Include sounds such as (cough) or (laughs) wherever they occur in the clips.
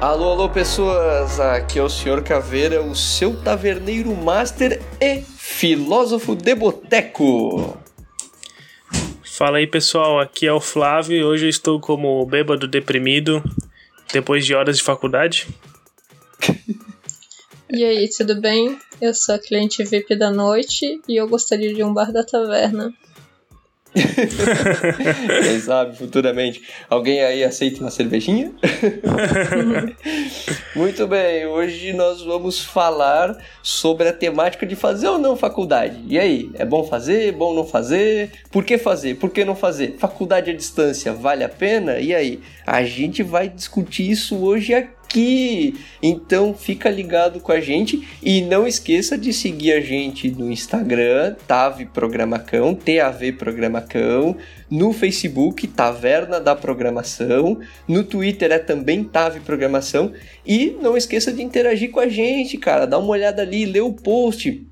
Alô, alô, pessoas! Aqui é o Sr. Caveira, o seu taverneiro master e filósofo de boteco. Fala aí, pessoal. Aqui é o Flávio e hoje eu estou como bêbado deprimido depois de horas de faculdade. (laughs) E aí, tudo bem? Eu sou a cliente VIP da noite e eu gostaria de um bar da taverna. (laughs) Quem sabe futuramente alguém aí aceita uma cervejinha? (laughs) Muito bem, hoje nós vamos falar sobre a temática de fazer ou não faculdade. E aí, é bom fazer? Bom não fazer? Por que fazer? Por que não fazer? Faculdade à distância vale a pena? E aí, a gente vai discutir isso hoje aqui aqui. Então fica ligado com a gente. E não esqueça de seguir a gente no Instagram, Tave Programacão, TAV Programacão, no Facebook, Taverna da Programação, no Twitter é também Tave Programação. E não esqueça de interagir com a gente, cara. Dá uma olhada ali, lê o post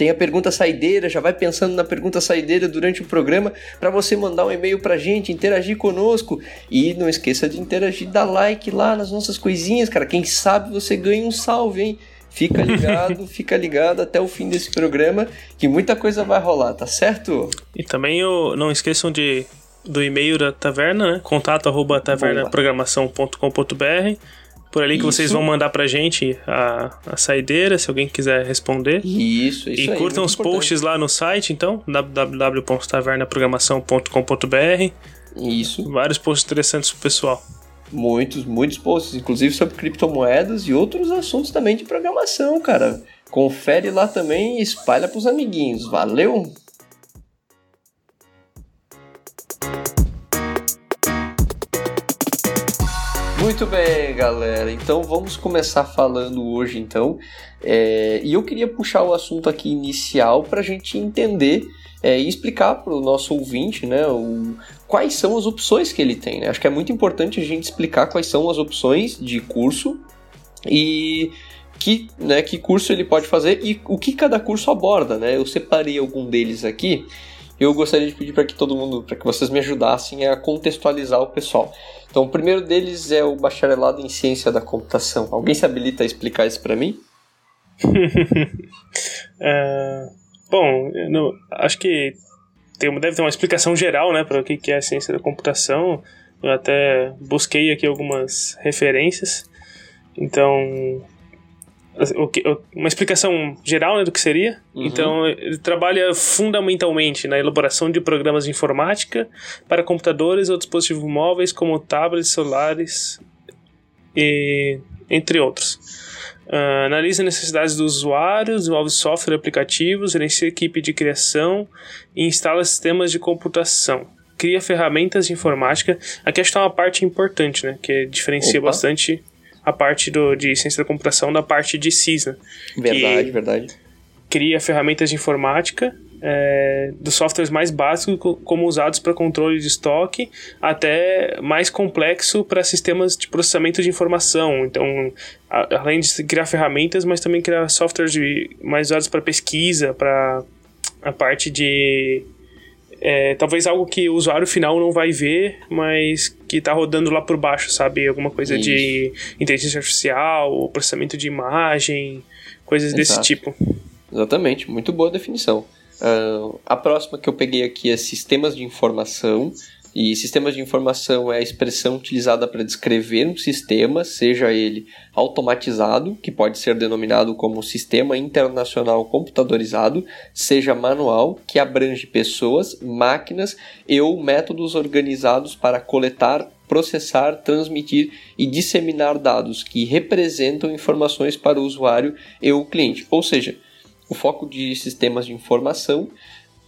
tem a pergunta saideira, já vai pensando na pergunta saideira durante o programa para você mandar um e-mail pra gente, interagir conosco. E não esqueça de interagir, dar like lá nas nossas coisinhas, cara. Quem sabe você ganha um salve, hein? Fica ligado, (laughs) fica ligado até o fim desse programa, que muita coisa vai rolar, tá certo? E também não esqueçam de do e-mail da taverna, né? contato arroba tavernaprogramação.com.br por ali que isso. vocês vão mandar pra gente a, a saideira, se alguém quiser responder. Isso, isso E aí, curtam os posts lá no site, então, www.tavernaprogramação.com.br. Isso. Vários posts interessantes pro pessoal. Muitos, muitos posts, inclusive sobre criptomoedas e outros assuntos também de programação, cara. Confere lá também e espalha pros amiguinhos. Valeu! Muito bem, galera. Então vamos começar falando hoje, então. É, e eu queria puxar o assunto aqui inicial para a gente entender é, e explicar para o nosso ouvinte, né, o, quais são as opções que ele tem. Né? Acho que é muito importante a gente explicar quais são as opções de curso e que, né, que curso ele pode fazer e o que cada curso aborda. Né? Eu separei algum deles aqui eu gostaria de pedir para que todo mundo, para que vocês me ajudassem a contextualizar o pessoal. Então, o primeiro deles é o bacharelado em ciência da computação. Alguém se habilita a explicar isso para mim? (laughs) é, bom, no, acho que tem, deve ter uma explicação geral, né, para o que é a ciência da computação. Eu até busquei aqui algumas referências. Então, uma explicação geral né, do que seria. Uhum. Então, ele trabalha fundamentalmente na elaboração de programas de informática para computadores ou dispositivos móveis, como tablets, celulares, e, entre outros. Uh, analisa necessidades dos usuários, desenvolve software e aplicativos, gerencia equipe de criação e instala sistemas de computação. Cria ferramentas de informática. Aqui acho que está uma parte importante, né? Que diferencia Opa. bastante a parte do, de ciência da computação da parte de CISA. Verdade, verdade. Cria ferramentas de informática é, dos softwares mais básicos como usados para controle de estoque até mais complexo para sistemas de processamento de informação. Então, a, além de criar ferramentas, mas também criar softwares de, mais usados para pesquisa, para a parte de é, talvez algo que o usuário final não vai ver, mas que está rodando lá por baixo, sabe? Alguma coisa Isso. de inteligência artificial, processamento de imagem, coisas Exato. desse tipo. Exatamente, muito boa definição. Uh, a próxima que eu peguei aqui é sistemas de informação. E sistemas de informação é a expressão utilizada para descrever um sistema, seja ele automatizado, que pode ser denominado como sistema internacional computadorizado, seja manual, que abrange pessoas, máquinas e ou métodos organizados para coletar, processar, transmitir e disseminar dados que representam informações para o usuário e o cliente. Ou seja, o foco de sistemas de informação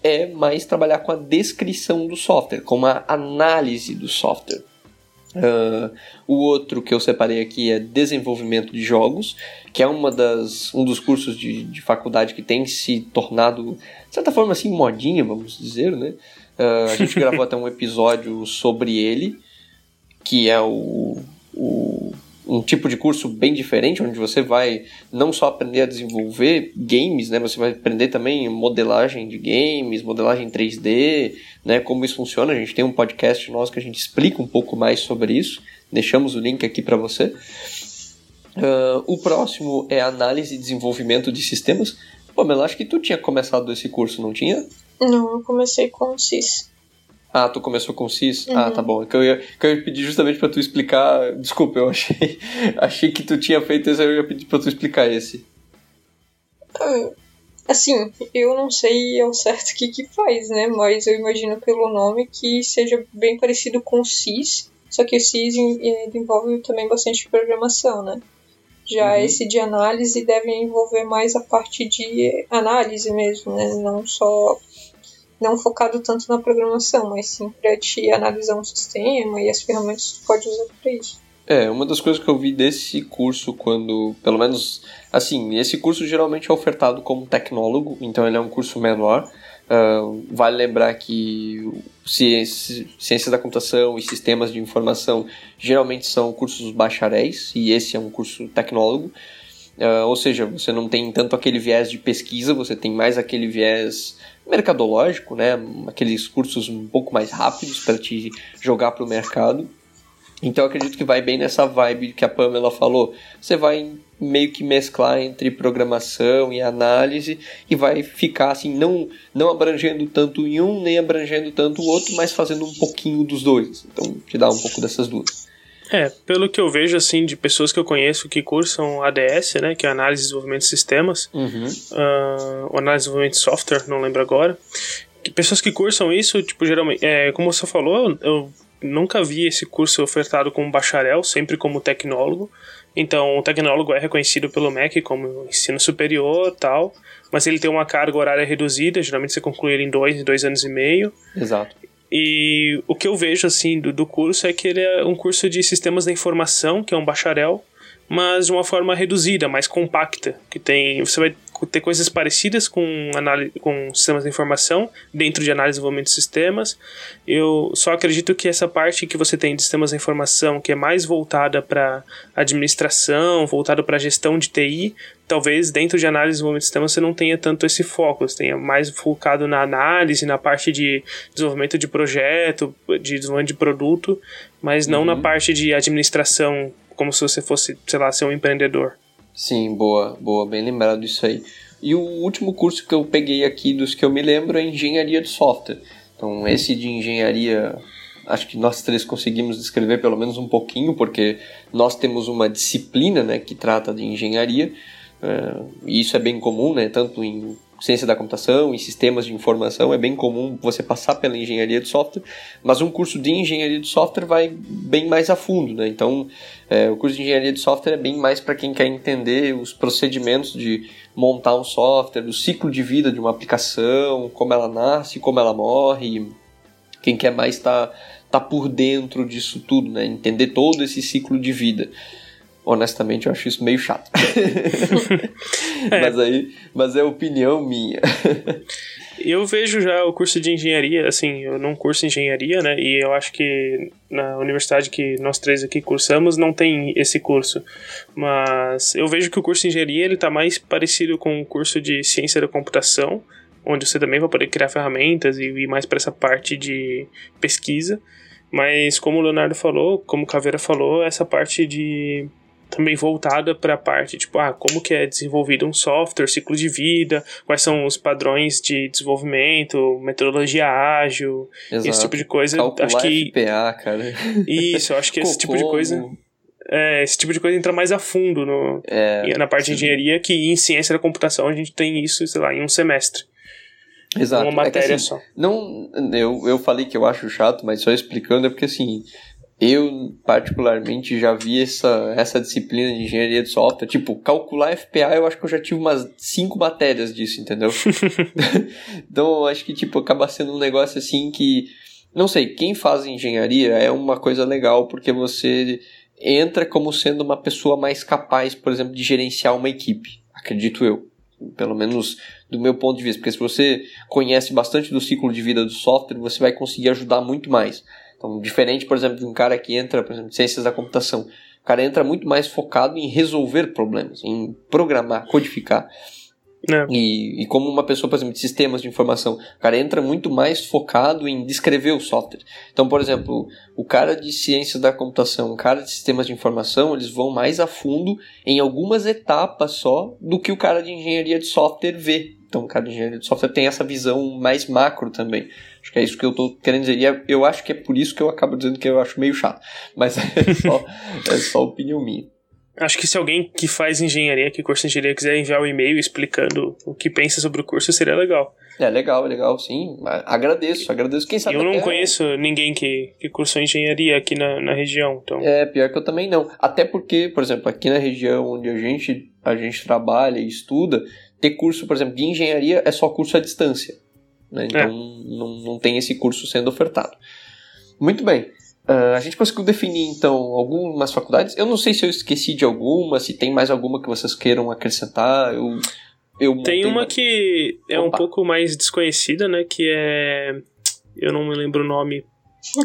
é mais trabalhar com a descrição do software, com a análise do software. Uh, o outro que eu separei aqui é desenvolvimento de jogos, que é uma das, um dos cursos de, de faculdade que tem se tornado, de certa forma, assim, modinha, vamos dizer, né? Uh, a gente (laughs) gravou até um episódio sobre ele, que é o, o um tipo de curso bem diferente, onde você vai não só aprender a desenvolver games, né, você vai aprender também modelagem de games, modelagem 3D, né, como isso funciona. A gente tem um podcast nosso que a gente explica um pouco mais sobre isso. Deixamos o link aqui para você. Uh, o próximo é análise e desenvolvimento de sistemas. Pô, mas acho que tu tinha começado esse curso, não tinha? Não, eu comecei com o CIS. Ah, tu começou com CIS? Uhum. Ah, tá bom. Que eu, ia, que eu ia pedir justamente pra tu explicar. Desculpa, eu achei, (laughs) achei que tu tinha feito esse, eu ia pedir pra tu explicar esse. Assim, eu não sei ao certo o que que faz, né? Mas eu imagino pelo nome que seja bem parecido com CIS, só que o CIS envolve também bastante programação, né? Já uhum. esse de análise deve envolver mais a parte de análise mesmo, né? Não só não focado tanto na programação, mas sim para te analisar um sistema e as ferramentas que tu pode usar para isso. É, uma das coisas que eu vi desse curso quando, pelo menos, assim, esse curso geralmente é ofertado como tecnólogo, então ele é um curso menor. Uh, vale lembrar que ciência, ciências da computação e sistemas de informação geralmente são cursos bacharéis e esse é um curso tecnólogo. Uh, ou seja, você não tem tanto aquele viés de pesquisa, você tem mais aquele viés mercadológico, né? Aqueles cursos um pouco mais rápidos para te jogar para o mercado. Então acredito que vai bem nessa vibe que a Pamela falou. Você vai meio que mesclar entre programação e análise e vai ficar assim, não, não abrangendo tanto em um, nem abrangendo tanto o outro, mas fazendo um pouquinho dos dois. Então te dá um pouco dessas duas. É, pelo que eu vejo, assim, de pessoas que eu conheço que cursam ADS, né, que é Análise e Desenvolvimento de Sistemas, uhum. uh, ou Análise e Desenvolvimento de Software, não lembro agora, que pessoas que cursam isso, tipo, geralmente, é, como você falou, eu nunca vi esse curso ofertado como bacharel, sempre como tecnólogo, então o tecnólogo é reconhecido pelo MEC como ensino superior tal, mas ele tem uma carga horária reduzida, geralmente você conclui ele em dois, dois anos e meio. Exato. E o que eu vejo assim do, do curso é que ele é um curso de sistemas da informação, que é um bacharel, mas de uma forma reduzida, mais compacta, que tem você vai ter coisas parecidas com, com sistemas de informação dentro de análise e desenvolvimento de sistemas. Eu só acredito que essa parte que você tem de sistemas de informação, que é mais voltada para administração, voltada para gestão de TI, talvez dentro de análise e desenvolvimento de sistemas você não tenha tanto esse foco, você tenha mais focado na análise, na parte de desenvolvimento de projeto, de desenvolvimento de produto, mas não uhum. na parte de administração, como se você fosse, sei lá, ser um empreendedor. Sim, boa, boa, bem lembrado disso aí. E o último curso que eu peguei aqui dos que eu me lembro é engenharia de software. Então, esse de engenharia, acho que nós três conseguimos descrever pelo menos um pouquinho, porque nós temos uma disciplina né, que trata de engenharia, uh, e isso é bem comum, né, tanto em ciência da computação e sistemas de informação, é bem comum você passar pela engenharia de software, mas um curso de engenharia de software vai bem mais a fundo, né? Então, é, o curso de engenharia de software é bem mais para quem quer entender os procedimentos de montar um software, o ciclo de vida de uma aplicação, como ela nasce, como ela morre. Quem quer mais tá, tá por dentro disso tudo, né? Entender todo esse ciclo de vida honestamente eu acho isso meio chato. (laughs) (laughs) é. Mas aí, mas é opinião minha. eu vejo já o curso de engenharia, assim, eu não curso engenharia, né? E eu acho que na universidade que nós três aqui cursamos não tem esse curso. Mas eu vejo que o curso de engenharia ele tá mais parecido com o curso de ciência da computação, onde você também vai poder criar ferramentas e ir mais para essa parte de pesquisa. Mas como o Leonardo falou, como o Caveira falou, essa parte de também voltada para a parte, tipo, ah, como que é desenvolvido um software, ciclo de vida, quais são os padrões de desenvolvimento, metodologia ágil, Exato. esse tipo de coisa. Calcular acho que FPA, cara. Isso, eu acho que esse tipo de coisa é, esse tipo de coisa entra mais a fundo no, é, na parte sim. de engenharia, que em ciência da computação a gente tem isso, sei lá, em um semestre. Exato. Uma matéria é assim, só. Não, eu, eu falei que eu acho chato, mas só explicando é porque assim, eu, particularmente, já vi essa, essa disciplina de engenharia de software. Tipo, calcular FPA, eu acho que eu já tive umas cinco matérias disso, entendeu? (laughs) então, acho que, tipo, acaba sendo um negócio assim que. Não sei, quem faz engenharia é uma coisa legal porque você entra como sendo uma pessoa mais capaz, por exemplo, de gerenciar uma equipe. Acredito eu. Pelo menos do meu ponto de vista. Porque se você conhece bastante do ciclo de vida do software, você vai conseguir ajudar muito mais. Então, diferente, por exemplo, de um cara que entra, por exemplo, em ciências da computação. O cara entra muito mais focado em resolver problemas, em programar, codificar. É. E, e como uma pessoa, por exemplo, de sistemas de informação, o cara entra muito mais focado em descrever o software. Então, por exemplo, o cara de ciências da computação, o cara de sistemas de informação, eles vão mais a fundo em algumas etapas só do que o cara de engenharia de software vê. Então, o cara de engenharia de software tem essa visão mais macro também. Acho que é isso que eu estou querendo dizer. E é, eu acho que é por isso que eu acabo dizendo que eu acho meio chato. Mas (laughs) é só, é só opinião minha. Acho que se alguém que faz engenharia, que cursa engenharia, quiser enviar um e-mail explicando o que pensa sobre o curso, seria legal. É legal, é legal, sim. Agradeço, agradeço. Quem sabe Eu não até- conheço ninguém que, que cursou engenharia aqui na, na região, então. É, pior que eu também não. Até porque, por exemplo, aqui na região onde a gente, a gente trabalha e estuda, ter curso, por exemplo, de engenharia é só curso à distância. Né? Então não, não tem esse curso sendo ofertado. Muito bem. Ah, a gente conseguiu definir, então, algumas faculdades. Eu não sei se eu esqueci de alguma, se tem mais alguma que vocês queiram acrescentar. Eu, eu Tem uma que é um Opa. pouco mais desconhecida, né? Que é. Eu não me lembro o nome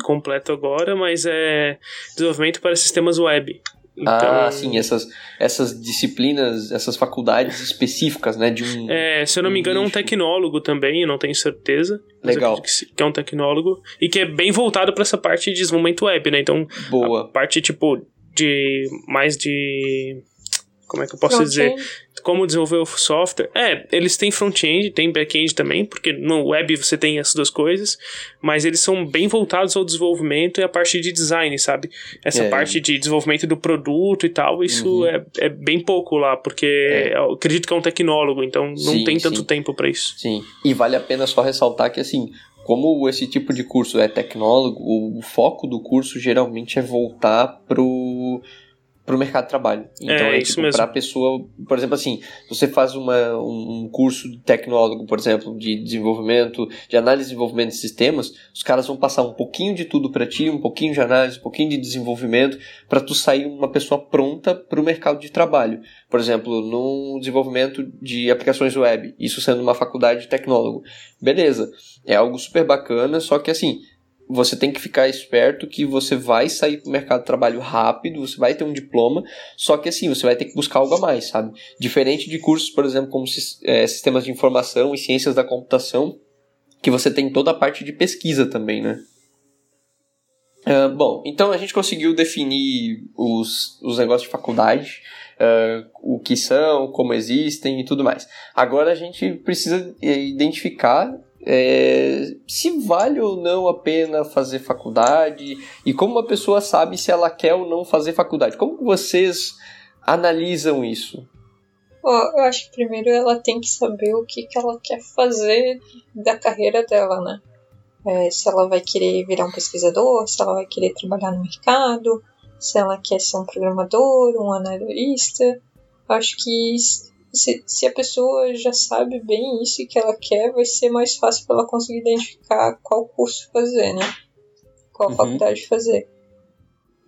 completo agora, mas é desenvolvimento para sistemas web. Então, Ah, sim, essas, essas disciplinas, essas faculdades específicas, né? De um. É, se eu não me engano, é um tecnólogo também, eu não tenho certeza. Legal. Que, é um tecnólogo e que é bem voltado para essa parte de desenvolvimento web, né? Então, a Boa. parte tipo de mais de como é que eu posso dizer? Como desenvolver o software. É, eles têm front-end, tem back-end também, porque no web você tem essas duas coisas, mas eles são bem voltados ao desenvolvimento e a parte de design, sabe? Essa É. parte de desenvolvimento do produto e tal, isso Uhum. é, é bem pouco lá, porque É. eu acredito que é um tecnólogo, então não Sim, tem tanto sim. tempo pra isso. Sim, e vale a pena só ressaltar que assim, como esse tipo de curso é tecnólogo, o foco do curso geralmente é voltar pro pro mercado de trabalho. Então É, é, isso tipo, mesmo. pra pessoa, por exemplo assim, você faz uma, um, curso de tecnólogo, por exemplo, de desenvolvimento, de análise e desenvolvimento de sistemas, os caras vão passar um pouquinho de tudo pra ti, um pouquinho de análise, um pouquinho de desenvolvimento, pra tu sair uma pessoa pronta pro mercado de trabalho. Por exemplo, no desenvolvimento de aplicações web, isso sendo uma faculdade de tecnólogo. Beleza, é algo super bacana, só que assim, você tem que ficar esperto que você vai sair pro mercado de trabalho rápido, você vai ter um diploma, só que assim, você vai ter que buscar algo a mais, sabe? Diferente de cursos, por exemplo, como eh, sistemas de informação e ciências da computação, que você tem toda a parte de pesquisa também, né? Ah, bom, então a gente conseguiu definir os, os negócios de faculdade, ah, o que são, como existem e tudo mais. Agora a gente precisa identificar eh, se vale ou não a pena fazer faculdade e como uma pessoa sabe se ela quer ou não fazer faculdade. Como vocês analisam isso? Eu acho que primeiro ela tem que saber o que, que ela quer fazer da carreira dela, né? É, se ela vai querer virar um pesquisador, se ela vai querer trabalhar no mercado, se ela quer ser um programador, um analista. Acho que se, se a pessoa já sabe bem isso que ela quer, vai ser mais fácil para ela conseguir identificar qual curso fazer, né? Qual Uhum. faculdade fazer.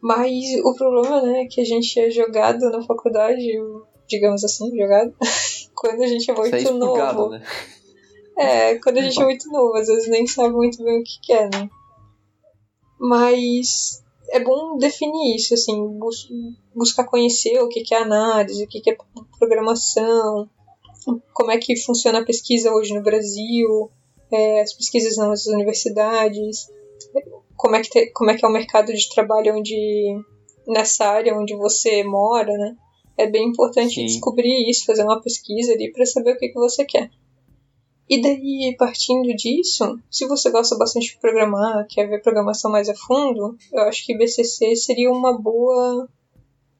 Mas o problema, né, é que a gente é jogado na faculdade, digamos assim, jogado, (laughs) quando a gente é muito Isso é novo. né? É, quando a gente é muito novo, às vezes nem sabe muito bem o que quer, né? Mas é bom definir isso, assim, bus buscar conhecer o que que é análise, o que que é programação, como é que funciona a pesquisa hoje no Brasil, é, as pesquisas nas universidades, como é, que te- como é que é o mercado de trabalho onde nessa área onde você mora, né? É bem importante Sim. descobrir isso, fazer uma pesquisa ali para saber o que, que você quer. E daí, partindo disso, se você gosta bastante de programar, quer ver programação mais a fundo, eu acho que BCC seria uma boa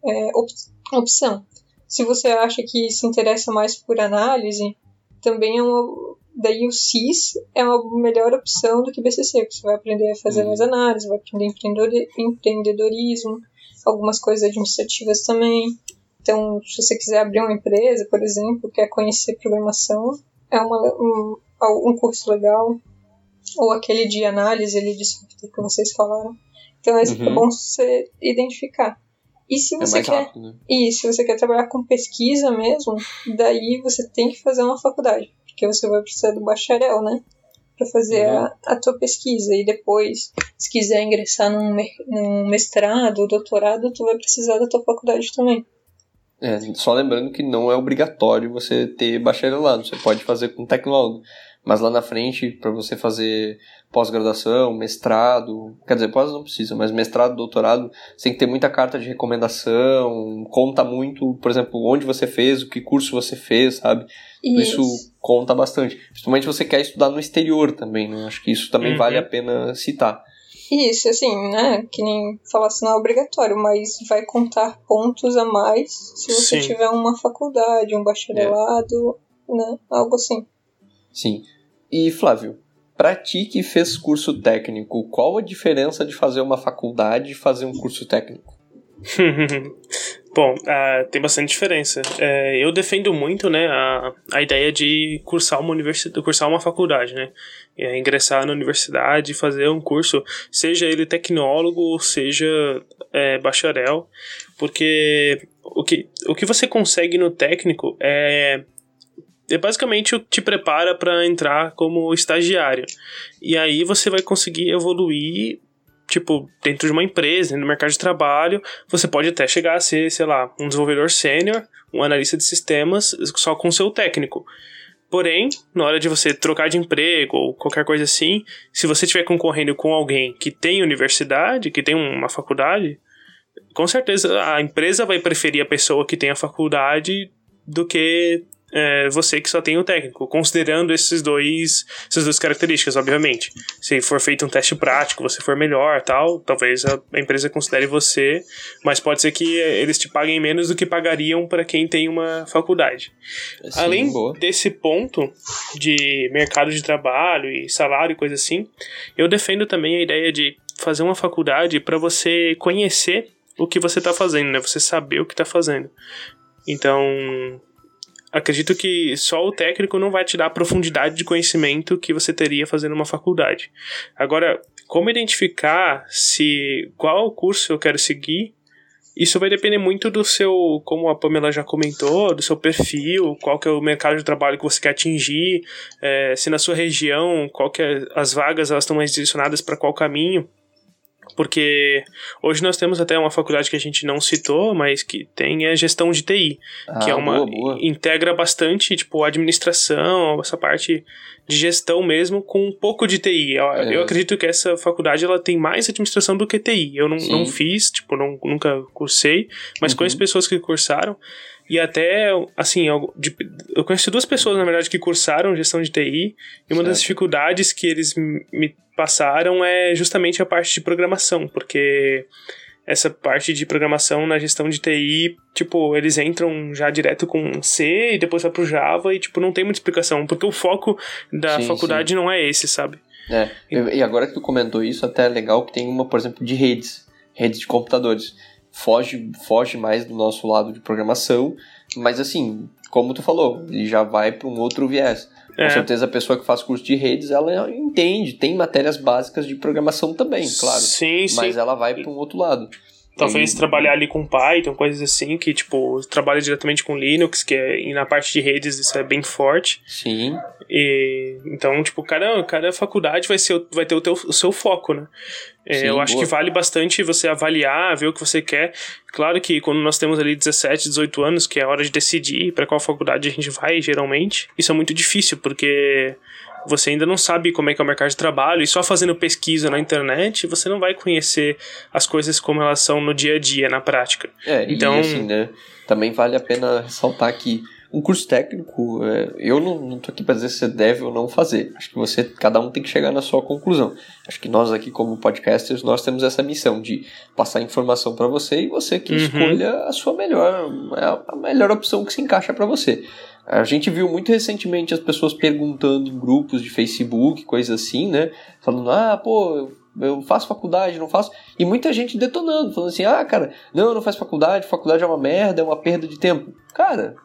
é, op- opção. Se você acha que se interessa mais por análise, também é uma. Daí o CIS é uma melhor opção do que BCC, porque você vai aprender a fazer Uhum. mais análise, vai aprender empreendedor- empreendedorismo, algumas coisas administrativas também. Então, se você quiser abrir uma empresa, por exemplo, quer conhecer programação, é uma, um, um curso legal. Ou aquele de análise ali de software que vocês falaram. Então, é Uhum. bom você identificar. E se É você mais quer rápido, né? e se você quer trabalhar com pesquisa mesmo, daí você tem que fazer uma faculdade, porque você vai precisar do bacharel, né? Pra fazer Uhum. a, a tua pesquisa. E depois, se quiser ingressar num, num mestrado ou doutorado, tu vai precisar da tua faculdade também. É, só lembrando que não é obrigatório você ter bacharelado, você pode fazer com tecnólogo. Mas lá na frente, para você fazer pós-graduação, mestrado, quer dizer, pós não precisa, mas mestrado, doutorado, você tem que ter muita carta de recomendação, conta muito, por exemplo, onde você fez, o que curso você fez, sabe? Isso, isso conta bastante. Principalmente se você quer estudar no exterior também, né? Acho que isso também uhum. vale a pena citar. Isso, assim, né? Que nem falasse não é obrigatório, mas vai contar pontos a mais se você Sim. tiver uma faculdade, um bacharelado, é. né? Algo assim. Sim. E Flávio, para ti que fez curso técnico, qual a diferença de fazer uma faculdade e fazer um curso técnico? (laughs) Bom, uh, tem bastante diferença. Uh, eu defendo muito né, a, a ideia de cursar uma, universidade, cursar uma faculdade, né? É, ingressar na universidade fazer um curso, seja ele tecnólogo, seja é, bacharel, porque o que, o que você consegue no técnico é é basicamente te prepara para entrar como estagiário. E aí você vai conseguir evoluir, tipo, dentro de uma empresa, no mercado de trabalho, você pode até chegar a ser, sei lá, um desenvolvedor sênior, um analista de sistemas, só com seu técnico. Porém, na hora de você trocar de emprego ou qualquer coisa assim, se você estiver concorrendo com alguém que tem universidade, que tem uma faculdade, com certeza a empresa vai preferir a pessoa que tem a faculdade do que é, você que só tem o técnico, considerando esses dois, essas duas características, obviamente. Se for feito um teste prático, você for melhor, tal, talvez a, a empresa considere você, mas pode ser que eles te paguem menos do que pagariam para quem tem uma faculdade. Sim, Além boa. desse ponto de mercado de trabalho e salário e coisa assim, eu defendo também a ideia de fazer uma faculdade para você conhecer o que você está fazendo, né? Você saber o que está fazendo. Então, acredito que só o técnico não vai te dar a profundidade de conhecimento que você teria fazendo uma faculdade. Agora, como identificar se qual curso eu quero seguir? Isso vai depender muito do seu, como a Pamela já comentou, do seu perfil, qual que é o mercado de trabalho que você quer atingir, é, se na sua região, qual que é, as vagas elas estão mais direcionadas para qual caminho porque hoje nós temos até uma faculdade que a gente não citou, mas que tem a gestão de TI, ah, que é uma boa, boa. integra bastante, tipo, administração, essa parte de gestão mesmo com um pouco de TI. Eu, é. eu acredito que essa faculdade ela tem mais administração do que TI. Eu não, não fiz, tipo, não, nunca cursei, mas uhum. conheço pessoas que cursaram. E até, assim, eu, conheci duas pessoas, na verdade, que cursaram gestão de TI, e uma certo. das dificuldades que eles me passaram é justamente a parte de programação, porque essa parte de programação na gestão de TI, tipo, eles entram já direto com C e depois vai pro Java e, tipo, não tem muita explicação, porque o foco da sim, faculdade sim. não é esse, sabe? É, e agora que tu comentou isso, até é legal que tem uma, por exemplo, de redes, redes de computadores foge, foge mais do nosso lado de programação, mas assim, como tu falou, ele já vai para um outro viés. É. Com certeza a pessoa que faz curso de redes, ela entende, tem matérias básicas de programação também, claro. Sim, mas ela vai para um outro lado. Talvez trabalhar ali com Python, coisas assim, que, tipo, trabalha diretamente com Linux, que é, e na parte de redes isso é bem forte. Sim. E, então, tipo, cada, cada faculdade vai, ser, vai ter o, teu, o seu foco, né? É, Sim, eu acho boa. que vale bastante você avaliar, ver o que você quer. Claro que quando nós temos ali 17, 18 anos, que é a hora de decidir para qual faculdade a gente vai, geralmente, isso é muito difícil, porque você ainda não sabe como é que é o mercado de trabalho e só fazendo pesquisa na internet você não vai conhecer as coisas como elas são no dia a dia, na prática. É, então, e assim, né, também vale a pena ressaltar que um curso técnico, é, eu não, não tô aqui para dizer se você deve ou não fazer. Acho que você, cada um tem que chegar na sua conclusão. Acho que nós aqui como podcasters, nós temos essa missão de passar informação para você e você que uhum. escolha a sua melhor, a melhor opção que se encaixa para você. A gente viu muito recentemente as pessoas perguntando em grupos de Facebook, coisas assim, né? Falando, ah, pô, eu faço faculdade, não faço. E muita gente detonando, falando assim, ah, cara, não, não faz faculdade, faculdade é uma merda, é uma perda de tempo. Cara,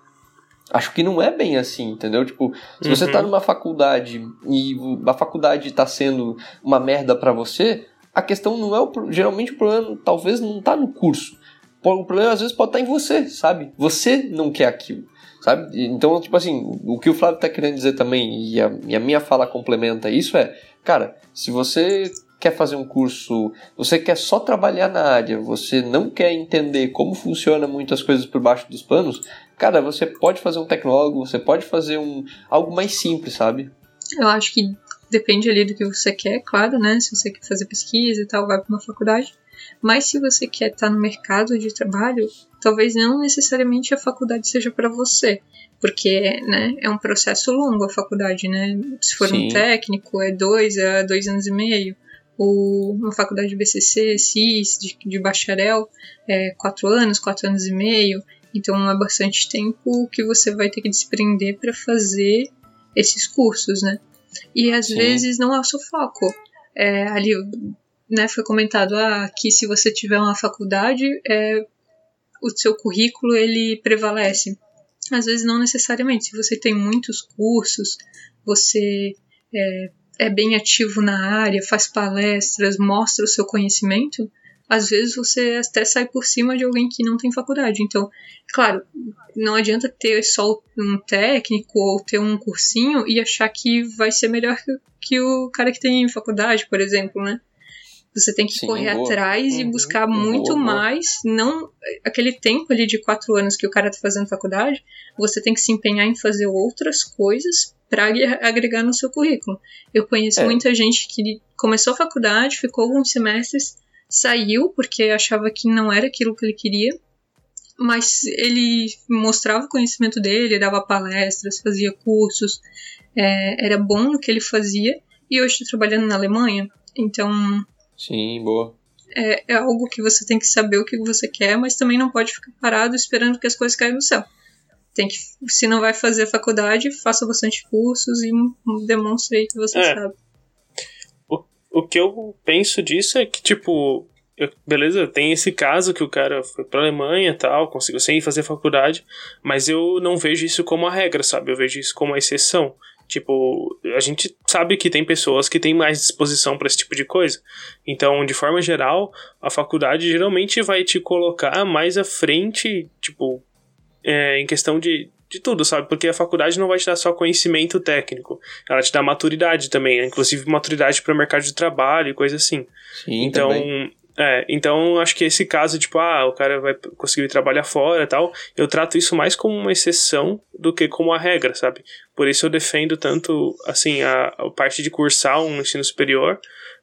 acho que não é bem assim, entendeu? Tipo, se uhum. você tá uhum. numa faculdade e a faculdade tá sendo uma merda para você, a questão não é o. Geralmente o problema talvez não tá no curso. O problema às vezes pode estar tá em você, sabe? Você não quer aquilo sabe? Então, tipo assim, o que o Flávio tá querendo dizer também, e a, e a minha fala complementa isso, é, cara, se você quer fazer um curso, você quer só trabalhar na área, você não quer entender como funciona muitas coisas por baixo dos panos, cara, você pode fazer um tecnólogo, você pode fazer um algo mais simples, sabe? Eu acho que depende ali do que você quer, claro, né? Se você quer fazer pesquisa e tal, vai para uma faculdade. Mas se você quer estar no mercado de trabalho, talvez não necessariamente a faculdade seja para você, porque né, é um processo longo a faculdade, né? Se for Sim. um técnico, é dois a é dois anos e meio. Ou uma faculdade de BCC, CIS, de, de bacharel, é quatro anos, quatro anos e meio. Então é bastante tempo que você vai ter que desprender para fazer esses cursos, né? E às Sim. vezes não é o seu foco. É, ali né, foi comentado ah, que se você tiver uma faculdade, é, o seu currículo ele prevalece. Às vezes não necessariamente. Se você tem muitos cursos, você é, é bem ativo na área, faz palestras, mostra o seu conhecimento, às vezes você até sai por cima de alguém que não tem faculdade. Então, claro, não adianta ter só um técnico ou ter um cursinho e achar que vai ser melhor que o cara que tem faculdade, por exemplo, né? Você tem que Sim, correr boa. atrás uhum, e buscar muito boa, mais. Não aquele tempo ali de quatro anos que o cara tá fazendo faculdade, você tem que se empenhar em fazer outras coisas para agregar no seu currículo. Eu conheço é. muita gente que começou a faculdade, ficou alguns semestres, saiu porque achava que não era aquilo que ele queria, mas ele mostrava o conhecimento dele, dava palestras, fazia cursos, é, era bom no que ele fazia, e hoje estou trabalhando na Alemanha, então Sim, boa. É, é algo que você tem que saber o que você quer, mas também não pode ficar parado esperando que as coisas caiam do céu. Tem que, se não vai fazer faculdade, faça bastante cursos e demonstre aí que você é. sabe. O, o que eu penso disso é que, tipo, eu, beleza, tem esse caso que o cara foi pra Alemanha e tal, conseguiu sem fazer faculdade, mas eu não vejo isso como a regra, sabe? Eu vejo isso como a exceção. Tipo, a gente sabe que tem pessoas que têm mais disposição para esse tipo de coisa. Então, de forma geral, a faculdade geralmente vai te colocar mais à frente, tipo, é, em questão de, de tudo, sabe? Porque a faculdade não vai te dar só conhecimento técnico, ela te dá maturidade também, né? inclusive maturidade para o mercado de trabalho e coisa assim. Sim, então, também. É, então acho que esse caso, tipo, ah, o cara vai conseguir trabalhar fora e tal, eu trato isso mais como uma exceção do que como a regra, sabe? Por isso eu defendo tanto, assim, a, a parte de cursar um ensino superior,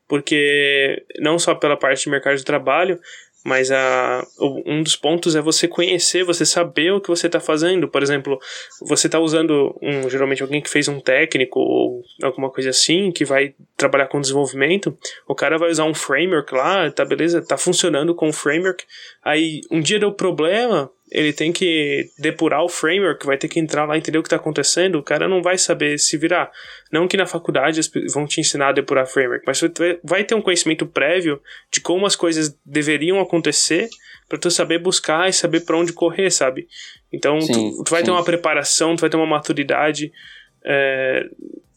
porque não só pela parte de mercado de trabalho, mas a, um dos pontos é você conhecer, você saber o que você está fazendo. Por exemplo, você está usando um, geralmente alguém que fez um técnico ou alguma coisa assim, que vai trabalhar com desenvolvimento. O cara vai usar um framework lá, tá beleza, tá funcionando com o framework. Aí um dia deu problema, ele tem que depurar o framework, vai ter que entrar lá e entender o que está acontecendo, o cara não vai saber se virar. Não que na faculdade vão te ensinar a depurar framework, mas você vai ter um conhecimento prévio de como as coisas deveriam acontecer para tu saber buscar e saber para onde correr, sabe? Então sim, tu, tu, vai sim. ter uma preparação, tu vai ter uma maturidade. É,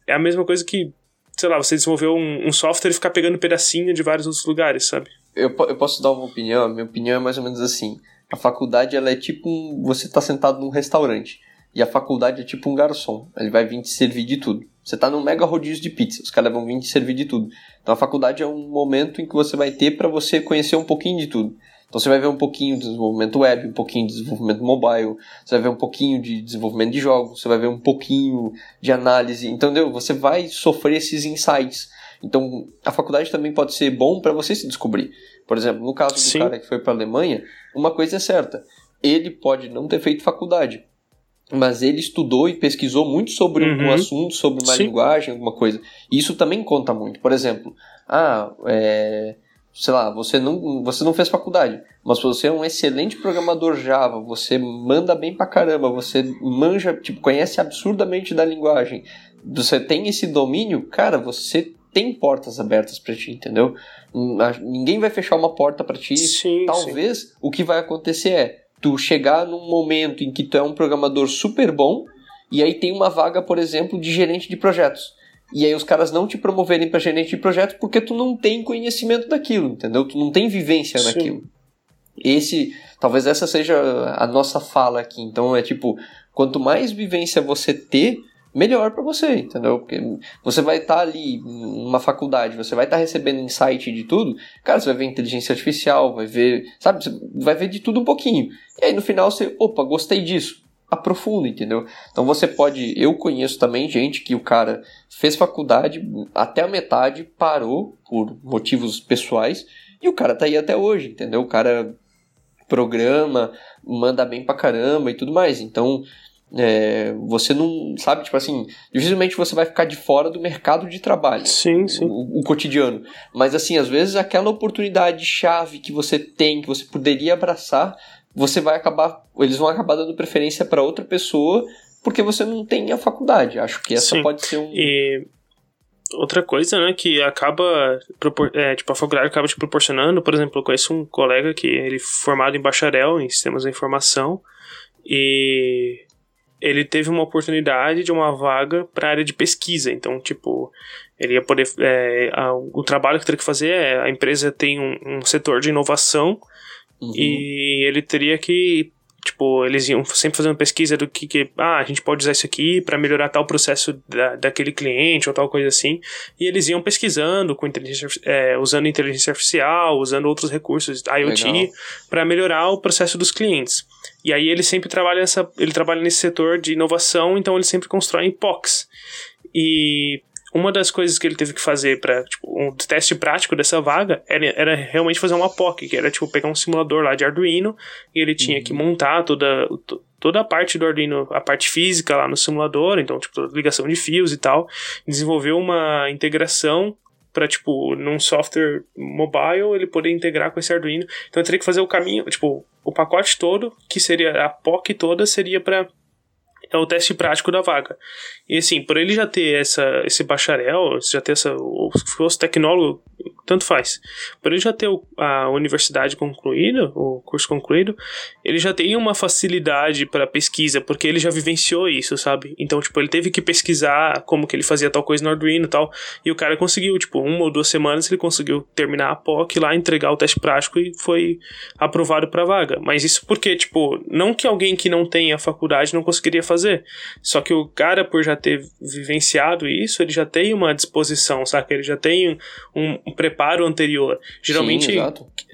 é a mesma coisa que, sei lá, você desenvolveu um, um software e ficar pegando pedacinho de vários outros lugares, sabe? Eu, eu posso dar uma opinião, minha opinião é mais ou menos assim a faculdade ela é tipo um, você está sentado num restaurante e a faculdade é tipo um garçom. Ele vai vir te servir de tudo. Você está num mega rodízio de pizza, os caras vão vir te servir de tudo. Então a faculdade é um momento em que você vai ter para você conhecer um pouquinho de tudo. Então você vai ver um pouquinho de desenvolvimento web, um pouquinho de desenvolvimento mobile, você vai ver um pouquinho de desenvolvimento de jogos, você vai ver um pouquinho de análise. Entendeu? Você vai sofrer esses insights. Então a faculdade também pode ser bom para você se descobrir. Por exemplo, no caso do Sim. cara que foi para a Alemanha, uma coisa é certa: ele pode não ter feito faculdade, mas ele estudou e pesquisou muito sobre uhum. um assunto, sobre uma Sim. linguagem, alguma coisa. E isso também conta muito. Por exemplo, ah, é, sei lá, você não, você não fez faculdade, mas você é um excelente programador Java, você manda bem pra caramba, você manja, tipo, conhece absurdamente da linguagem, você tem esse domínio, cara, você tem portas abertas para ti, entendeu? Hum, ninguém vai fechar uma porta para ti. Sim, Talvez sim. o que vai acontecer é tu chegar num momento em que tu é um programador super bom e aí tem uma vaga, por exemplo, de gerente de projetos. E aí os caras não te promoverem para gerente de projetos porque tu não tem conhecimento daquilo, entendeu? Tu não tem vivência sim. naquilo. Esse, talvez essa seja a nossa fala aqui. Então é tipo, quanto mais vivência você ter, melhor para você, entendeu? Porque você vai estar tá ali numa faculdade, você vai estar tá recebendo insight de tudo, cara, você vai ver inteligência artificial, vai ver, sabe, você vai ver de tudo um pouquinho. E aí no final você, opa, gostei disso. Aprofunda, entendeu? Então você pode. Eu conheço também gente que o cara fez faculdade até a metade, parou por motivos pessoais, e o cara tá aí até hoje, entendeu? O cara programa, manda bem pra caramba e tudo mais. Então, é, você não sabe, tipo assim, dificilmente você vai ficar de fora do mercado de trabalho. Sim, sim. O, o, cotidiano. Mas assim, às vezes aquela oportunidade chave que você tem, que você poderia abraçar, você vai acabar, eles vão acabar dando preferência para outra pessoa porque você não tem a faculdade. Acho que essa sim. pode ser um. E outra coisa, né, que acaba, é, tipo, a faculdade acaba te proporcionando, por exemplo, eu conheço um colega que ele é formado em bacharel em sistemas da informação e ele teve uma oportunidade de uma vaga para área de pesquisa. Então, tipo, ele ia poder. É, a, o trabalho que teria que fazer é. A empresa tem um, um setor de inovação uhum. e ele teria que. Tipo, eles iam sempre fazendo pesquisa do que, que ah, a gente pode usar isso aqui para melhorar tal processo da, daquele cliente ou tal coisa assim. E eles iam pesquisando com inteligência, é, usando inteligência artificial, usando outros recursos IoT para melhorar o processo dos clientes. E aí ele sempre trabalha nessa, ele trabalha nesse setor de inovação, então ele sempre constrói POCs. E uma das coisas que ele teve que fazer para tipo, um teste prático dessa vaga era, era, realmente fazer uma POC, que era tipo pegar um simulador lá de Arduino e ele tinha uhum. que montar toda, toda a parte do Arduino, a parte física lá no simulador, então tipo ligação de fios e tal, desenvolver uma integração para tipo num software mobile ele poder integrar com esse Arduino. Então eu teria que fazer o caminho, tipo, o pacote todo, que seria a POC toda seria para é o teste prático da vaga. E assim, por ele já ter essa, esse bacharel, já ter essa, ou se fosse tecnólogo, tanto faz. Por ele já ter a universidade concluída, o curso concluído, ele já tem uma facilidade para pesquisa, porque ele já vivenciou isso, sabe? Então, tipo, ele teve que pesquisar como que ele fazia tal coisa no Arduino e tal, e o cara conseguiu, tipo, uma ou duas semanas ele conseguiu terminar a POC lá, entregar o teste prático e foi aprovado para vaga. Mas isso porque, tipo, não que alguém que não tenha faculdade não conseguiria fazer, só que o cara, por já ter vivenciado isso, ele já tem uma disposição, sabe? Ele já tem um, um preparo anterior. Geralmente, Sim,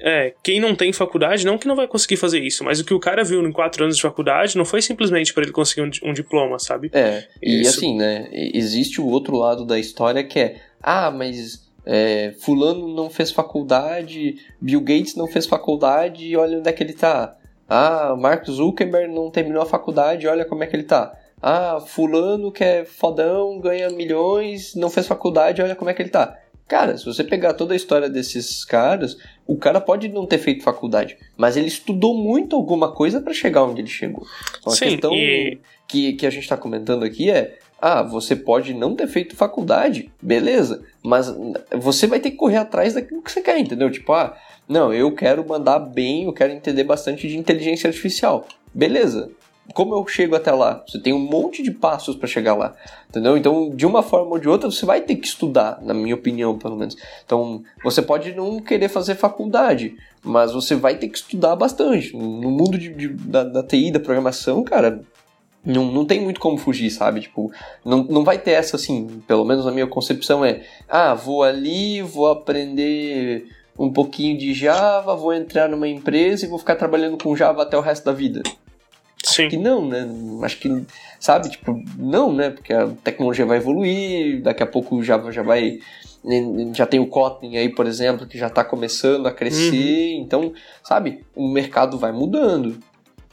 é, quem não tem faculdade, não que não vai conseguir fazer isso, mas o que o cara viu em quatro anos de faculdade não foi simplesmente para ele conseguir um, um, diploma, sabe? É, e isso. assim, né, existe o outro lado da história que é, ah, mas é, fulano não fez faculdade, Bill Gates não fez faculdade e olha onde é que ele tá. Ah, Mark Zuckerberg não terminou a faculdade, olha como é que ele tá. Ah, fulano que é fodão, ganha milhões, não fez faculdade, olha como é que ele tá. Cara, se você pegar toda a história desses caras, o cara pode não ter feito faculdade, mas ele estudou muito alguma coisa para chegar onde ele chegou. Então, a Sim, questão e... que, que a gente está comentando aqui é: ah, você pode não ter feito faculdade, beleza, mas você vai ter que correr atrás daquilo que você quer, entendeu? Tipo, ah, não, eu quero mandar bem, eu quero entender bastante de inteligência artificial. Beleza, como eu chego até lá? Você tem um monte de passos para chegar lá, entendeu? Então, de uma forma ou de outra, você vai ter que estudar, na minha opinião, pelo menos. Então, você pode não querer fazer faculdade, mas você vai ter que estudar bastante. No mundo de, de, da, da TI, da programação, cara, não, não tem muito como fugir, sabe? Tipo, não, não vai ter essa assim, pelo menos a minha concepção é: ah, vou ali, vou aprender um pouquinho de Java, vou entrar numa empresa e vou ficar trabalhando com Java até o resto da vida. Sim. Acho que não, né? Acho que, sabe, tipo, não, né? Porque a tecnologia vai evoluir, daqui a pouco já, já vai. Já tem o Kotlin aí, por exemplo, que já está começando a crescer, uhum. então, sabe, o mercado vai mudando.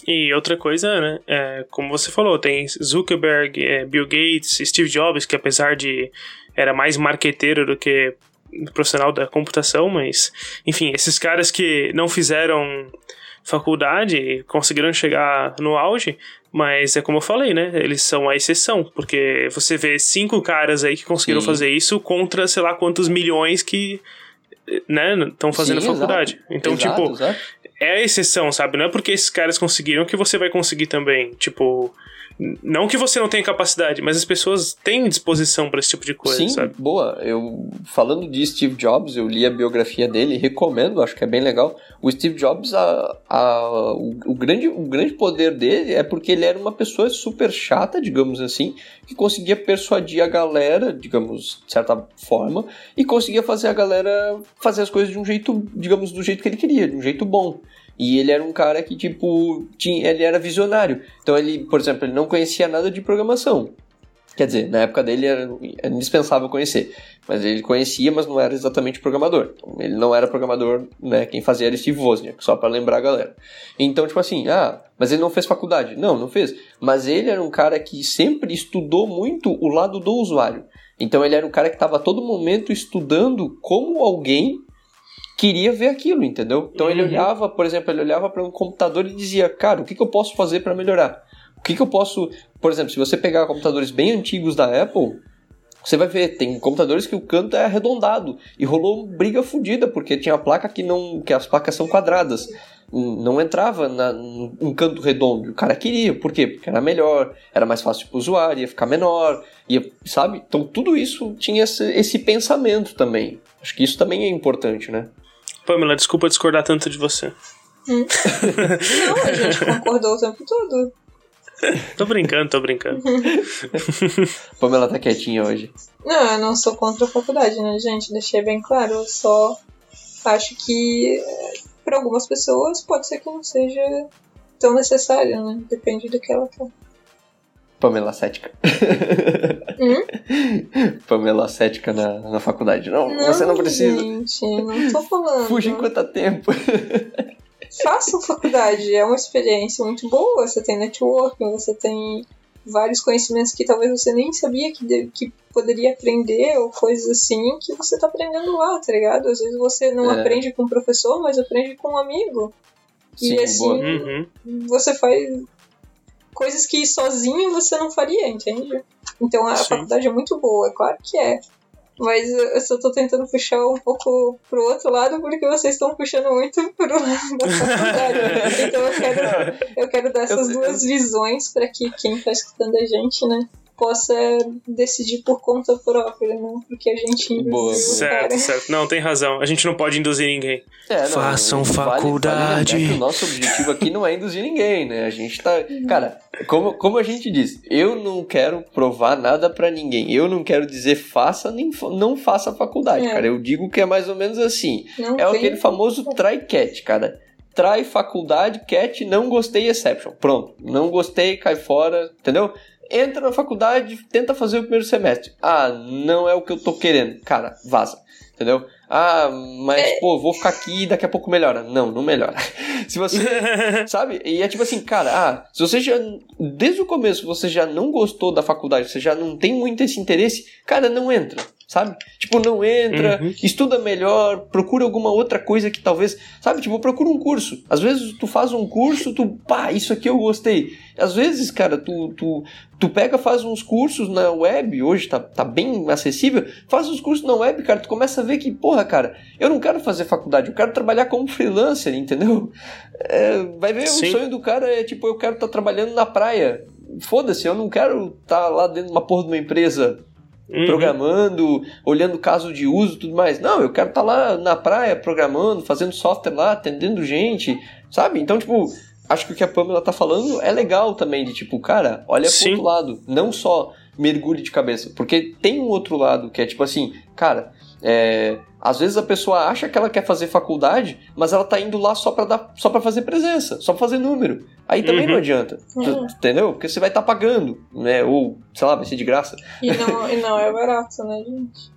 E outra coisa, né? É, como você falou, tem Zuckerberg, é, Bill Gates, Steve Jobs, que apesar de era mais marqueteiro do que profissional da computação, mas enfim, esses caras que não fizeram faculdade conseguiram chegar no auge, mas é como eu falei, né? Eles são a exceção, porque você vê cinco caras aí que conseguiram Sim. fazer isso contra sei lá quantos milhões que né, estão fazendo Sim, faculdade. Exato. Então, exato, tipo, exato. é a exceção, sabe? Não é porque esses caras conseguiram que você vai conseguir também. Tipo, Não que você não tenha capacidade, mas as pessoas têm disposição para esse tipo de coisa, Sim, sabe? boa. Eu falando de Steve Jobs, eu li a biografia dele, recomendo, acho que é bem legal. O Steve Jobs, a, a, o, o, grande, o grande poder dele é porque ele era uma pessoa super chata, digamos assim, que conseguia persuadir a galera, digamos, de certa forma, e conseguia fazer a galera fazer as coisas de um jeito, digamos, do jeito que ele queria, de um jeito bom. E ele era um cara que, tipo, tinha, ele era visionário. Então ele, por exemplo, ele não conhecia nada de programação. Quer dizer, na época dele era, era indispensável conhecer. Mas ele conhecia, mas não era exatamente programador. Então, ele não era programador, né? Quem fazia era Steve Wozniak, só para lembrar a galera. Então, tipo assim, ah, mas ele não fez faculdade. Não, não fez. Mas ele era um cara que sempre estudou muito o lado do usuário. Então ele era um cara que estava todo momento estudando como alguém queria ver aquilo, entendeu? Então uhum. ele olhava, por exemplo, ele olhava para um computador e dizia, cara, o que, que eu posso fazer para melhorar? O que, que eu posso, por exemplo, se você pegar computadores bem antigos da Apple, você vai ver, tem computadores que o canto é arredondado e rolou briga fodida porque tinha placa que não, que as placas são quadradas, não entrava na, num canto redondo. O cara queria, por quê? Porque era melhor, era mais fácil para o usuário, ia ficar menor, ia, sabe? Então tudo isso tinha esse, esse pensamento também. Acho que isso também é importante, né? Pamela, desculpa discordar tanto de você. Hum. (laughs) não, a gente concordou o tempo todo. tô brincando, tô brincando. (laughs) Pamela tá quietinha hoje. Não, eu não sou contra a faculdade, né, gente? Deixei bem claro. Eu só acho que para algumas pessoas pode ser que não seja tão necessário, né? Depende do que ela quer. Pamela cética. Hum? (laughs) Pamela cética na, na faculdade. Não, não, você não precisa. Gente, não tô falando. Fuja enquanto há tempo. (laughs) Faça faculdade, é uma experiência muito boa. Você tem networking, você tem vários conhecimentos que talvez você nem sabia que, de, que poderia aprender, ou coisas assim, que você tá aprendendo lá, tá ligado? Às vezes você não é. aprende com um professor, mas aprende com um amigo. Sim, e assim, uhum. você faz coisas que sozinho você não faria, entende? Então a Sim. faculdade é muito boa, é claro que é. Mas eu só tô tentando puxar um pouco pro outro lado porque vocês estão puxando muito pro (laughs) lado da faculdade. então eu quero, eu quero dar essas duas visões para que quem tá escutando a gente, né, possa decidir por conta própria, não porque a gente Boa, certo, certo. Não, tem razão. A gente não pode induzir ninguém. É, não, Façam faculdade. Vale, vale o nosso objetivo aqui não é induzir ninguém, né? A gente tá. Cara, como, como a gente diz, eu não quero provar nada para ninguém. Eu não quero dizer faça nem não faça faculdade, é. cara. Eu digo que é mais ou menos assim. Não é tem... aquele famoso try cat, cara trai faculdade, cat, não gostei, exception. Pronto. Não gostei, cai fora, entendeu? Entra na faculdade, tenta fazer o primeiro semestre. Ah, não é o que eu tô querendo. Cara, vaza. Entendeu? Ah, mas é. pô, vou ficar aqui e daqui a pouco melhora. Não, não melhora. (laughs) se você. (laughs) sabe? E é tipo assim, cara, ah, se você já. Desde o começo você já não gostou da faculdade, você já não tem muito esse interesse, cara, não entra sabe? Tipo, não entra, uhum. estuda melhor, procura alguma outra coisa que talvez, sabe? Tipo, procura um curso. Às vezes tu faz um curso, tu, pá, isso aqui eu gostei. Às vezes, cara, tu, tu, tu pega, faz uns cursos na web, hoje tá, tá bem acessível, faz uns cursos na web, cara, tu começa a ver que, porra, cara, eu não quero fazer faculdade, eu quero trabalhar como freelancer, entendeu? É, vai ver, Sim. o sonho do cara é, tipo, eu quero estar tá trabalhando na praia. Foda-se, eu não quero estar tá lá dentro de uma porra de uma empresa Uhum. programando, olhando caso de uso e tudo mais. Não, eu quero estar tá lá na praia programando, fazendo software lá, atendendo gente, sabe? Então, tipo, acho que o que a Pamela tá falando é legal também, de tipo, cara, olha Sim. pro outro lado, não só mergulhe de cabeça, porque tem um outro lado que é tipo assim, cara, é, às vezes a pessoa acha que ela quer fazer faculdade, mas ela tá indo lá só para dar, só para fazer presença, só pra fazer número. Aí também uhum. não adianta, uhum. entendeu? Porque você vai estar tá pagando, né? Ou, sei lá, vai ser de graça. E não, e não é barato, né, gente?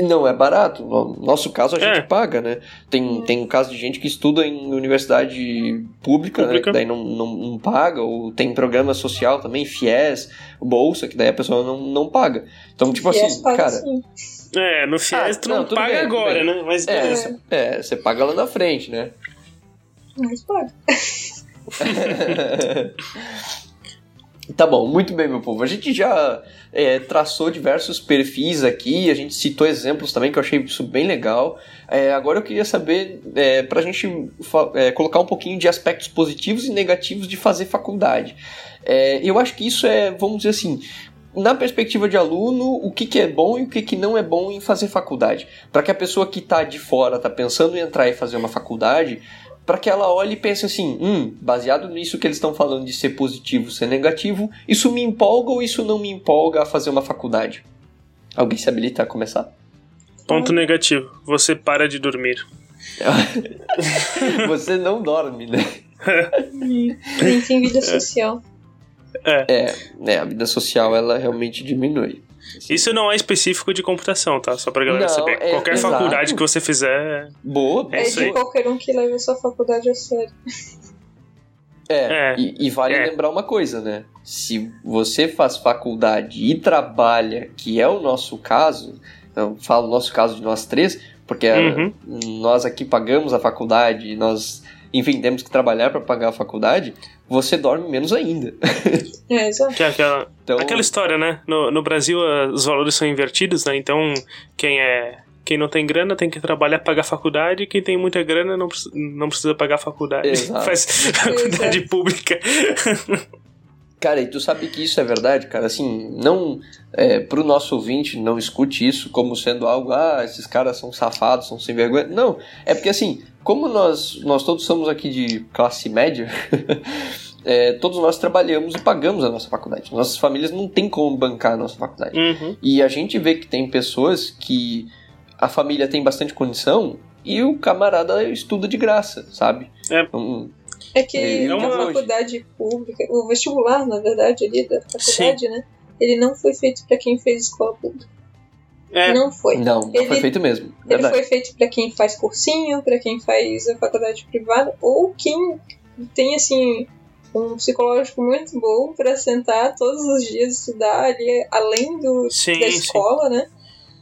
Não é barato. No nosso caso, a gente é. paga, né? Tem, tem um caso de gente que estuda em universidade pública, né? pública. Né? que daí não, não, não, paga, ou tem programa social também, FIES, Bolsa, que daí a pessoa não, não paga. Então, tipo FIES assim, cara. Sim. É, no FIES ah, tu não, não paga bem, agora, né? Mas é, é. Você, é, você paga lá na frente, né? Mas paga. (laughs) Tá bom, muito bem, meu povo. A gente já é, traçou diversos perfis aqui, a gente citou exemplos também, que eu achei isso bem legal. É, agora eu queria saber, é, para a gente é, colocar um pouquinho de aspectos positivos e negativos de fazer faculdade. É, eu acho que isso é, vamos dizer assim, na perspectiva de aluno, o que, que é bom e o que, que não é bom em fazer faculdade. Para que a pessoa que está de fora, está pensando em entrar e fazer uma faculdade, para que ela olhe e pense assim: hum, baseado nisso que eles estão falando de ser positivo, ser negativo, isso me empolga ou isso não me empolga a fazer uma faculdade? Alguém se habilita a começar? Ponto negativo: você para de dormir. (laughs) você não dorme, né? Nem tem vida social. É. é. É, a vida social ela realmente diminui. Isso não é específico de computação, tá? Só pra galera não, saber. É, Qualquer exato. faculdade que você fizer. Boa, é, é de qualquer um que leve a sua faculdade a sério. É, é e, e, vale é. lembrar uma coisa, né? Se você faz faculdade e trabalha, que é o nosso caso, eu falo nosso caso de nós três, porque uhum. nós aqui pagamos a faculdade, nós, enfim, temos que trabalhar para pagar a faculdade você dorme menos ainda. (laughs) É, exato. Que é aquela, então... aquela história, né? No, no Brasil os valores são invertidos, né? Então quem é quem não tem grana tem que trabalhar pagar faculdade, quem tem muita grana não, não precisa pagar faculdade. Exato. (laughs) Faz faculdade Exato. pública. (laughs) Cara, e tu sabe que isso é verdade, cara? Assim, não. É, pro nosso ouvinte, não escute isso como sendo algo, ah, esses caras são safados, são sem vergonha. Não, é porque assim, como nós, nós todos somos aqui de classe média, (laughs) é, todos nós trabalhamos e pagamos a nossa faculdade. Nossas famílias não têm como bancar a nossa faculdade. Uhum. E a gente vê que tem pessoas que a família tem bastante condição e o camarada estuda de graça, sabe? É. Então, é que é uma... a faculdade pública, o vestibular, na verdade, ali da faculdade, Sim. né? Ele não foi feito para quem fez escola pública. É. Não foi. Não, não ele, foi feito mesmo. Verdade. Ele foi feito para quem faz cursinho, para quem faz a faculdade privada, ou quem tem, assim, um psicológico muito bom para sentar todos os dias estudar ali, além do, sim, da escola, sim. né?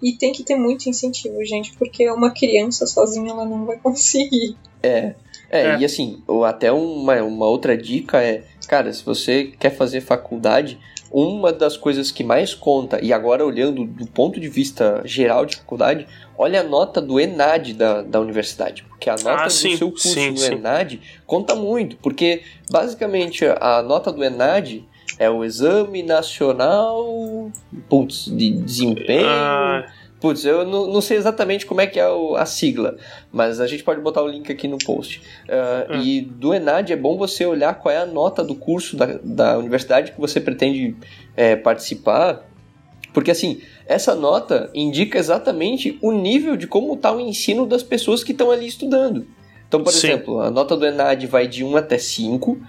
E tem que ter muito incentivo, gente, porque uma criança sozinha ela não vai conseguir. É. É, é. e assim, ou até uma, uma outra dica é, cara, se você quer fazer faculdade, uma das coisas que mais conta, e agora olhando do ponto de vista geral de faculdade, olha a nota do ENAD da, da universidade. Porque a nota ah, do sim, seu curso sim, no sim. ENAD conta muito. Porque, basicamente, a nota do ENAD é o Exame Nacional putz, de Desempenho. Ah Putz, eu não, não, sei exatamente como é que é o, a sigla, mas a gente pode botar o link aqui no post. Uh, hum. E do ENAD é bom você olhar qual é a nota do curso da, da universidade que você pretende é, participar, porque assim, essa nota indica exatamente o nível de como está o ensino das pessoas que estão ali estudando. Então, por Sim. exemplo, a nota do ENAD vai de 1 até 5,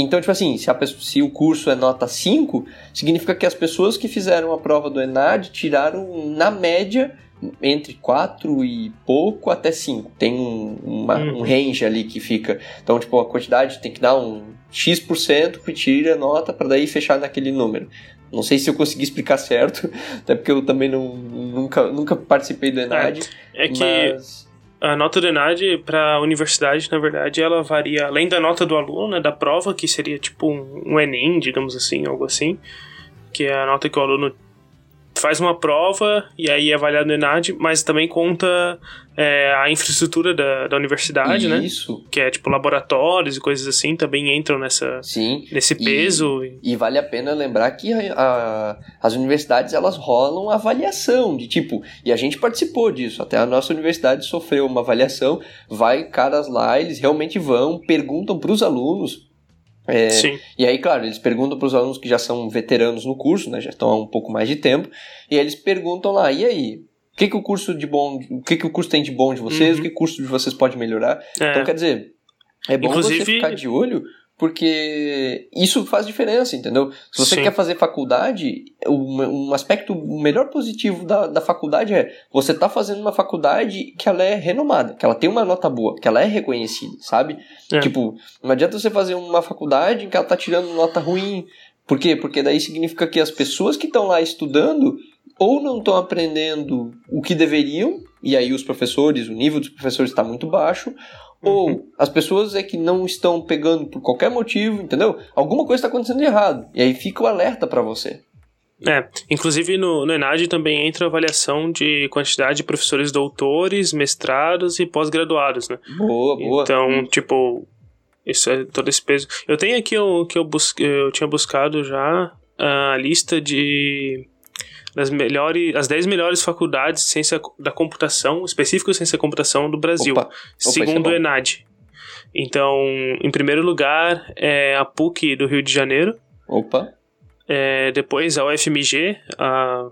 então, tipo assim, se, pessoa, se, o curso é nota 5, significa que as pessoas que fizeram a prova do ENAD tiraram, na média, entre 4 e pouco até 5. Tem um, uma, um uhum. range ali que fica. Então, tipo, a quantidade tem que dar um X% que tira a nota para daí fechar naquele número. Não sei se eu consegui explicar certo, (laughs) até porque eu também não, nunca, nunca participei do ENAD. É, é que. Mas a nota do ENAD para a universidade, na verdade, ela varia além da nota do aluno, né, da prova, que seria tipo um, um Enem, digamos assim, algo assim, que é a nota que o aluno faz uma prova e aí é avaliado no ENAD, mas também conta é, a infraestrutura da, da universidade, Isso. né? Isso. Que é tipo laboratórios e coisas assim, também entram nessa, Sim. nesse peso. E, e vale a pena lembrar que a, a, as universidades elas rolam avaliação de tipo, e a gente participou disso, até a nossa universidade sofreu uma avaliação, vai caras lá, eles realmente vão, perguntam para os alunos é, Sim. E aí, claro, eles perguntam para os alunos que já são veteranos no curso, né, já estão há um pouco mais de tempo, e eles perguntam lá, e aí, o que, que o curso de bom, o que, que o curso tem de bom de vocês, uhum. o que o curso de vocês pode melhorar? É. Então, quer dizer, é bom Inclusive, você ficar de olho, porque isso faz diferença, entendeu? Se você Sim. quer fazer faculdade, um, um aspecto, melhor positivo da, da faculdade é você tá fazendo uma faculdade que ela é renomada, que ela tem uma nota boa, que ela é reconhecida, sabe? É. Tipo, não adianta você fazer uma faculdade em que ela tá tirando nota ruim. Por quê? Porque daí significa que as pessoas que estão lá estudando ou não estão aprendendo o que deveriam, e aí os professores, o nível dos professores está muito baixo. Ou as pessoas é que não estão pegando por qualquer motivo, entendeu? Alguma coisa está acontecendo de errado, e aí fica o alerta para você. É, inclusive no, no ENAD também entra a avaliação de quantidade de professores doutores, mestrados e pós-graduados, né? Boa, boa. Então, tipo, isso é todo esse peso. Eu tenho aqui o que eu, bus eu tinha buscado já a lista de das melhores, as 10 melhores faculdades de ciência da computação, específico de ciência da computação do Brasil, Opa. Opa, segundo é o ENAD. Então, em primeiro lugar é a PUC do Rio de Janeiro. Opa. É, depois a UFMG, a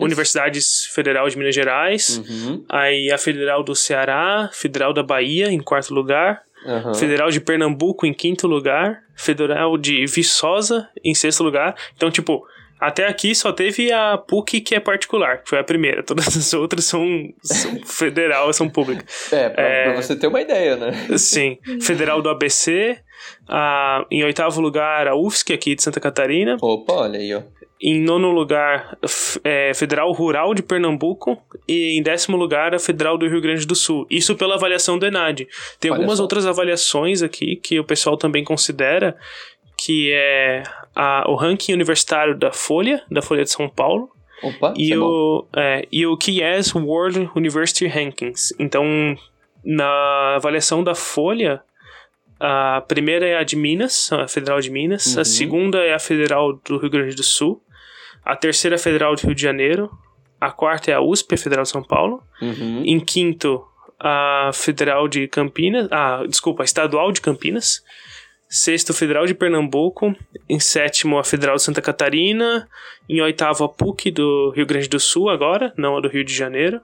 Universidade Federal de Minas Gerais. Uhum. Aí a Federal do Ceará, Federal da Bahia em quarto lugar. Uhum. Federal de Pernambuco em quinto lugar. Federal de Viçosa em sexto lugar. Então, tipo, até aqui só teve a PUC que é particular, que foi a primeira. Todas as outras são, são federal, são públicas. É pra, é, pra, você ter uma ideia, né? Sim. Federal do ABC. A, em oitavo lugar, a UFSC aqui de Santa Catarina. Opa, olha aí, ó. Em nono lugar, é, Federal Rural de Pernambuco. E em décimo lugar, a Federal do Rio Grande do Sul. Isso pela avaliação do ENAD. Tem Olha algumas só. outras avaliações aqui que o pessoal também considera, que é a, o ranking universitário da Folha, da Folha de São Paulo. Opa, e, é o, é, e o QS World University Rankings. Então, na avaliação da Folha, a primeira é a de Minas, a Federal de Minas. Uhum. A segunda é a Federal do Rio Grande do Sul. A terceira é a Federal do Rio de Janeiro. A quarta é a USP, a Federal de São Paulo. Uhum. Em quinto, a Federal de Campinas. Ah, desculpa, a Estadual de Campinas. Sexto, Federal de Pernambuco. Em sétimo, a Federal de Santa Catarina. Em oitavo, a PUC do Rio Grande do Sul, agora, não a do Rio de Janeiro.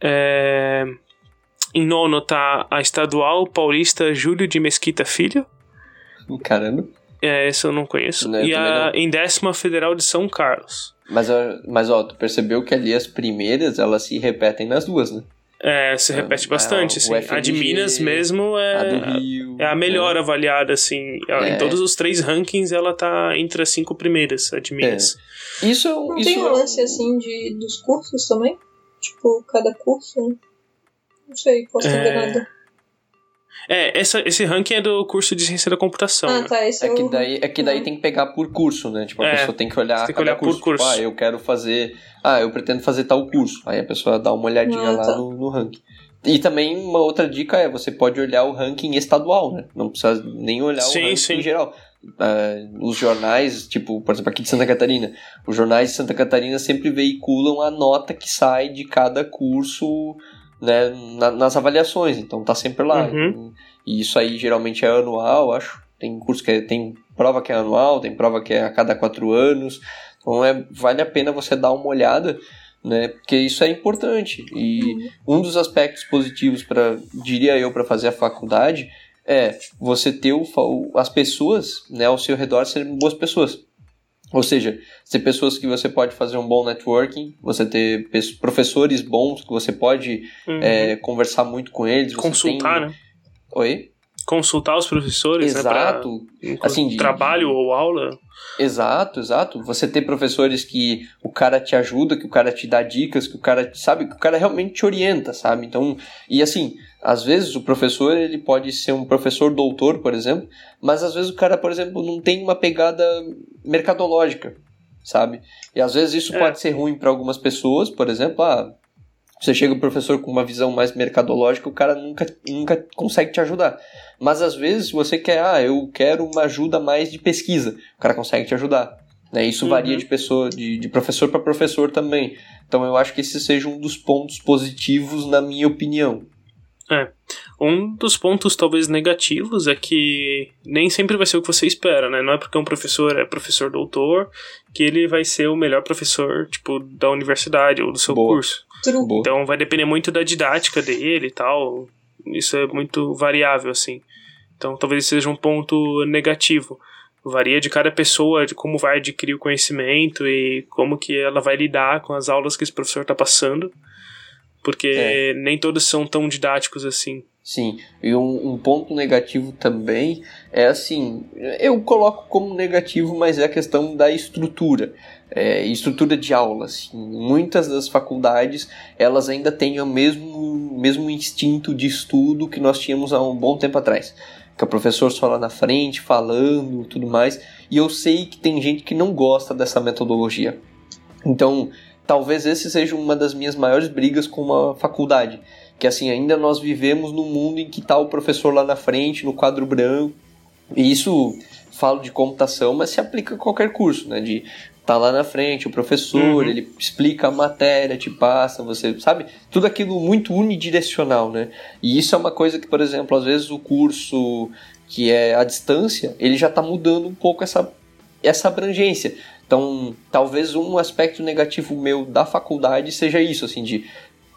É... Em nono tá a Estadual Paulista Júlio de Mesquita Filho. Caramba. É, essa eu não conheço. Não, e a, não. em décima, a Federal de São Carlos. Mas, mas ó, tu percebeu que ali as primeiras, elas se repetem nas duas, né? É, se repete bastante, assim. A de Minas mesmo é a, do Rio, é a melhor né? avaliada, assim. É. Em todos os três rankings, ela tá entre as cinco primeiras, a de Minas. Isso é. Não isso tem um é lance assim de, dos cursos também? Tipo, cada curso? Não sei, posso estar É. É, essa, esse ranking é do curso de ciência da computação. Ah, né? tá, esse É é que daí, é que daí tem que pegar por curso, né? Tipo, a É, pessoa tem que olhar tem que cada olhar por curso. curso. Tipo, ah, eu quero fazer. Ah, eu pretendo fazer tal curso. Aí a pessoa dá uma olhadinha Ah, lá tá. no, no ranking. E também uma outra dica é você pode olhar o ranking estadual, né? Não precisa nem olhar Sim, o ranking sim. em geral. Ah, os jornais, tipo, por exemplo, aqui de Santa Catarina, os jornais de Santa Catarina sempre veiculam a nota que sai de cada curso né, na- nas avaliações, então tá sempre lá. Uhum. E isso aí geralmente é anual, acho. Tem curso que é, tem prova que é anual, tem prova que é a cada quatro anos. Então é, vale a pena você dar uma olhada, né? Porque isso é importante. E um dos aspectos positivos para, diria eu, para fazer a faculdade é você ter o- as pessoas, né, ao seu redor serem boas pessoas. Ou seja, ser pessoas que você pode fazer um bom networking, você ter professores bons que você pode Uhum. é, conversar muito com eles. Consultar, tem- né? Oi? Consultar os professores, né? pra- Exato. Assim, de- trabalho ou aula. Exato, exato. Você ter professores que o cara te ajuda, que o cara te dá dicas, que o cara sabe, que o cara realmente te orienta, sabe? Então, e assim, às vezes o professor ele pode ser um professor doutor, por exemplo, mas às vezes o cara, por exemplo, não tem uma pegada mercadológica, sabe? E às vezes isso É. pode ser ruim para algumas pessoas, por exemplo, ah, você chega o professor com uma visão mais mercadológica, o cara nunca, nunca consegue te ajudar. Mas às vezes você quer, ah, eu quero uma ajuda mais de pesquisa, o cara consegue te ajudar. Né? Isso Uhum. varia de pessoa, de, de professor para professor também. Então eu acho que esse seja um dos pontos positivos, na minha opinião. Um dos pontos talvez negativos é que nem sempre vai ser o que você espera, né? Não é porque um professor é professor doutor que ele vai ser o melhor professor, tipo, da universidade ou do seu Boa. curso. Boa. Então vai depender muito da didática dele e tal. Isso é muito variável, assim. Então talvez seja um ponto negativo. Varia de cada pessoa, de como vai adquirir o conhecimento e como que ela vai lidar com as aulas que esse professor está passando. Porque É. nem todos são tão didáticos assim. Sim, e um, um, ponto negativo também é assim, eu coloco como negativo, mas é a questão da estrutura, é, estrutura de aula. Assim. Muitas das faculdades elas ainda têm o mesmo, mesmo instinto de estudo que nós tínhamos há um bom tempo atrás, que o professor só lá na frente falando, tudo mais. E eu sei que tem gente que não gosta dessa metodologia. Então, talvez esse seja uma das minhas maiores brigas com a faculdade que assim ainda nós vivemos num mundo em que está o professor lá na frente, no quadro branco. E isso falo de computação, mas se aplica a qualquer curso, né? De tá lá na frente o professor, uhum. ele explica a matéria, te passa, você sabe? Tudo aquilo muito unidirecional, né? E isso é uma coisa que, por exemplo, às vezes o curso que é à distância, ele já está mudando um pouco essa, essa abrangência. Então, talvez um aspecto negativo meu da faculdade seja isso, assim, de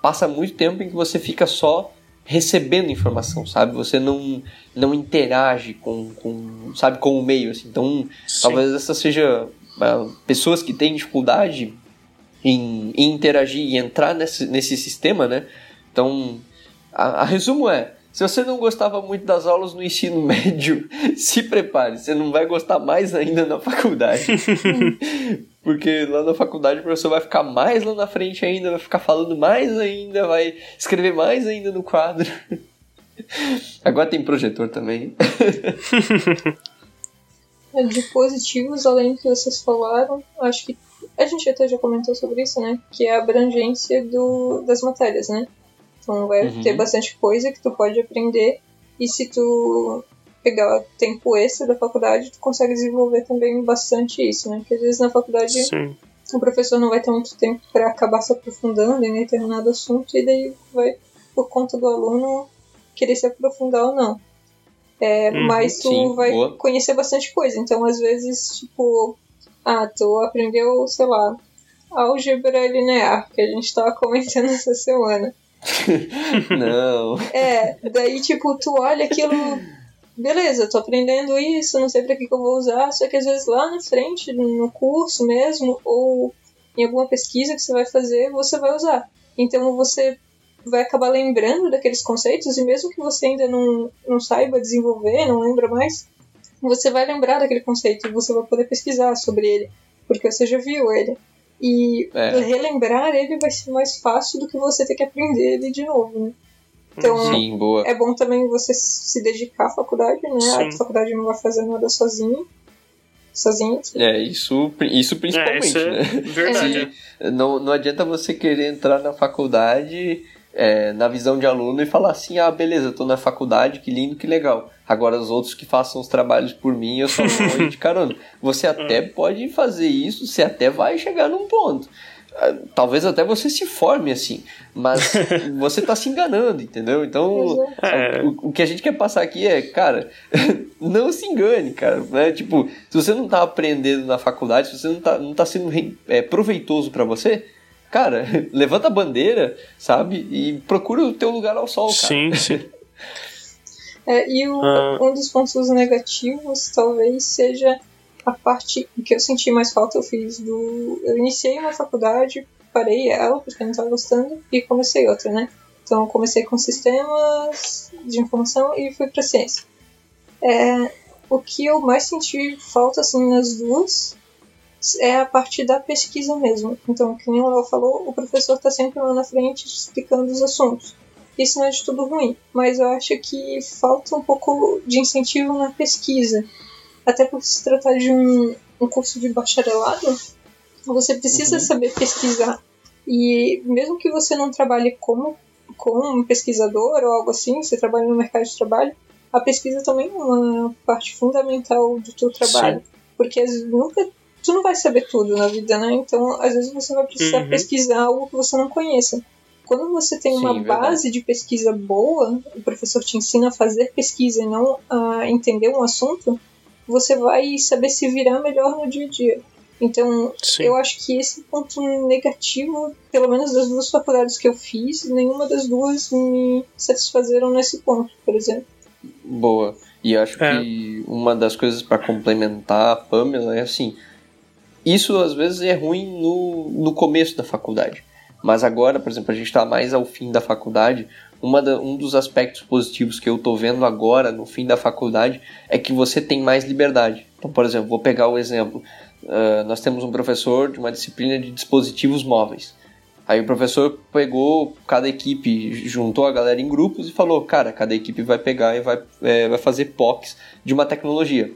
passa muito tempo em que você fica só recebendo informação, sabe? Você não, não interage com, com, sabe, com o meio, assim. Então, Sim. talvez essa seja... Uh, pessoas que têm dificuldade em, em, interagir e entrar nesse, nesse sistema, né? Então, a, a resumo é... Se você não gostava muito das aulas no ensino (laughs) médio, se prepare, você não vai gostar mais ainda na faculdade. (laughs) Porque lá na faculdade o professor vai ficar mais lá na frente ainda, vai ficar falando mais ainda, vai escrever mais ainda no quadro. (laughs) Agora tem projetor também. É, de positivos, além do que vocês falaram, acho que a gente até já comentou sobre isso, né? Que é a abrangência do, das matérias, né? Então vai uhum. ter bastante coisa que tu pode aprender e se tu pegar tempo extra da faculdade, tu consegue desenvolver também bastante isso, né? Porque às vezes na faculdade Sim. o professor não vai ter muito tempo para acabar se aprofundando em determinado assunto e daí vai por conta do aluno querer se aprofundar ou não. É, uhum, mas tu sim, vai boa. conhecer bastante coisa. Então, às vezes, tipo, ah, tu aprendeu, sei lá, álgebra linear, que a gente tava (laughs) comentando essa semana. (laughs) não. É, daí, tipo, tu olha aquilo beleza, tô aprendendo isso, não sei para que, que eu vou usar, só que às vezes lá na frente, no curso mesmo, ou em alguma pesquisa que você vai fazer, você vai usar. Então você vai acabar lembrando daqueles conceitos, e mesmo que você ainda não, não saiba desenvolver, não lembra mais, você vai lembrar daquele conceito e você vai poder pesquisar sobre ele, porque você já viu ele. E é. relembrar ele vai ser mais fácil do que você ter que aprender ele de novo, né? Então, Sim, boa. é bom também você se dedicar à faculdade, né? Sim. A faculdade não vai fazer nada sozinho. Sozinho. É, isso, isso principalmente, é, isso é né? Verdade. não, não adianta você querer entrar na faculdade é, na visão de aluno e falar assim, ah, beleza, tô na faculdade, que lindo, que legal. Agora os outros que façam os trabalhos por mim, eu só vou de carona. Você (laughs) até pode fazer isso, você até vai chegar num ponto. Talvez até você se forme assim, mas (laughs) você está se enganando, entendeu? Então, é. o, o, que a gente quer passar aqui é, cara, (laughs) não se engane, cara. Né? Tipo, se você não está aprendendo na faculdade, se você não está não tá sendo é, proveitoso para você, cara, (laughs) levanta a bandeira, sabe? E procura o teu lugar ao sol, cara. Sim, sim. (laughs) é, e o, ah. um dos pontos negativos talvez seja a parte que eu senti mais falta eu fiz do. Eu iniciei uma faculdade, parei ela porque eu não estava gostando e comecei outra, né? Então eu comecei com sistemas de informação e fui para ciência. É, o que eu mais senti falta assim nas duas é a parte da pesquisa mesmo. Então, como o Léo falou, o professor está sempre lá na frente explicando os assuntos. Isso não é de tudo ruim, mas eu acho que falta um pouco de incentivo na pesquisa até por se tratar de um, um curso de bacharelado, você precisa uhum. saber pesquisar. E mesmo que você não trabalhe como, como um pesquisador ou algo assim, você trabalha no mercado de trabalho, a pesquisa também é uma parte fundamental do teu trabalho. Sim. Porque nunca tu não vai saber tudo na vida, né? Então, às vezes você vai precisar uhum. pesquisar algo que você não conheça. Quando você tem uma Sim, base de pesquisa boa, o professor te ensina a fazer pesquisa e não a entender um assunto, você vai saber se virar melhor no dia a dia. Então, Sim. eu acho que esse ponto negativo, pelo menos das duas faculdades que eu fiz, nenhuma das duas me satisfazeram nesse ponto, por exemplo. Boa. E acho é. que uma das coisas para complementar a Pamela é assim: isso às vezes é ruim no, no começo da faculdade. Mas agora, por exemplo, a gente está mais ao fim da faculdade. Da, um dos aspectos positivos que eu estou vendo agora, no fim da faculdade, é que você tem mais liberdade. Então, por exemplo, vou pegar o exemplo. Uh, nós temos um professor de uma disciplina de dispositivos móveis. Aí o professor pegou cada equipe, juntou a galera em grupos e falou: cara, cada equipe vai pegar e vai, é, vai fazer POCs de uma tecnologia.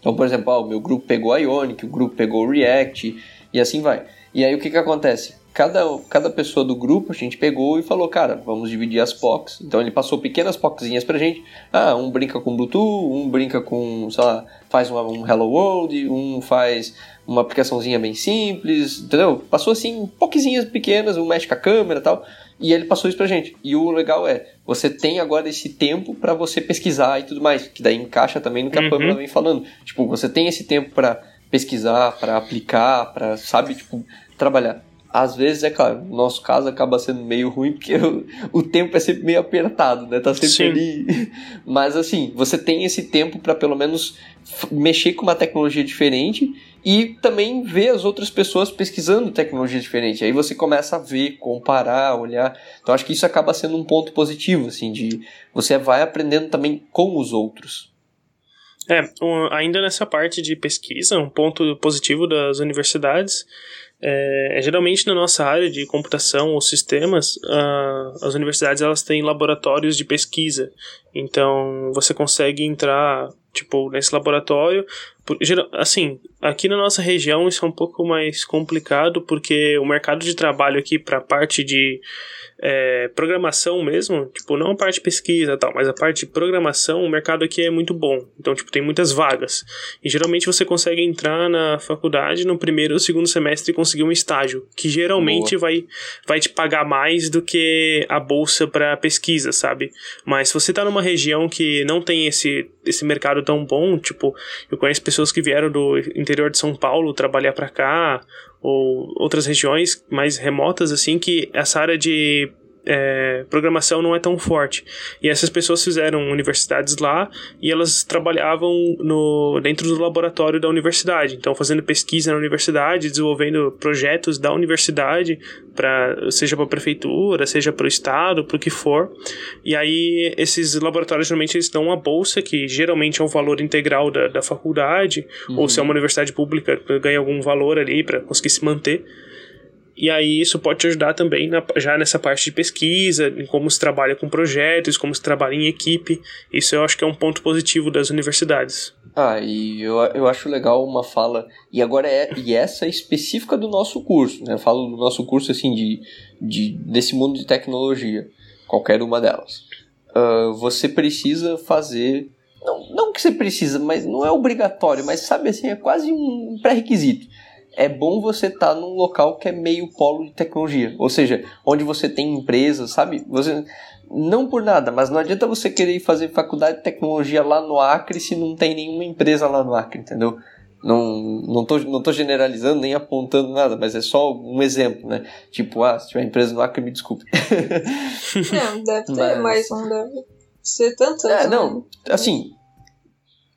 Então, por exemplo, ó, o meu grupo pegou Ionic, o grupo pegou React e assim vai. E aí o que, que acontece? Cada, cada pessoa do grupo a gente pegou e falou, cara, vamos dividir as POCs. Então ele passou pequenas POCzinhas pra gente. Ah, um brinca com Bluetooth, um brinca com, sei lá, faz uma, um Hello World, um faz uma aplicaçãozinha bem simples, entendeu? Passou assim, pouquinhas pequenas, um mexe com a câmera e tal. E ele passou isso pra gente. E o legal é, você tem agora esse tempo para você pesquisar e tudo mais, que daí encaixa também no que a uhum. Pamela vem falando. Tipo, você tem esse tempo para pesquisar, para aplicar, para sabe, tipo, trabalhar. Às vezes, é claro, no nosso caso acaba sendo meio ruim, porque (laughs) o, o tempo é sempre meio apertado, né? Tá sempre Sim. ali. (laughs) Mas assim, você tem esse tempo para pelo menos mexer com uma tecnologia diferente e também ver as outras pessoas pesquisando tecnologia diferente. Aí você começa a ver, comparar, olhar. Então acho que isso acaba sendo um ponto positivo, assim, de você vai aprendendo também com os outros. É, ainda nessa parte de pesquisa, um ponto positivo das universidades é, é, geralmente na nossa área de computação ou sistemas, as universidades elas têm laboratórios de pesquisa. Então você consegue entrar tipo nesse laboratório. Por, assim, aqui na nossa região isso é um pouco mais complicado porque o mercado de trabalho aqui para a parte de é, programação mesmo, tipo, não a parte de pesquisa e tal, mas a parte de programação, o mercado aqui é muito bom. Então, tipo, tem muitas vagas. E geralmente você consegue entrar na faculdade no primeiro ou segundo semestre e conseguir um estágio, que geralmente vai, vai te pagar mais do que a bolsa para pesquisa, sabe? Mas se você tá numa região que não tem esse, esse mercado tão bom, tipo, eu conheço pessoas que vieram do interior de São Paulo trabalhar para cá, ou outras regiões mais remotas assim que essa área de é, programação não é tão forte. E essas pessoas fizeram universidades lá e elas trabalhavam no, dentro do laboratório da universidade. Então, fazendo pesquisa na universidade, desenvolvendo projetos da universidade, pra, seja para a prefeitura, seja para o estado, para o que for. E aí, esses laboratórios geralmente eles dão uma bolsa, que geralmente é um valor integral da, da faculdade, uhum. ou se é uma universidade pública, ganha algum valor ali para conseguir se manter. E aí isso pode te ajudar também na, já nessa parte de pesquisa, em como se trabalha com projetos, como se trabalha em equipe. Isso eu acho que é um ponto positivo das universidades. Ah, e eu, eu acho legal uma fala, e agora é, e essa é específica do nosso curso, né? Eu falo do nosso curso assim de, de desse mundo de tecnologia, qualquer uma delas. Uh, você precisa fazer não, não que você precisa, mas não é obrigatório, mas sabe assim, é quase um pré-requisito é bom você estar tá num local que é meio polo de tecnologia. Ou seja, onde você tem empresas, sabe? Você. Não por nada, mas não adianta você querer fazer faculdade de tecnologia lá no Acre se não tem nenhuma empresa lá no Acre, entendeu? Não, não, tô, não tô generalizando nem apontando nada, mas é só um exemplo, né? Tipo, ah, se tiver empresa no Acre, me desculpe. Não, deve ter, (laughs) mas, mas não deve ser tanto. É, não, assim,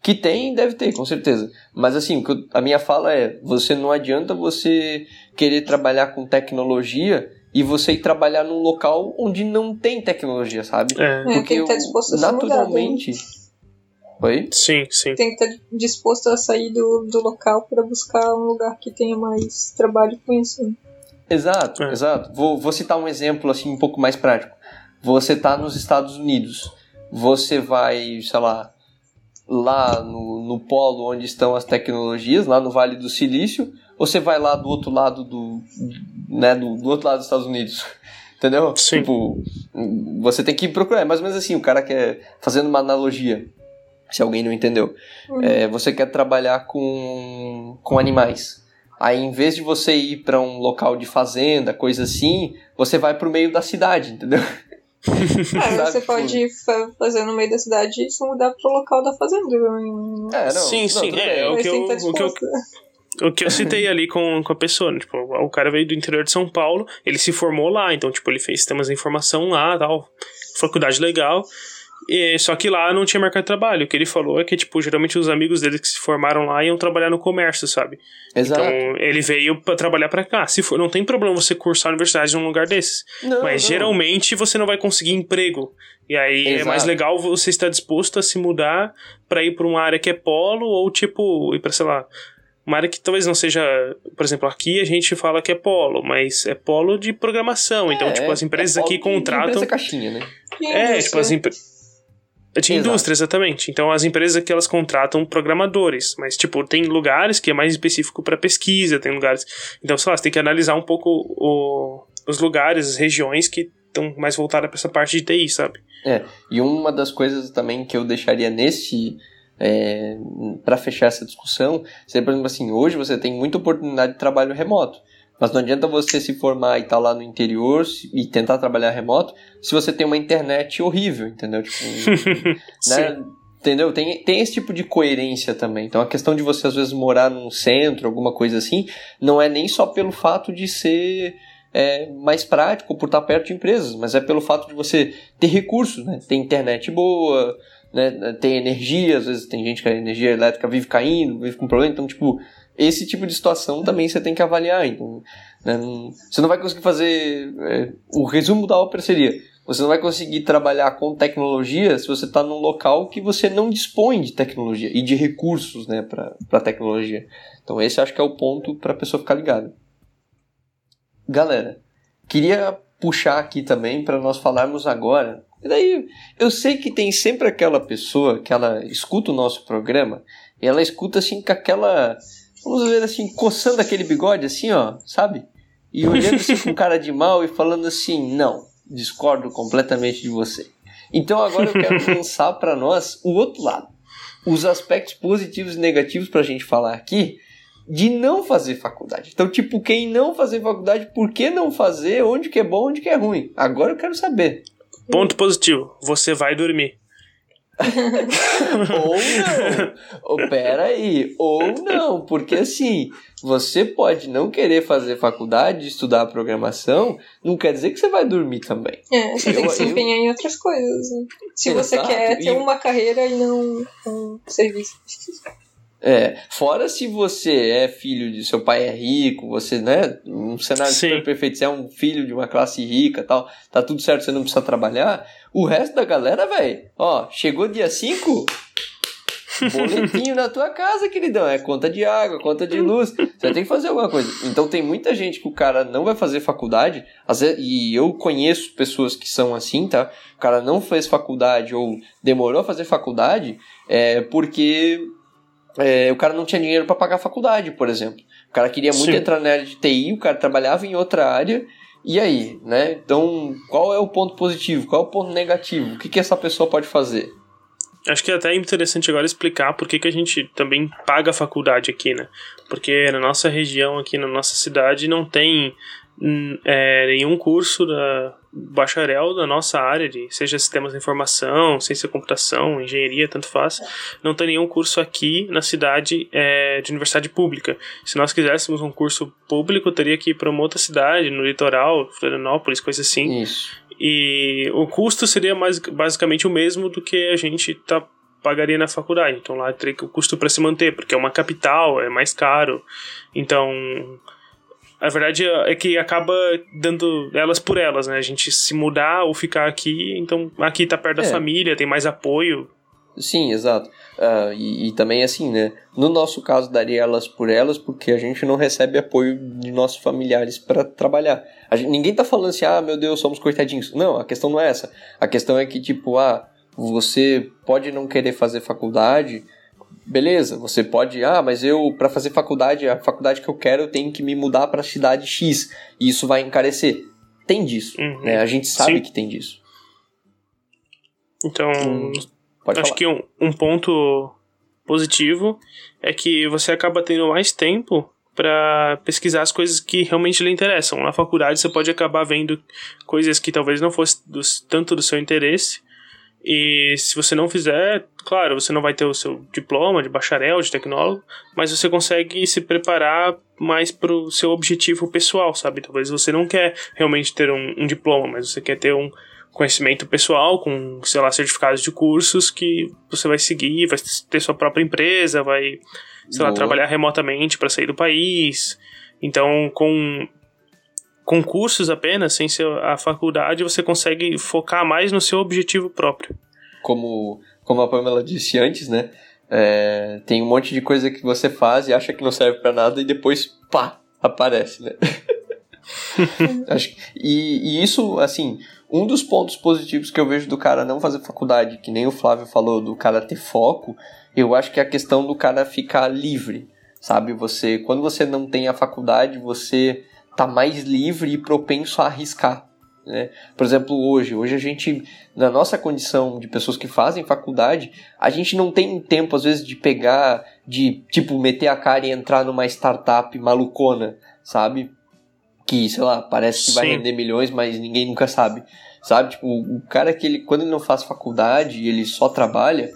que tem, deve ter, com certeza. Mas assim, a minha fala é: você não adianta você querer trabalhar com tecnologia e você ir trabalhar num local onde não tem tecnologia, sabe? É. Porque é, tem que estar disposto a naturalmente. Mudar, Oi? Sim, sim. Tem que estar disposto a sair do, do local para buscar um lugar que tenha mais trabalho com isso. Né? Exato, é. exato. Vou, vou citar um exemplo assim um pouco mais prático. Você está nos Estados Unidos, você vai, sei lá, lá no, no polo onde estão as tecnologias, lá no Vale do Silício, ou você vai lá do outro lado do, né, do, do outro lado dos Estados Unidos? (laughs) Entendeu? Sim. Tipo, você tem que procurar. É mais ou menos assim, o cara quer, fazendo uma analogia, se alguém não entendeu. Uhum. É, você quer trabalhar com, com animais. Aí, em vez de você ir para um local de fazenda, coisa assim, você vai para o meio da cidade, entendeu? (laughs) É, você pode fazer no meio da cidade e se mudar pro local da fazenda. É, não, sim, não, sim. É, é, o, que eu, o, que eu, o que eu citei ali com, com a pessoa, né? tipo, o cara veio do interior de São Paulo, ele se formou lá, então, tipo, ele fez sistemas de informação lá, tal, faculdade legal, E, só que lá não tinha mercado de trabalho. O que ele falou é que, tipo, geralmente os amigos dele que se formaram lá iam trabalhar no comércio, sabe? Exato. Então ele veio para trabalhar para cá. Se for, não tem problema você cursar a universidade num lugar desses. Não, mas não. geralmente você não vai conseguir emprego. E aí é Exato. mais legal você estar disposto a se mudar para ir para uma área que é polo ou tipo ir para sei lá uma área que talvez não seja, por exemplo, aqui a gente fala que é polo, mas é polo de programação. Então, É, tipo, as empresas é aqui contratam Empresa caixinha, né? é, tipo, as empresas. De Exato. indústria, exatamente. Então, as empresas aqui elas contratam programadores, mas, tipo, tem lugares que é mais específico para pesquisa, tem lugares. Então, sei lá, você tem que analisar um pouco o... os lugares, as regiões que estão mais voltadas para essa parte de TI, sabe? É, e uma das coisas também que eu deixaria nesse. É, para fechar essa discussão, seria, por exemplo, assim, hoje você tem muita oportunidade de trabalho remoto. Mas não adianta você se formar e estar lá no interior e tentar trabalhar remoto se você tem uma internet horrível, entendeu? Tipo, (laughs) né? Entendeu? Tem, tem esse tipo de coerência também. Então a questão de você às vezes morar num centro, alguma coisa assim, não é nem só pelo fato de ser é, mais prático por estar perto de empresas, mas é pelo fato de você ter recursos, né? Ter internet boa, né? Tem energia, às vezes tem gente que a energia elétrica vive caindo, vive com problema, então tipo esse tipo de situação também você tem que avaliar. Então, né, não- você não vai conseguir fazer. é, o resumo da ópera seria: você não vai conseguir trabalhar com tecnologia se você está num local que você não dispõe de tecnologia e de recursos né, para tecnologia. Então, esse acho que é o ponto para a pessoa ficar ligada. Galera, queria puxar aqui também para nós falarmos agora. E daí, eu sei que tem sempre aquela pessoa que ela escuta o nosso programa e ela escuta assim com aquela. Vamos ver assim, coçando aquele bigode assim, ó, sabe? E olhando assim com cara de mal e falando assim: não, discordo completamente de você. Então agora eu quero (laughs) lançar para nós o outro lado. Os aspectos positivos e negativos pra gente falar aqui de não fazer faculdade. Então, tipo, quem não fazer faculdade, por que não fazer? Onde que é bom, onde que é ruim? Agora eu quero saber. Ponto positivo: você vai dormir. (laughs) ou não. Ou, pera aí. Ou não. Porque assim, você pode não querer fazer faculdade, estudar programação, não quer dizer que você vai dormir também. É, você tem Eu- que se eu- empenhar em outras coisas. né? Se você Exato, quer ter e- uma carreira e não um serviço. É, fora se você é filho de seu pai é rico, você, né, um cenário Sim. super perfeito, você é um filho de uma classe rica tal, tá tudo certo, você não precisa trabalhar. O resto da galera, velho, ó, chegou dia 5, boletinho na tua casa, queridão, é conta de água, conta de luz, você tem que fazer alguma coisa. Então tem muita gente que o cara não vai fazer faculdade, vezes, e eu conheço pessoas que são assim, tá? O cara não fez faculdade ou demorou a fazer faculdade, é porque é, o cara não tinha dinheiro para pagar a faculdade, por exemplo. O cara queria muito Sim. entrar na área de TI, o cara trabalhava em outra área, e aí, né? Então, qual é o ponto positivo? Qual é o ponto negativo? O que, que essa pessoa pode fazer? Acho que é até interessante agora explicar por que, que a gente também paga a faculdade aqui, né? Porque na nossa região, aqui na nossa cidade, não tem é, nenhum curso da bacharel da nossa área, de, seja sistemas de informação, ciência da computação, engenharia, tanto faz. Não tem nenhum curso aqui na cidade é, de universidade pública. Se nós quiséssemos um curso público, teria que ir para uma outra cidade, no litoral, Florianópolis, coisa assim. Isso. E o custo seria mais, basicamente o mesmo do que a gente tá, pagaria na faculdade. Então lá teria que o custo para se manter, porque é uma capital, é mais caro. Então, a verdade é que acaba dando elas por elas, né? A gente se mudar ou ficar aqui, então aqui tá perto da É. família, tem mais apoio. Sim, exato. Ah, e, e também assim, né? No nosso caso, daria elas por elas, porque a gente não recebe apoio de nossos familiares para trabalhar. Gente- ninguém tá falando assim, ah, meu Deus, somos coitadinhos. Não, a questão não é essa. A questão é que, tipo, ah, você pode não querer fazer faculdade, beleza, você pode, ah, mas eu, para fazer faculdade, a faculdade que eu quero, eu tenho que me mudar para a cidade X, e isso vai encarecer. Tem disso, Uhum. né? A gente sabe Sim. que tem disso. Então, Hum, acho falar. que um, um ponto positivo é que você acaba tendo mais tempo para pesquisar as coisas que realmente lhe interessam. Na faculdade você pode acabar vendo coisas que talvez não fosse tanto do seu interesse. E se você não fizer, claro, você não vai ter o seu diploma de bacharel, de tecnólogo, mas você consegue se preparar mais para o seu objetivo pessoal, sabe? Talvez você não quer realmente ter um, um diploma, mas você quer ter um, conhecimento pessoal, com, sei lá, certificados de cursos que você vai seguir, vai ter sua própria empresa, vai, sei Boa. lá, trabalhar remotamente para sair do país. Então, com com cursos apenas, sem ser a faculdade, você consegue focar mais no seu objetivo próprio. Como, como a Pamela disse antes, né? É, tem um monte de coisa que você faz e acha que não serve para nada e depois, pá, aparece, né? (laughs) Acho, e, e isso, assim, um dos pontos positivos que eu vejo do cara não fazer faculdade, que nem o Flávio falou, do cara ter foco, eu acho que é a questão do cara ficar livre, sabe? Você, quando você não tem a faculdade, você tá mais livre e propenso a arriscar. Né? Por exemplo, hoje, hoje a gente, na nossa condição de pessoas que fazem faculdade, a gente não tem tempo, às vezes, de pegar, de, tipo, meter a cara e entrar numa startup malucona, sabe? Que, sei lá, parece que vai render milhões, mas ninguém nunca sabe, sabe? Tipo, o cara que ele, quando ele não faz faculdade e ele só trabalha,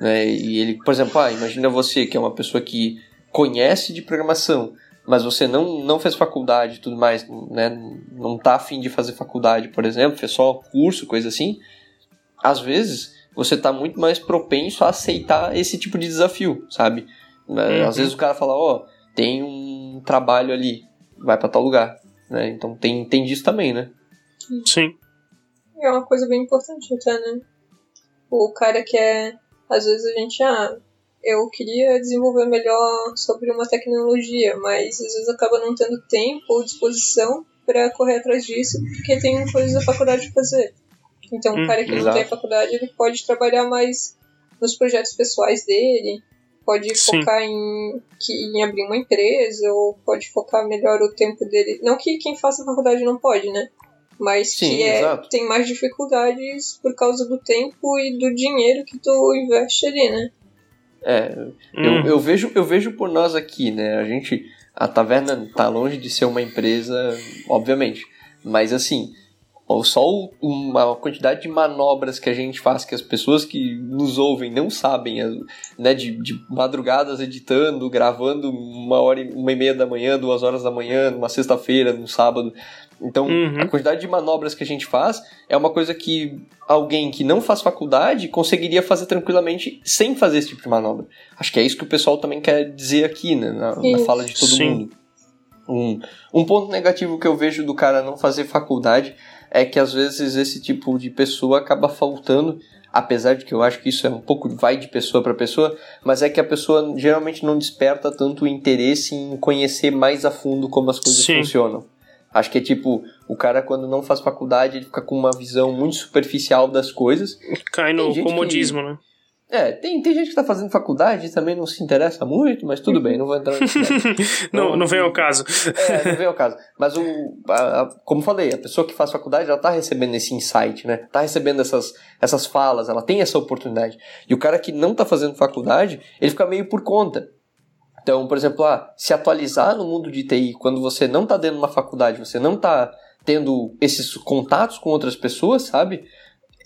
né? E ele, por exemplo, ah, imagina você que é uma pessoa que conhece de programação, mas você não, não fez faculdade e tudo mais, né? Não tá afim de fazer faculdade, por exemplo, fez só curso, coisa assim, às vezes você tá muito mais propenso a aceitar esse tipo de desafio, sabe? Né? Uhum. Às vezes o cara fala, ó, oh, tem um trabalho ali, vai para tal lugar, né? Então tem, tem disso também, né? Sim. É uma coisa bem importante até, né? O cara que é. Às vezes a gente, ah, eu queria desenvolver melhor sobre uma tecnologia, mas às vezes acaba não tendo tempo ou disposição para correr atrás disso, porque tem coisas da faculdade de fazer. Então, hum, o cara que não tem faculdade, ele pode trabalhar mais nos projetos pessoais dele, pode Sim. focar em, que, em abrir uma empresa, ou pode focar melhor o tempo dele. Não que quem faça faculdade não pode, né? Mas Sim, que é, tem mais dificuldades por causa do tempo e do dinheiro que tu investe ali, né? É, hum. eu, eu, vejo, eu vejo por nós aqui, né? A gente. A taverna tá longe de ser uma empresa, obviamente. Mas assim, só uma quantidade de manobras que a gente faz, que as pessoas que nos ouvem não sabem, né? De, de madrugadas editando, gravando uma hora, uma e meia da manhã, duas horas da manhã, numa sexta-feira, num sábado. Então, uhum. a quantidade de manobras que a gente faz é uma coisa que alguém que não faz faculdade conseguiria fazer tranquilamente sem fazer esse tipo de manobra. Acho que é isso que o pessoal também quer dizer aqui, né, na, na fala de todo Sim. mundo. Um, um ponto negativo que eu vejo do cara não fazer faculdade é que às vezes esse tipo de pessoa acaba faltando apesar de que eu acho que isso é um pouco vai de pessoa para pessoa, mas é que a pessoa geralmente não desperta tanto o interesse em conhecer mais a fundo como as coisas Sim. funcionam. Acho que é tipo, o cara quando não faz faculdade, ele fica com uma visão muito superficial das coisas. Cai no comodismo, que... né? É, tem, tem gente que tá fazendo faculdade e também não se interessa muito, mas tudo bem, não vou entrar nisso. (laughs) não, não, não vem ao caso. É, não vem ao caso. Mas, o, a, a, como falei, a pessoa que faz faculdade, ela tá recebendo esse insight, né? Tá recebendo essas, essas falas, ela tem essa oportunidade. E o cara que não tá fazendo faculdade, ele fica meio por conta. Então, por exemplo, ah, se atualizar no mundo de TI quando você não está dentro de uma faculdade, você não está tendo esses contatos com outras pessoas, sabe?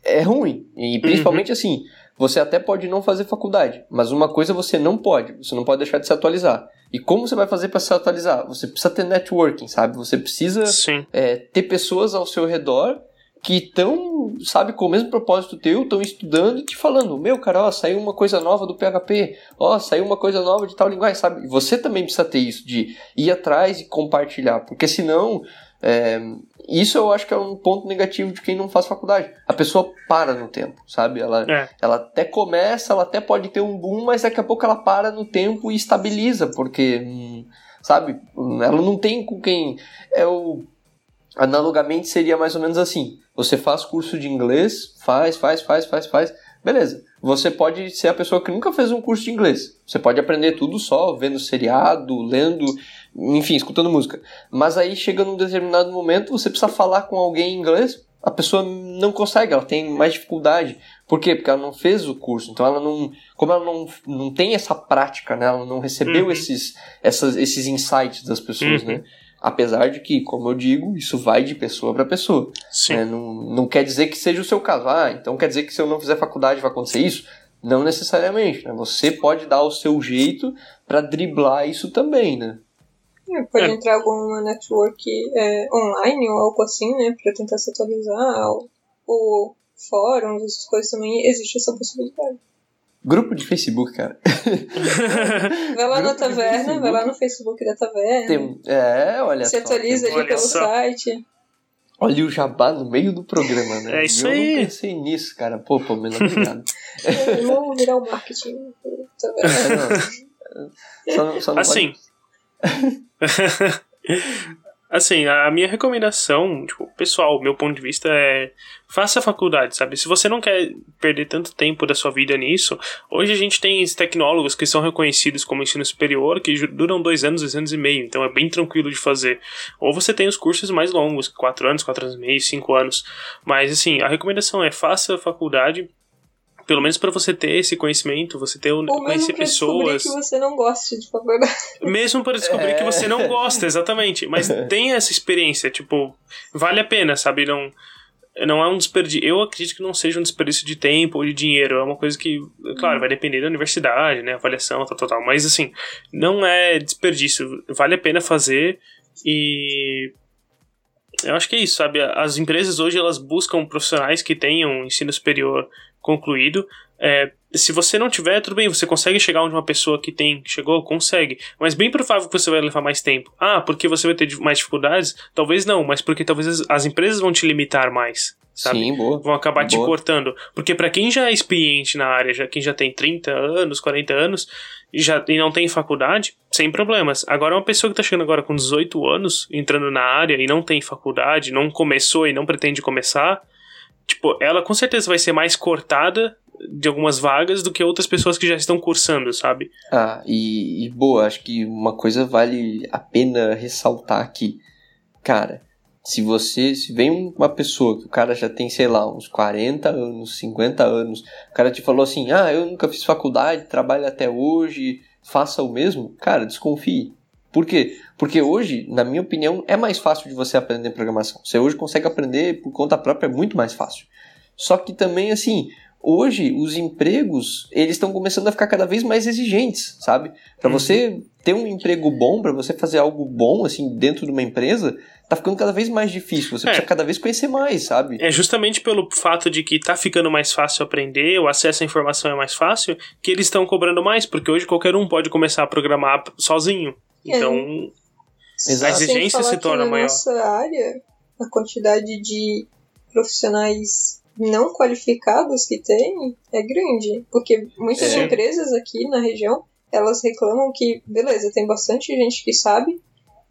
É ruim. E principalmente uhum. assim, você até pode não fazer faculdade, mas uma coisa você não pode, você não pode deixar de se atualizar. E como você vai fazer para se atualizar? Você precisa ter networking, sabe? Você precisa é, ter pessoas ao seu redor que estão, sabe, com o mesmo propósito teu, estão estudando e te falando, meu, cara, ó, saiu uma coisa nova do PHP, ó, saiu uma coisa nova de tal linguagem, sabe? Você também precisa ter isso, de ir atrás e compartilhar, porque senão, é, isso eu acho que é um ponto negativo de quem não faz faculdade. A pessoa para no tempo, sabe? Ela, é. ela até começa, ela até pode ter um boom, mas daqui a pouco ela para no tempo e estabiliza, porque, hum, sabe? Ela não tem com quem. É o analogamente seria mais ou menos assim: você faz curso de inglês, faz, faz, faz, faz, faz, beleza. Você pode ser a pessoa que nunca fez um curso de inglês. Você pode aprender tudo só vendo seriado, lendo, enfim, escutando música. Mas aí chega num determinado momento, você precisa falar com alguém em inglês, a pessoa não consegue, ela tem mais dificuldade. Por quê? Porque ela não fez o curso. Então ela não. Como ela não, não tem essa prática, né? Ela não recebeu uhum. esses, essas, esses insights das pessoas, uhum. né? Apesar de que, como eu digo, isso vai de pessoa para pessoa. Né? Não, não quer dizer que seja o seu caso. Ah, então quer dizer que se eu não fizer faculdade vai acontecer isso? Não necessariamente. Né? Você pode dar o seu jeito para driblar isso também, né? É, pode é. entrar alguma network é, online ou algo assim, né? Pra tentar se atualizar. Ou ou fóruns, essas coisas também, existe essa possibilidade. Grupo de Facebook, cara. (laughs) vai lá na taverna, vai lá no Facebook da taverna. Tem, é, olha Se atualiza ali pelo só. site. Olha o jabá no meio do programa, né? É isso eu aí. Eu não pensei nisso, cara. Pô, Pamela, obrigado. (laughs) Vamos virar o marketing. É, só, só não assim. (laughs) Assim, a minha recomendação, tipo, pessoal, meu ponto de vista é faça a faculdade, sabe? Se você não quer perder tanto tempo da sua vida nisso, hoje a gente tem tecnólogos que são reconhecidos como ensino superior que duram dois anos, dois anos e meio, então é bem tranquilo de fazer. Ou você tem os cursos mais longos, quatro anos, quatro anos e meio, cinco anos. Mas assim, a recomendação é faça a faculdade pelo menos para você ter esse conhecimento, você ter Ou conhecer mesmo pessoas. que você não gosta de faculdade. Mesmo para descobrir é. que você não gosta, exatamente. Mas (laughs) tem essa experiência, tipo, vale a pena, sabe? Não, não é um desperdício. Eu acredito que não seja um desperdício de tempo ou de dinheiro. É uma coisa que, claro, vai depender da universidade, né? Avaliação, tal, tal, tal. Mas assim, não é desperdício. Vale a pena fazer e eu acho que é isso, sabe? As empresas hoje elas buscam profissionais que tenham ensino superior concluído. É, se você não tiver, tudo bem, você consegue chegar onde uma pessoa que tem chegou, consegue. Mas bem provável que você vai levar mais tempo. Ah, porque você vai ter mais dificuldades? Talvez não, mas porque talvez as, as empresas vão te limitar mais. Sabe? Sim, boa. Vão acabar boa. te cortando. Porque para quem já é experiente na área, já, quem já tem 30 anos, 40 anos, e, já, e não tem faculdade, sem problemas. Agora, uma pessoa que tá chegando agora com 18 anos, entrando na área e não tem faculdade, não começou e não pretende começar, tipo, ela com certeza vai ser mais cortada de algumas vagas do que outras pessoas que já estão cursando, sabe? Ah, e, e boa, acho que uma coisa vale a pena ressaltar aqui. Cara, se você, se vem uma pessoa que o cara já tem, sei lá, uns 40 anos, 50 anos, o cara te falou assim: "Ah, eu nunca fiz faculdade, trabalho até hoje, faça o mesmo", cara, desconfie. Por quê? Porque hoje, na minha opinião, é mais fácil de você aprender programação. Você hoje consegue aprender por conta própria, é muito mais fácil. Só que também, assim, hoje os empregos, eles estão começando a ficar cada vez mais exigentes, sabe? Para uhum. você ter um emprego bom, para você fazer algo bom, assim, dentro de uma empresa, tá ficando cada vez mais difícil. Você é. precisa cada vez conhecer mais, sabe? É justamente pelo fato de que tá ficando mais fácil aprender, o acesso à informação é mais fácil, que eles estão cobrando mais, porque hoje qualquer um pode começar a programar sozinho. Então, é. a exigência se torna na maior. nossa área, a quantidade de profissionais não qualificados que tem é grande. Porque muitas é. empresas aqui na região, elas reclamam que, beleza, tem bastante gente que sabe,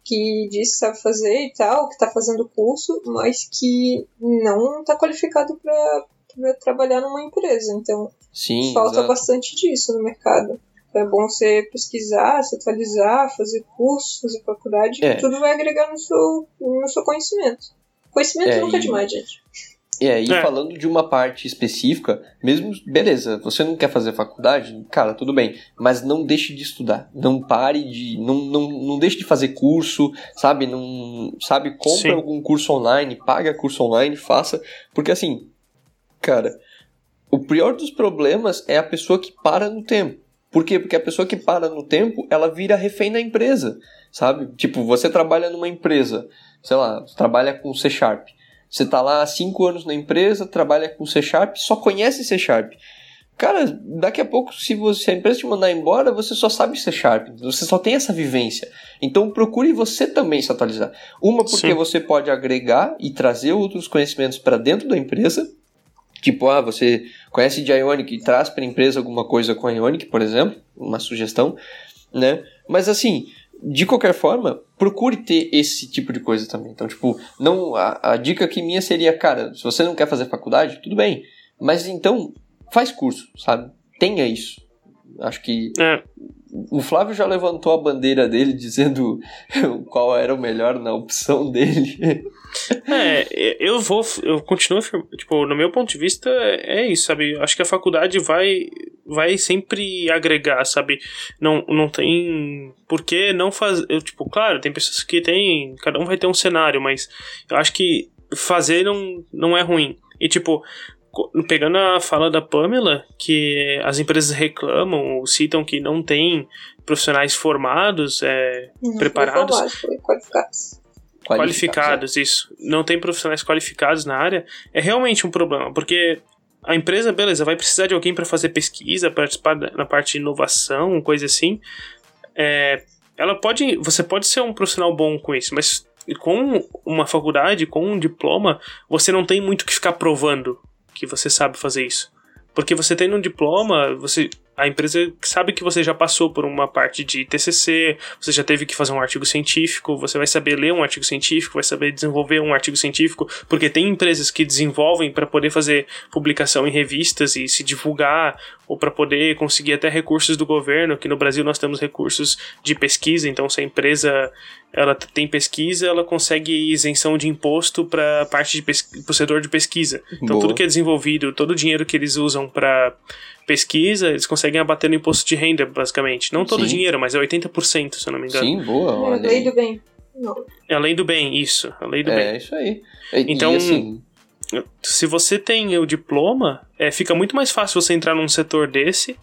que diz que sabe fazer e tal, que está fazendo curso, mas que não está qualificado para trabalhar numa empresa. Então, Sim, falta exato. bastante disso no mercado. É bom você pesquisar, se atualizar, fazer curso, fazer faculdade, É. tudo vai agregar no seu, no seu conhecimento. Conhecimento É, nunca é e- demais, gente. É, e É. falando de uma parte específica, mesmo, beleza, você não quer fazer faculdade, cara, tudo bem, mas não deixe de estudar, não pare de, não, não, não deixe de fazer curso, sabe, não, sabe, compre Sim. algum curso online, paga curso online, faça, porque assim, cara, o pior dos problemas é a pessoa que para no tempo. Por quê? Porque a pessoa que para no tempo, ela vira refém da empresa, sabe? Tipo, você trabalha numa empresa, sei lá, trabalha com C Sharp. Você tá lá há 5 anos na empresa, trabalha com C Sharp, só conhece C Sharp. Cara, daqui a pouco, se, você, se a empresa te mandar embora, você só sabe C Sharp. Você só tem essa vivência. Então procure você também se atualizar. Uma, porque Sim. você pode agregar e trazer outros conhecimentos para dentro da empresa. Tipo, ah, você conhece de Ionic e traz para a empresa alguma coisa com Ionic, por exemplo, uma sugestão, né? Mas assim, de qualquer forma, procure ter esse tipo de coisa também. Então, tipo, não a, a dica que minha seria, cara, se você não quer fazer faculdade, tudo bem, mas então faz curso, sabe? Tenha isso. Acho que É, o Flávio já levantou a bandeira dele dizendo (laughs) qual era o melhor na opção dele. (laughs) É, eu vou, eu continuo, tipo, no meu ponto de vista, é isso, sabe? Acho que a faculdade vai, vai sempre agregar, sabe? Não, não tem por que não fazer, eu, tipo, claro, tem pessoas que tem, cada um vai ter um cenário, mas eu acho que fazer não, não é ruim. E, tipo, pegando a fala da Pamela, que as empresas reclamam ou citam que não tem profissionais formados, é, Não Preparados? foi formado, qualificados. qualificados, isso. Não tem profissionais qualificados na área, é realmente um problema, porque a empresa, beleza, vai precisar de alguém para fazer pesquisa, participar na parte de inovação, coisa assim. É, ela pode, você pode ser um profissional bom com isso, mas com uma faculdade, com um diploma, você não tem muito que ficar provando que você sabe fazer isso. Porque você tendo um diploma, você a empresa sabe que você já passou por uma parte de TCC, você já teve que fazer um artigo científico, você vai saber ler um artigo científico, vai saber desenvolver um artigo científico, porque tem empresas que desenvolvem para poder fazer publicação em revistas e se divulgar, ou para poder conseguir até recursos do governo, que no Brasil nós temos recursos de pesquisa, então se a empresa ela tem pesquisa, ela consegue isenção de imposto para parte de pro setor de pesquisa. Então Boa. tudo que é desenvolvido, todo o dinheiro que eles usam para pesquisa, eles conseguem abater no imposto de renda, basicamente. Não todo o dinheiro, mas é 80%, se eu não me engano. Sim, boa. É a lei do bem. Não. É a lei do bem, isso. A lei do é, bem. É isso aí. E, então, e assim... se você tem o diploma, é, fica muito mais fácil você entrar num setor desse,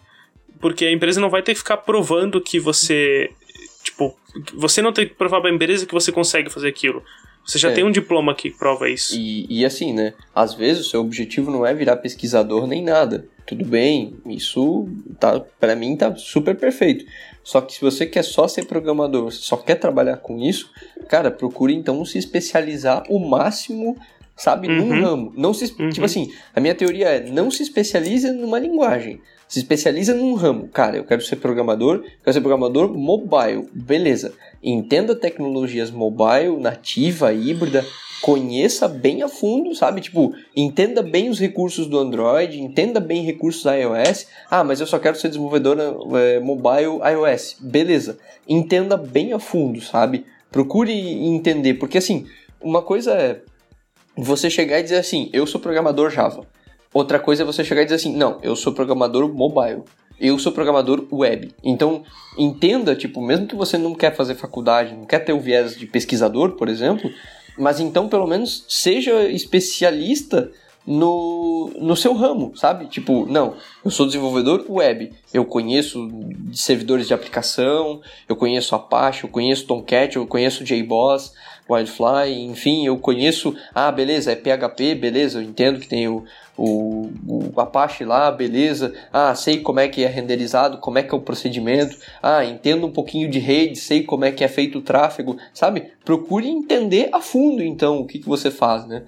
porque a empresa não vai ter que ficar provando que você. Tipo, você não tem que provar pra empresa que você consegue fazer aquilo. Você já é. tem um diploma que prova isso. E, e assim, né? Às vezes o seu objetivo não é virar pesquisador nem nada. Tudo bem, isso tá, para mim tá super perfeito. Só que se você quer só ser programador, só quer trabalhar com isso, cara, procure então se especializar o máximo, sabe, uhum. num ramo. Não se, tipo uhum. tipo assim, a minha teoria é não se especialize numa linguagem se especializa num ramo. Cara, eu quero ser programador, quero ser programador mobile. Beleza. Entenda tecnologias mobile, nativa, híbrida, conheça bem a fundo, sabe? Tipo, entenda bem os recursos do Android, entenda bem recursos iOS. Ah, mas eu só quero ser desenvolvedor é, mobile iOS. Beleza. Entenda bem a fundo, sabe? Procure entender, porque assim, uma coisa é você chegar e dizer assim, eu sou programador Java. Outra coisa é você chegar e dizer assim: não, eu sou programador mobile. Eu sou programador web. Então, entenda, tipo, mesmo que você não quer fazer faculdade, não quer ter o viés de pesquisador, por exemplo, mas então pelo menos seja especialista no, no seu ramo, sabe? Tipo, não, eu sou desenvolvedor web, eu conheço servidores de aplicação, eu conheço Apache, eu conheço Tomcat, eu conheço JBoss, Wildfly, enfim, eu conheço, ah, beleza, é PHP, beleza, eu entendo que tem o, o, o Apache lá, beleza, ah, sei como é que é renderizado, como é que é o procedimento, ah, entendo um pouquinho de rede, sei como é que é feito o tráfego, sabe? Procure entender a fundo, então, o que, que você faz, né?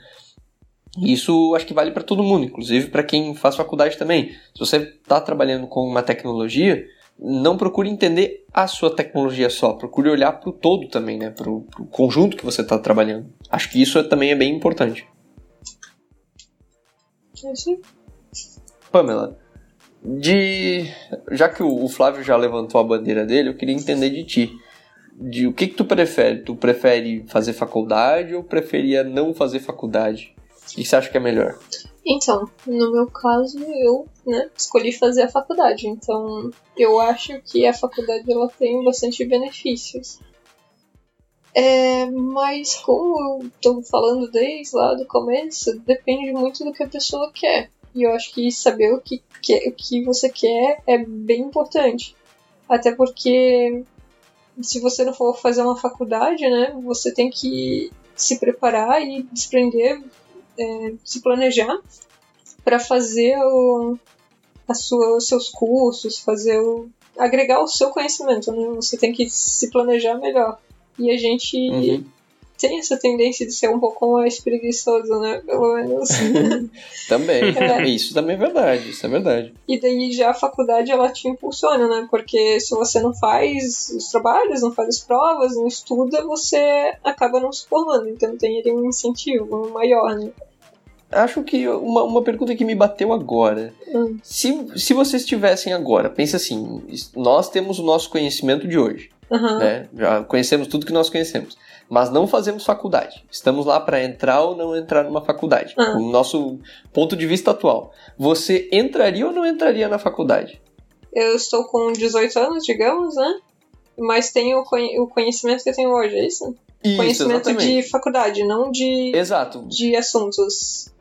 Isso acho que vale para todo mundo, inclusive para quem faz faculdade também. Se você está trabalhando com uma tecnologia, não procure entender a sua tecnologia só, procure olhar para o todo também, né? Para o conjunto que você está trabalhando. Acho que isso também é bem importante. Sim. Pamela, de já que o Flávio já levantou a bandeira dele, eu queria entender de ti. De o que, que tu prefere? Tu prefere fazer faculdade ou preferia não fazer faculdade? O que você acha que é melhor? Então, no meu caso, eu né, escolhi fazer a faculdade. Então, eu acho que a faculdade ela tem bastante benefícios. É, mas como eu tô falando desde lá do começo, depende muito do que a pessoa quer. E eu acho que saber o que, que, o que você quer é bem importante. Até porque se você não for fazer uma faculdade, né, você tem que se preparar e desprender, é, se planejar para fazer o, sua, os seus cursos, fazer o, agregar o seu conhecimento, né? Você tem que se planejar melhor. E a gente uhum. tem essa tendência de ser um pouco mais preguiçoso, né? Pelo menos. (laughs) também. (laughs) É. Isso também é verdade, isso é verdade. E daí já a faculdade ela te impulsiona, né? Porque se você não faz os trabalhos, não faz as provas, não estuda, você acaba não se formando. Então tem ali um incentivo maior, né? Acho que uma, uma pergunta que me bateu agora. Hum. Se, se vocês estivessem agora, pensa assim, nós temos o nosso conhecimento de hoje. Uhum. Né? Já conhecemos tudo que nós conhecemos. Mas não fazemos faculdade. Estamos lá para entrar ou não entrar numa faculdade. Uhum. O nosso ponto de vista atual. Você entraria ou não entraria na faculdade? Eu estou com 18 anos, digamos, né? Mas tenho o conhecimento que eu tenho hoje, é isso? isso conhecimento exatamente. de faculdade, não de, Exato. de assuntos.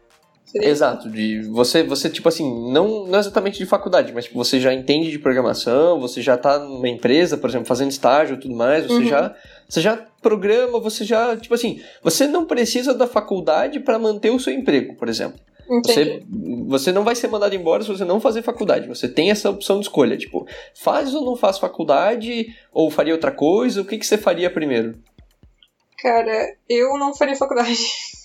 Seria Exato, de você, você tipo assim, não, não exatamente de faculdade, mas tipo, você já entende de programação, você já tá numa empresa, por exemplo, fazendo estágio e tudo mais, você Uhum. já você já programa, você já, tipo assim, você não precisa da faculdade para manter o seu emprego, por exemplo. Entendi. Você, você não vai ser mandado embora se você não fazer faculdade. Você tem essa opção de escolha, tipo, faz ou não faz faculdade, ou faria outra coisa, o que, que você faria primeiro? Cara, eu não faria faculdade. (laughs)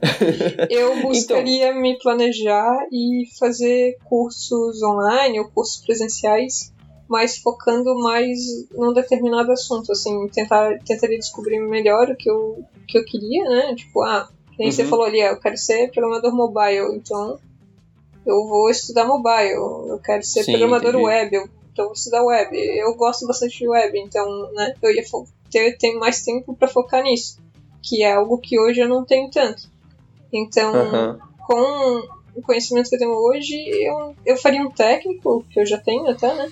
(laughs) eu buscaria me planejar e fazer cursos online ou cursos presenciais, mas focando mais num determinado assunto, assim, tentar tentaria descobrir melhor o que eu, o que eu queria, né? Tipo, ah, nem você Uhum. falou ali, ah, eu quero ser programador mobile, então eu vou estudar mobile, eu quero ser Sim, programador entendi. web, eu, então eu vou estudar web. Eu gosto bastante de web, então, né, eu ia ter, ter mais tempo para focar nisso, que é algo que hoje eu não tenho tanto. Então, Aham. com o conhecimento que eu tenho hoje, eu, eu faria um técnico, que eu já tenho até, né?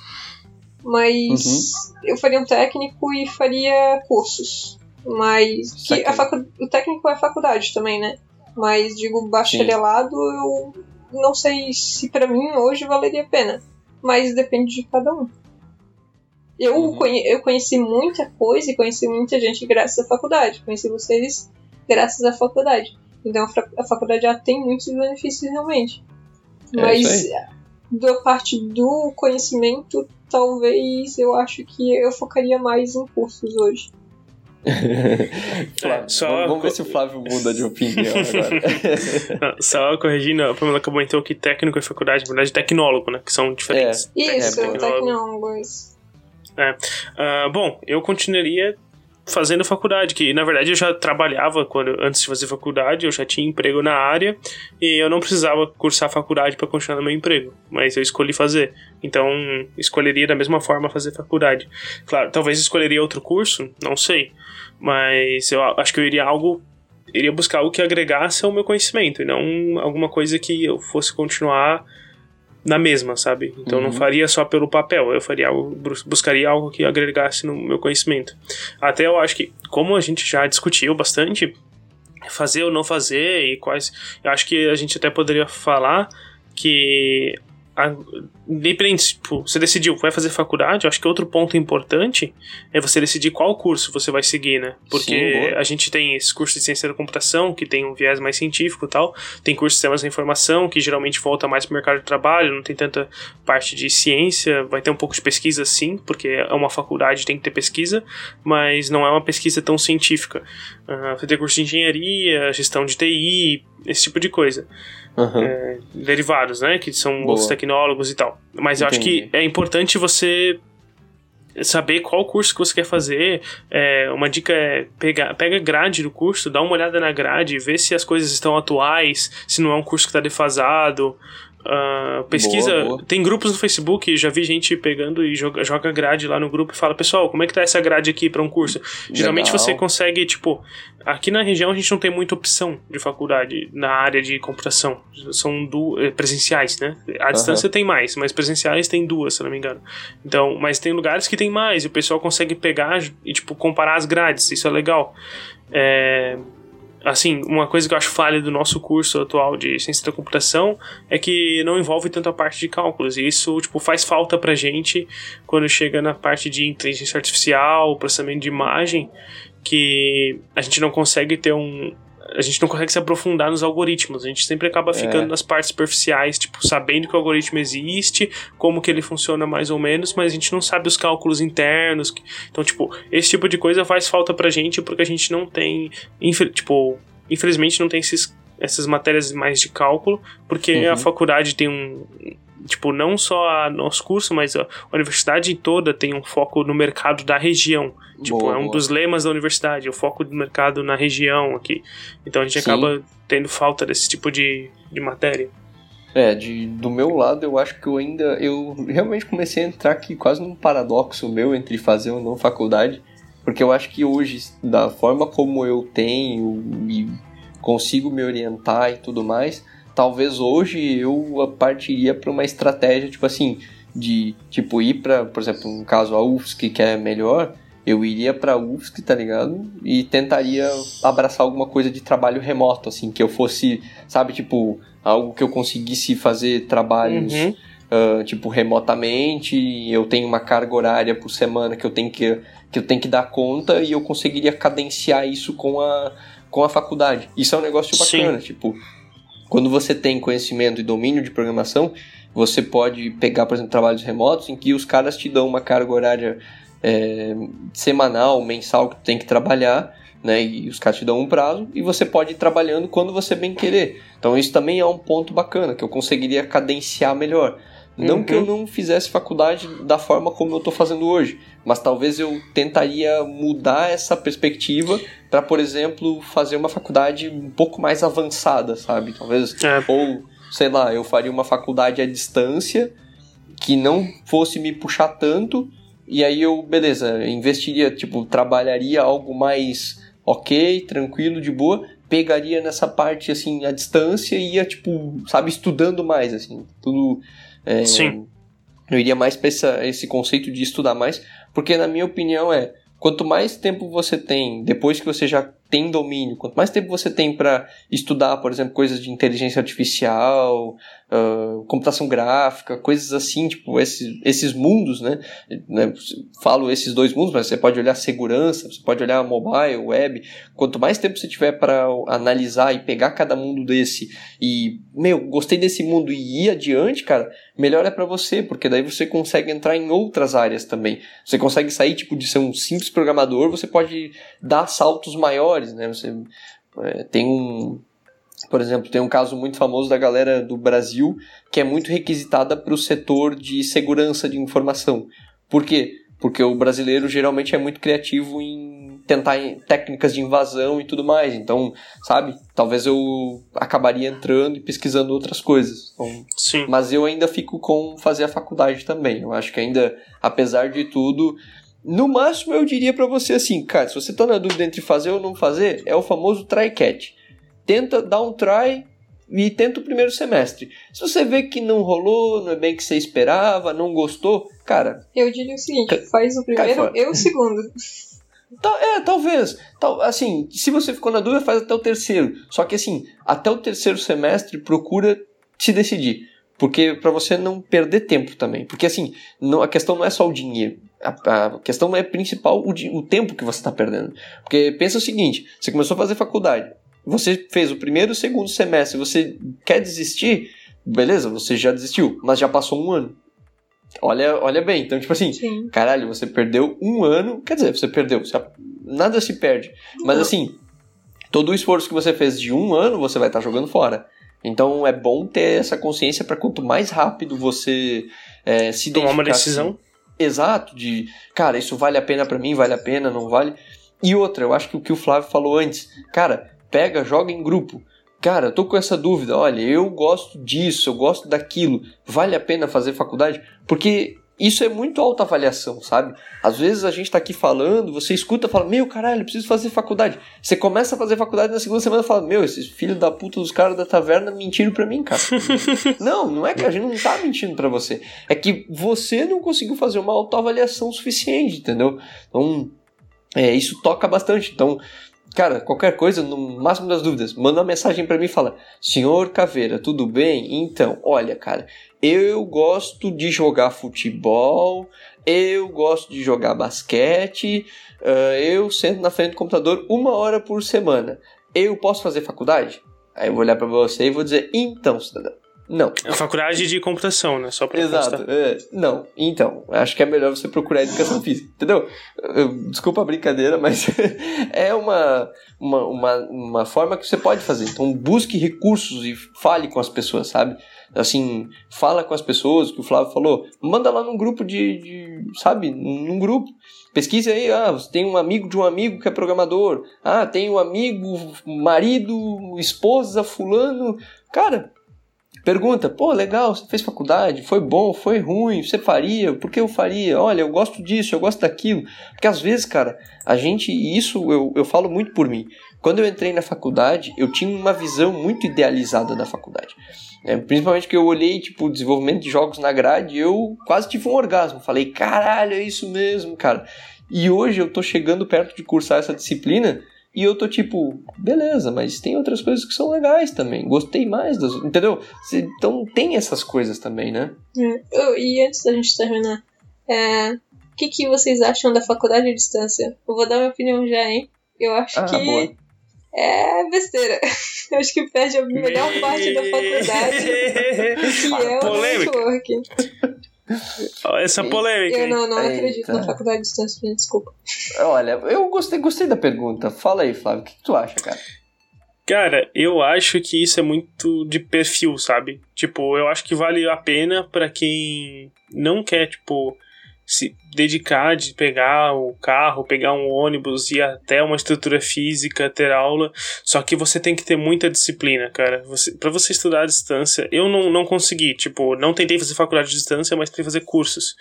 Mas Uhum. eu faria um técnico e faria cursos. Mas que a facu... o técnico é faculdade também, né? Mas digo bacharelado, eu não sei se pra mim hoje valeria a pena. Mas depende de cada um. Eu, Uhum. conhe... eu conheci muita coisa e conheci muita gente graças à faculdade. Conheci vocês graças à faculdade. Então a faculdade já tem muitos benefícios realmente. É Mas isso da parte do conhecimento, talvez eu acho que eu focaria mais em cursos hoje. (laughs) Flávio, só- vamos, vamos ver se o Flávio muda de opinião agora. (laughs) Ah, Só corrigindo, a Pamela comentou que técnico é faculdade, na verdade tecnólogo, né? Que são diferentes. Isso, É, tecnólogos. Ah, bom, eu continuaria fazendo faculdade, que na verdade eu já trabalhava quando antes de fazer faculdade, eu já tinha emprego na área e eu não precisava cursar faculdade para continuar no meu emprego, mas eu escolhi fazer. Então, escolheria da mesma forma fazer faculdade. Claro, talvez escolheria outro curso, não sei, mas eu acho que eu iria algo iria buscar algo que agregasse ao meu conhecimento e não alguma coisa que eu fosse continuar na mesma, sabe? Então não Uhum. faria só pelo papel, eu faria algo, bus- buscaria algo que agregasse no meu conhecimento. Até eu acho que, como a gente já discutiu bastante, fazer ou não fazer e quais. Eu acho que a gente até poderia falar que. Independente, tipo, você decidiu, vai fazer faculdade, eu acho que outro ponto importante é você decidir qual curso você vai seguir, né? Sim, Porque boa. a gente tem esse curso de ciência da computação, que tem um viés mais científico e tal, tem curso de sistemas da informação, que geralmente volta mais para o mercado de trabalho, não tem tanta parte de ciência, vai ter um pouco de pesquisa sim, porque é uma faculdade, tem que ter pesquisa, mas não é uma pesquisa tão científica. Ah, você tem curso de engenharia, gestão de TI, esse tipo de coisa. Aham. É, derivados, né? Que são Boa. outros tecnólogos e tal. Mas eu acho que Entendi. é importante você saber qual curso que você quer fazer. É, uma dica é pegar, pega a grade do curso, dá uma olhada na grade, vê se as coisas estão atuais, se não é um curso que está defasado. Ah, pesquisa. Boa, boa. Tem grupos no Facebook, já vi gente pegando e joga, joga grade lá no grupo e fala: Pessoal, como é que tá essa grade aqui para um curso? Geralmente Legal. você consegue, tipo, aqui na região a gente não tem muita opção de faculdade na área de computação. São du eh, presenciais, né? A distância tem mais, mas presenciais tem duas, se não me engano. Então, mas tem lugares que tem mais e o pessoal consegue pegar e, tipo, comparar as grades. Isso é legal. É, assim, uma coisa que eu acho falha do nosso curso atual de ciência da computação é que não envolve tanto a parte de cálculos. E isso, tipo, faz falta pra gente quando chega na parte de inteligência artificial, processamento de imagem, que a gente não consegue ter um. A gente não consegue se aprofundar nos algoritmos. A gente sempre acaba ficando nas partes superficiais, tipo, sabendo que o algoritmo existe, como que ele funciona mais ou menos, mas a gente não sabe os cálculos internos. Então, tipo, esse tipo de coisa faz falta pra gente porque a gente não tem. infel- Tipo, infelizmente não tem esses, essas matérias mais de cálculo, porque Uhum. a faculdade tem um. Tipo, não só a nosso curso, mas a universidade toda tem um foco no mercado da região. Tipo, Boa, é um boa. dos lemas da universidade, o foco do mercado na região aqui. Então a gente Sim. acaba tendo falta desse tipo de, de matéria. É, de, do meu lado, eu acho que eu ainda. Eu realmente comecei a entrar aqui quase num paradoxo meu entre fazer ou não faculdade. Porque eu acho que hoje, da forma como eu tenho e consigo me orientar e tudo mais, talvez hoje eu partiria para uma estratégia, tipo assim, de tipo ir para, por exemplo, no caso a UFSC, que é melhor, eu iria pra UFSC, tá ligado? E tentaria abraçar alguma coisa de trabalho remoto, assim, que eu fosse, sabe, tipo, algo que eu conseguisse fazer trabalhos. Uhum. Uh, tipo, remotamente, eu tenho uma carga horária por semana que eu tenho que, que eu tenho que dar conta e eu conseguiria cadenciar isso com a, com a faculdade. Isso é um negócio bacana, Sim. tipo, quando você tem conhecimento e domínio de programação, você pode pegar, por exemplo, trabalhos remotos em que os caras te dão uma carga horária é, semanal, mensal que tu tem que trabalhar, né? E os caras te dão um prazo e você pode ir trabalhando quando você bem querer. Então isso também é um ponto bacana que eu conseguiria cadenciar melhor. Não uhum. que eu não fizesse faculdade da forma como eu estou fazendo hoje, mas talvez eu tentaria mudar essa perspectiva para, por exemplo, fazer uma faculdade um pouco mais avançada, sabe? Talvez é. ou sei lá, eu faria uma faculdade à distância que não fosse me puxar tanto e aí eu, beleza, investiria, tipo, trabalharia algo mais ok, tranquilo, de boa, pegaria nessa parte, assim, à distância e ia, tipo, sabe, estudando mais, assim, tudo... É, Sim. Eu iria mais para esse conceito de estudar mais, porque na minha opinião é, quanto mais tempo você tem, depois que você já tem domínio, quanto mais tempo você tem para estudar, por exemplo, coisas de inteligência artificial, uh, computação gráfica, coisas assim, tipo, esses, esses mundos, né? né? Falo esses dois mundos, mas você pode olhar segurança, você pode olhar mobile, web. Quanto mais tempo você tiver para analisar e pegar cada mundo desse e, meu, gostei desse mundo e ir adiante, cara, melhor é para você, porque daí você consegue entrar em outras áreas também. Você consegue sair, tipo, de ser um simples programador, você pode dar saltos maiores maiores, né? Você é, tem um, por exemplo, tem um caso muito famoso da galera do Brasil que é muito requisitada para o setor de segurança de informação. Por quê? Porque o brasileiro geralmente é muito criativo em tentar técnicas de invasão e tudo mais. Então, sabe? Talvez eu acabaria entrando e pesquisando outras coisas. Então, Sim. Mas eu ainda fico com fazer a faculdade também. Eu acho que ainda, apesar de tudo, no máximo eu diria para você assim, cara, se você tá na dúvida entre fazer ou não fazer, é o famoso try catch. Tenta dar um try e tenta o primeiro semestre. Se você vê que não rolou, não é bem que você esperava, não gostou, cara. Eu diria o seguinte: faz o primeiro e o segundo. (laughs) É, talvez. Tal, assim, se você ficou na dúvida, faz até o terceiro. Só que assim, até o terceiro semestre, procura se decidir. Porque para você não perder tempo também. Porque assim, não, a questão não é só o dinheiro. A, a questão é principal o, o tempo que você está perdendo. Porque pensa o seguinte: você começou a fazer faculdade, você fez o primeiro e o segundo semestre, você quer desistir, beleza, você já desistiu, mas já passou um ano. Olha, olha bem, então, tipo assim, Sim. caralho, você perdeu um ano, quer dizer, você perdeu, você, nada se perde. Mas Não. assim, todo o esforço que você fez de um ano, você vai estar tá jogando fora. Então é bom ter essa consciência para quanto mais rápido você é, se tomar uma decisão. Exato, de cara, isso vale a pena para mim, vale a pena, não vale. E outra, eu acho que o que o Flávio falou antes, cara, pega, joga em grupo. Cara, eu tô com essa dúvida, olha, eu gosto disso, eu gosto daquilo, vale a pena fazer faculdade? Porque isso é muito alta avaliação, sabe? Às vezes a gente tá aqui falando, você escuta e fala, meu caralho, preciso fazer faculdade. Você começa a fazer faculdade na segunda semana e fala, meu, esses filhos da puta dos caras da taverna mentiram pra mim, cara. (laughs) não, não é que a gente não tá mentindo pra você. É que você não conseguiu fazer uma autoavaliação suficiente, entendeu? Então, é, isso toca bastante. Então, Cara, qualquer coisa, no máximo das dúvidas, manda uma mensagem para mim e fala: Senhor Caveira, tudo bem? Então, olha, cara, eu gosto de jogar futebol, eu gosto de jogar basquete, uh, eu sento na frente do computador uma hora por semana. Eu posso fazer faculdade? Aí eu vou olhar para você e vou dizer: Então, cidadão, não. É faculdade de computação, né? Só pra Exato. É, não. Então, acho que é melhor você procurar educação física, entendeu? Eu, desculpa a brincadeira, mas (laughs) é uma, uma, uma, uma forma que você pode fazer. Então, busque recursos e fale com as pessoas, sabe? Assim, fala com as pessoas, que o Flávio falou. Manda lá num grupo de, de sabe? Num grupo. Pesquise aí, ah, você tem um amigo de um amigo que é programador. Ah, tem um amigo, marido, esposa, fulano. Cara, Pergunta, pô, legal, você fez faculdade, foi bom, foi ruim, você faria, por que eu faria? Olha, eu gosto disso, eu gosto daquilo. Porque às vezes, cara, a gente, e isso eu, eu falo muito por mim, quando eu entrei na faculdade, eu tinha uma visão muito idealizada da faculdade. É, principalmente que eu olhei, tipo, o desenvolvimento de jogos na grade eu quase tive um orgasmo. Falei, caralho, é isso mesmo, cara. E hoje eu tô chegando perto de cursar essa disciplina e eu tô tipo, beleza, mas tem outras coisas que são legais também. Gostei mais das. Entendeu? Então tem essas coisas também, né? É. E antes da gente terminar, é... o que, que vocês acham da faculdade à distância? Eu vou dar minha opinião já, hein? Eu acho Ah, que boa. é besteira. (laughs) Eu acho que perde a melhor parte da (laughs) faculdade, (laughs) que é o Polêmica. networking. Essa polêmica. Eu não, não Eita. acredito na faculdade à distância, desculpa. Olha, eu gostei, gostei da pergunta. Fala aí, Flávio, o que, que tu acha, cara? Cara, eu acho que isso é muito de perfil, sabe? Tipo, eu acho que vale a pena pra quem não quer, tipo, se dedicar de pegar o carro, pegar um ônibus, ir até uma estrutura física, ter aula. Só que você tem que ter muita disciplina, cara. Você, para você estudar à distância, eu não, não consegui, tipo, não tentei fazer faculdade à distância, mas tentei fazer cursos.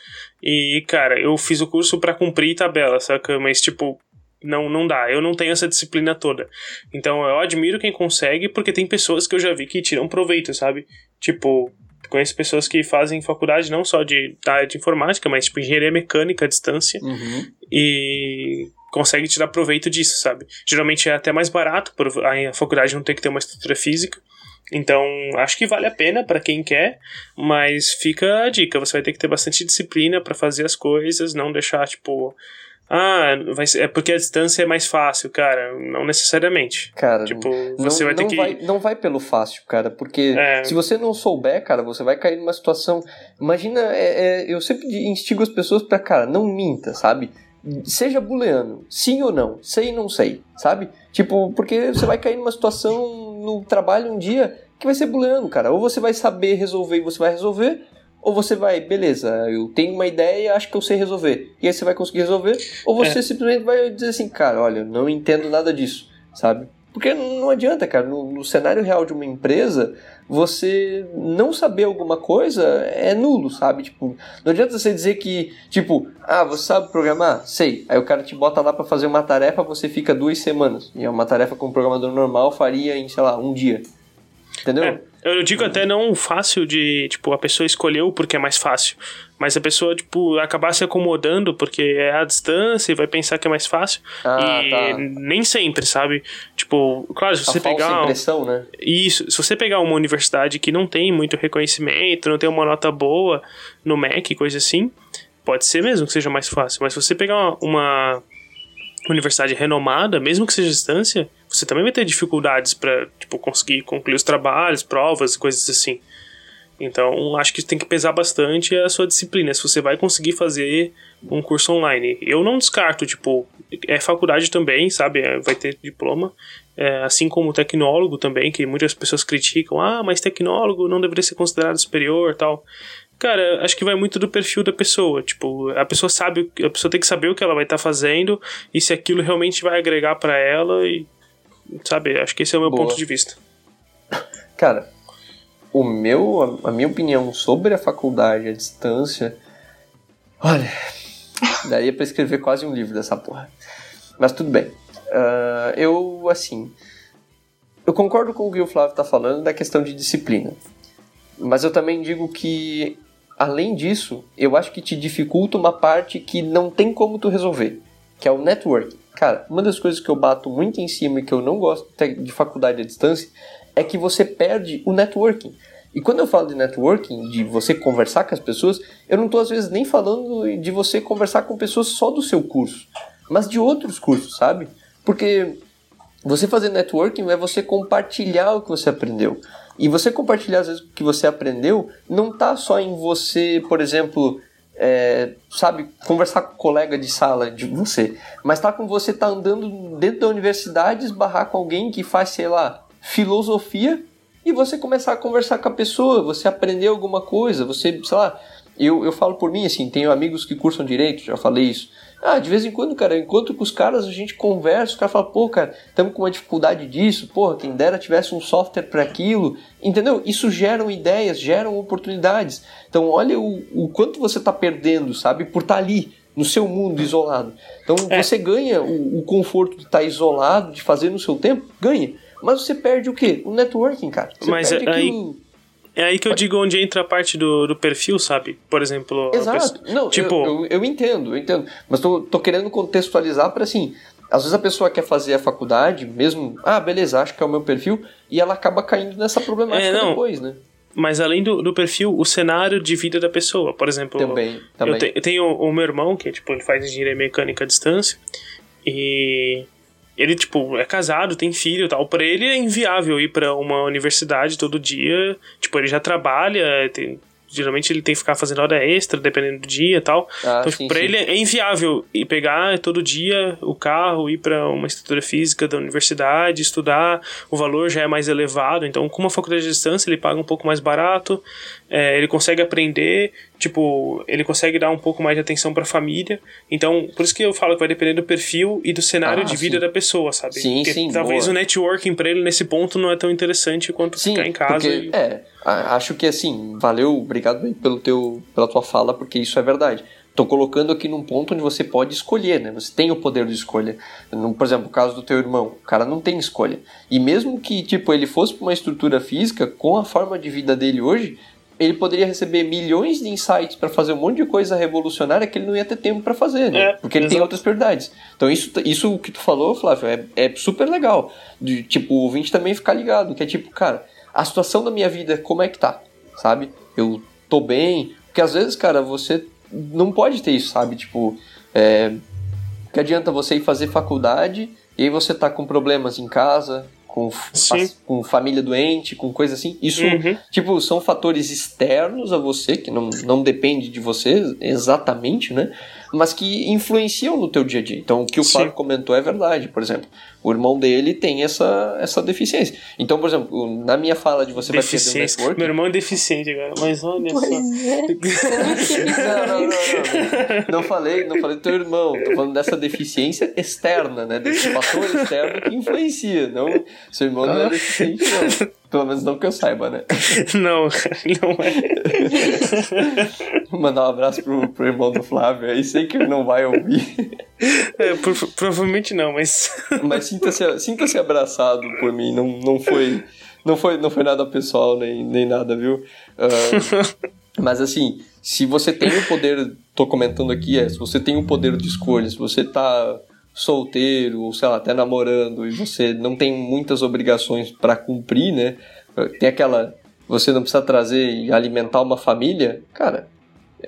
E, cara, eu fiz o curso pra cumprir tabela, saca? Mas, tipo, não, não dá. Eu não tenho essa disciplina toda. Então eu admiro quem consegue, porque tem pessoas que eu já vi que tiram proveito, sabe? Tipo, conheço pessoas que fazem faculdade não só de, da área de informática, mas tipo engenharia mecânica à distância Uhum. e consegue tirar proveito disso, sabe? Geralmente é até mais barato, por a faculdade não tem que ter uma estrutura física. Então, acho que vale a pena para quem quer, mas fica a dica, você vai ter que ter bastante disciplina para fazer as coisas, não deixar tipo ah, vai ser, é porque a distância é mais fácil, cara, não necessariamente. Cara, Tipo, não, você vai ter não que vai, não vai pelo fácil, cara, porque É. se você não souber, cara, você vai cair numa situação. Imagina, é- é, eu sempre instigo as pessoas pra, cara, não minta, sabe? Seja booleano, sim ou não, sei e não sei, sabe? Tipo, porque você vai cair numa situação no trabalho um dia que vai ser booleano, cara. Ou você vai saber resolver e você vai resolver, ou você vai, beleza, eu tenho uma ideia, acho que eu sei resolver. E aí você vai conseguir resolver, ou você simplesmente vai dizer assim, cara, olha, não entendo nada disso, sabe? Porque não adianta, cara, no, no cenário real de uma empresa, você não saber alguma coisa é nulo, sabe? Tipo, não adianta você dizer que, tipo, ah, você sabe programar? Sei. Aí o cara te bota lá pra fazer uma tarefa, você fica duas semanas. E é uma tarefa que um programador normal faria em, sei lá, um dia. Entendeu? É, eu digo até não fácil de, tipo, a pessoa escolheu porque é mais fácil. Mas a pessoa, tipo, acabar se acomodando porque é à distância e vai pensar que é mais fácil. Ah, e tá. nem sempre, sabe? Tipo, claro, se A você falsa pegar. impressão, né? Isso, se você pegar uma universidade que não tem muito reconhecimento, não tem uma nota boa no MEC, coisa assim, pode ser mesmo que seja mais fácil. Mas se você pegar uma, uma universidade renomada, mesmo que seja à distância, você também vai ter dificuldades para tipo, conseguir concluir os trabalhos, provas, coisas assim. Então, acho que tem que pesar bastante a sua disciplina, se você vai conseguir fazer um curso online. Eu não descarto, tipo, é faculdade também, sabe? É, Vai ter diploma. É, assim como tecnólogo também, que muitas pessoas criticam. Ah, mas tecnólogo não deveria ser considerado superior tal. Cara, acho que vai muito do perfil da pessoa. Tipo, a pessoa sabe, a pessoa tem que saber o que ela vai estar fazendo e se aquilo realmente vai agregar para ela e sabe, acho que esse é o meu Boa. ponto de vista. (laughs) Cara, o meu, a, a minha opinião sobre a faculdade à distância. Olha, (laughs) daria pra escrever quase um livro dessa porra. Mas tudo bem. Ah, eu, assim. Eu concordo com o que o Flávio tá falando da questão de disciplina. Mas eu também digo que, além disso, eu acho que te dificulta uma parte que não tem como tu resolver, que é o networking. Cara, uma das coisas que eu bato muito em cima e que eu não gosto de de faculdade à distância é que você perde o networking. E quando eu falo de networking, de você conversar com as pessoas, eu não estou às vezes nem falando de você conversar com pessoas só do seu curso, mas de outros cursos, sabe? Porque você fazer networking é você compartilhar o que você aprendeu. E você compartilhar às vezes o que você aprendeu não tá só em você, por exemplo, é, sabe, conversar com colega de sala de você, mas tá com você tá andando dentro da universidade, esbarrar com alguém que faz, sei lá, filosofia e você começar a conversar com a pessoa, você aprender alguma coisa, você, sei lá, eu, eu falo por mim, assim, tenho amigos que cursam direito, já falei isso. Ah, de vez em quando, cara, eu encontro com os caras, a gente conversa, o cara fala, pô, cara, estamos com uma dificuldade disso, porra, quem dera tivesse um software para aquilo, entendeu? Isso geram ideias, geram oportunidades. Então, olha o, o quanto você está perdendo, sabe, por estar ali, no seu mundo isolado. Então, É. você ganha o, o conforto de estar isolado, de fazer no seu tempo, ganha. Mas você perde o quê? O networking, cara. Você Mas perde aí- aquilo- É aí que eu digo onde entra a parte do, do perfil, sabe? Por exemplo. Exato. Pessoa, não, tipo, eu, eu, eu, entendo, eu entendo. Mas tô, tô querendo contextualizar para assim. Às vezes a pessoa quer fazer a faculdade, mesmo, ah, beleza, acho que é o meu perfil, e ela acaba caindo nessa problemática é, depois, né? Mas além do, do perfil, o cenário de vida da pessoa. Por exemplo, também, também. Eu, te, eu tenho o, o meu irmão, que tipo, ele faz engenharia mecânica à distância, e ele, tipo, é casado, tem filho e tal. Pra ele é inviável ir para uma universidade todo dia. Tipo, ele já trabalha, tem, geralmente ele tem que ficar fazendo hora extra, dependendo do dia e tal. Ah, então, tipo, pra sim. ele é inviável ir pegar todo dia o carro, ir para uma estrutura física da universidade, estudar, o valor já é mais elevado. Então, com uma faculdade de distância, ele paga um pouco mais barato, é, ele consegue aprender, tipo, ele consegue dar um pouco mais de atenção para a família. Então, por isso que eu falo que vai depender do perfil e do cenário ah, de vida sim. da pessoa, sabe? Sim, porque sim. Talvez boa. o networking para ele nesse ponto não é tão interessante quanto sim, ficar em casa. Porque, e... É, acho que assim, valeu, obrigado pelo teu, pela tua fala, porque isso é verdade. Tô colocando aqui num ponto onde você pode escolher, né? Você tem o poder de escolha. Por exemplo, o caso do teu irmão, o cara não tem escolha. E mesmo que, tipo, ele fosse para uma estrutura física, com a forma de vida dele hoje, ele poderia receber milhões de insights para fazer um monte de coisa revolucionária que ele não ia ter tempo para fazer, né? É, Porque ele exato. tem outras prioridades. Então isso, isso que tu falou, Flávio, é, é super legal. De, tipo, o ouvinte também ficar ligado, que é tipo, cara, a situação da minha vida, como é que tá? Sabe? Eu tô bem? Porque às vezes, cara, você não pode ter isso, sabe? Tipo, é, que adianta você ir fazer faculdade e aí você tá com problemas em casa, com, com família doente, com coisa assim. Isso, uhum. tipo, são fatores externos a você, que não, não depende de você exatamente, né? Mas que influenciam no teu dia a dia. Então, o que o Flávio comentou é verdade. Por exemplo, o irmão dele tem essa, essa deficiência. Então, por exemplo, na minha fala de você vai perder o network... Meu irmão é deficiente agora, mas olha pois só. É. (laughs) não, não, não, não, não. falei, não falei do teu irmão. Tô falando dessa deficiência externa, né? Desse fator externo que influencia. Não, seu irmão não é deficiente, não. Pelo menos não que eu saiba, né? (laughs) Não, (laughs) não é. (laughs) Mandar um abraço pro, pro irmão do Flávio aí, sei que ele não vai ouvir. É, por, provavelmente não, mas. Mas sinta-se sinta -se abraçado por mim, não, não, foi, não, foi, não foi nada pessoal nem, nem nada, viu? Uh, mas assim, se você tem o poder, tô comentando aqui, é, se você tem o poder de escolha, se você tá solteiro, ou sei lá, até namorando, e você não tem muitas obrigações para cumprir, né? Tem aquela. Você não precisa trazer e alimentar uma família, cara,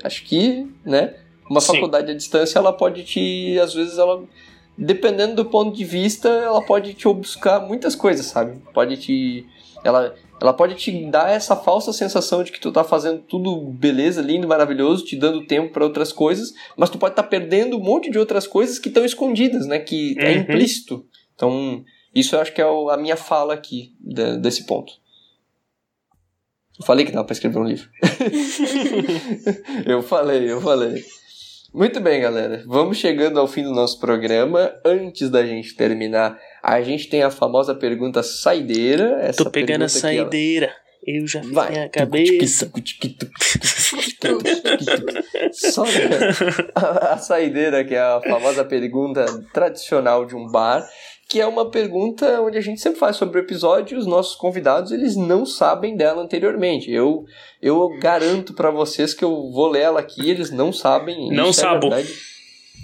acho que, né? Uma Sim. faculdade à distância, ela pode te. Às vezes, ela. Dependendo do ponto de vista, ela pode te buscar muitas coisas, sabe? Pode te. Ela, ela pode te dar essa falsa sensação de que tu tá fazendo tudo beleza, lindo, maravilhoso, te dando tempo para outras coisas, mas tu pode estar tá perdendo um monte de outras coisas que estão escondidas, né? Que é uhum. é implícito. Então, isso eu acho que é a minha fala aqui de, desse ponto. Eu falei que dava pra escrever um livro. (laughs) eu falei, eu falei. Muito bem, galera. Vamos chegando ao fim do nosso programa. Antes da gente terminar, a gente tem a famosa pergunta saideira. Essa Tô pegando a saideira. Ela... Eu já fiz Vai. a cabeça. Só a, a saideira, que é a famosa pergunta tradicional de um bar que é uma pergunta onde a gente sempre faz sobre o episódio e os nossos convidados eles não sabem dela anteriormente. Eu eu garanto para vocês que eu vou ler ela aqui, eles não sabem. Não é sabem.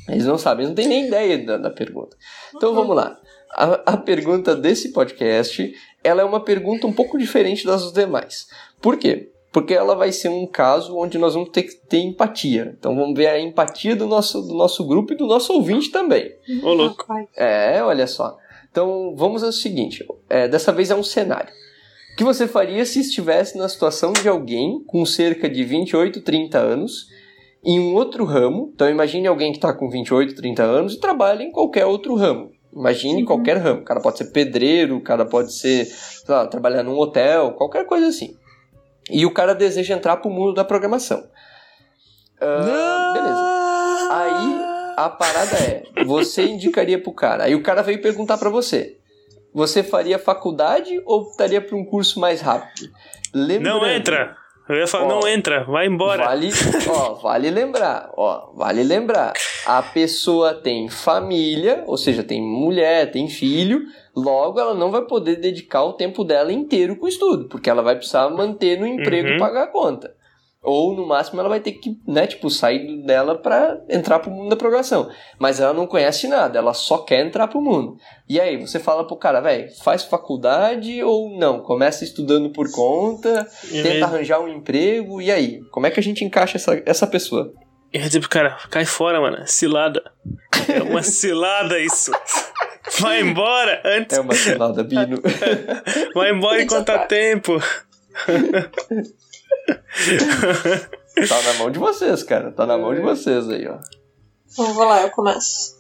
eles não sabem, eles não têm nem ideia da, da pergunta. Então vamos lá. A, a pergunta desse podcast, ela é uma pergunta um pouco diferente das demais. Por quê? Porque ela vai ser um caso onde nós vamos ter que ter empatia. Então vamos ver a empatia do nosso, do nosso grupo e do nosso ouvinte também. Ô, louco. É, olha só. Então vamos ao seguinte: é, dessa vez é um cenário. O que você faria se estivesse na situação de alguém com cerca de 28, 30 anos em um outro ramo? Então imagine alguém que está com 28, 30 anos e trabalha em qualquer outro ramo. Imagine uhum. qualquer ramo. O cara pode ser pedreiro, o cara pode ser, lá, trabalhar num hotel, qualquer coisa assim. E o cara deseja entrar pro mundo da programação. Uh, beleza. Aí a parada é, você indicaria pro cara. Aí o cara veio perguntar para você. Você faria faculdade ou estaria para um curso mais rápido? Lembrando, não entra. Eu ia falar, Ó, não entra, vai embora. Vale, (laughs) ó, vale lembrar, ó, vale lembrar. A pessoa tem família, ou seja, tem mulher, tem filho, logo ela não vai poder dedicar o tempo dela inteiro com o estudo, porque ela vai precisar manter no emprego Uhum. e pagar a conta. Ou no máximo ela vai ter que, né, tipo, sair dela pra entrar pro mundo da programação. Mas ela não conhece nada, ela só quer entrar pro mundo. E aí, você fala pro cara, velho, faz faculdade ou não? Começa estudando por conta, E tenta arranjar um emprego, e aí? Como é que a gente encaixa essa, essa pessoa? Eu ia dizer pro cara, cai fora, mano. Cilada. É uma (laughs) cilada isso. Vai embora antes. É uma cilada, Bino. (laughs) Vai embora enquanto há tempo. (laughs) (laughs) tá na mão de vocês, cara. Tá na mão de vocês aí, ó. Então, vou lá, eu começo.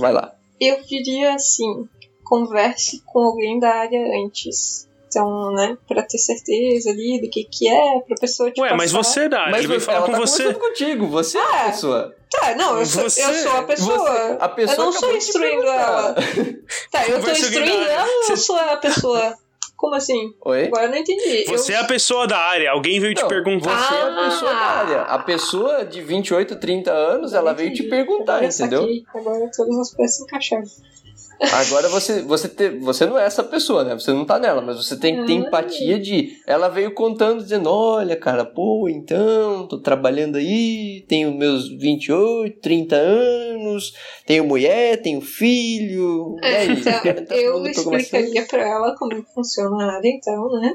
Vai lá. Eu diria assim, converse com alguém da área antes. Então, né, pra ter certeza ali do que que é, pra pessoa te Ué, mas passar. você é da área, Mas ele você- falar ela com tá você. conversando contigo, você é a É. pessoa. Tá, não, eu sou, Você- eu sou a pessoa. Você- a pessoa eu não sou acabou de instruindo perguntar. ela. Tá, eu tô Conversa instruindo ela ou eu Você- sou a pessoa? Como assim? Oi? Agora eu não entendi. Você eu... é a pessoa da área, alguém veio te Não, perguntar. Você é a Ah. pessoa da área. A pessoa de 28, 30 anos, ela veio te perguntar, Agora eu entendeu? saquei. Agora todas as peças encaixaram. Agora você, você, te, você não é essa pessoa, né? Você não tá nela, mas você tem que ter empatia de. Ela veio contando, dizendo: Olha, cara, pô, então, tô trabalhando aí, tenho meus 28, 30 anos, tenho mulher, tenho filho. Aí? Então, (laughs) eu explicaria pra ela como é que funciona a área, então, né?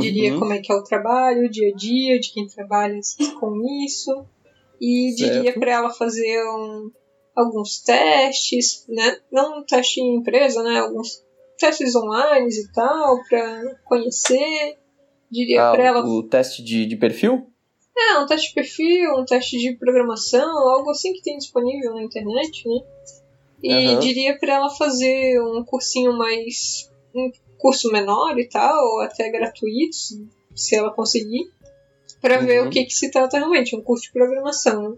Diria Uhum. como é que é o trabalho, o dia a dia de quem trabalha com isso. E diria pra ela fazer um- alguns testes, né? Não um teste em empresa, né? Alguns testes online e tal, pra conhecer. Diria Ah, pra ela o teste de, de perfil? É, um teste de perfil, um teste de programação, algo assim que tem disponível na internet, né? E Aham. diria pra ela fazer um cursinho mais. um curso menor e tal, ou até gratuito, se- ela conseguir, ver Uhum. o que, que se trata realmente, um curso de programação.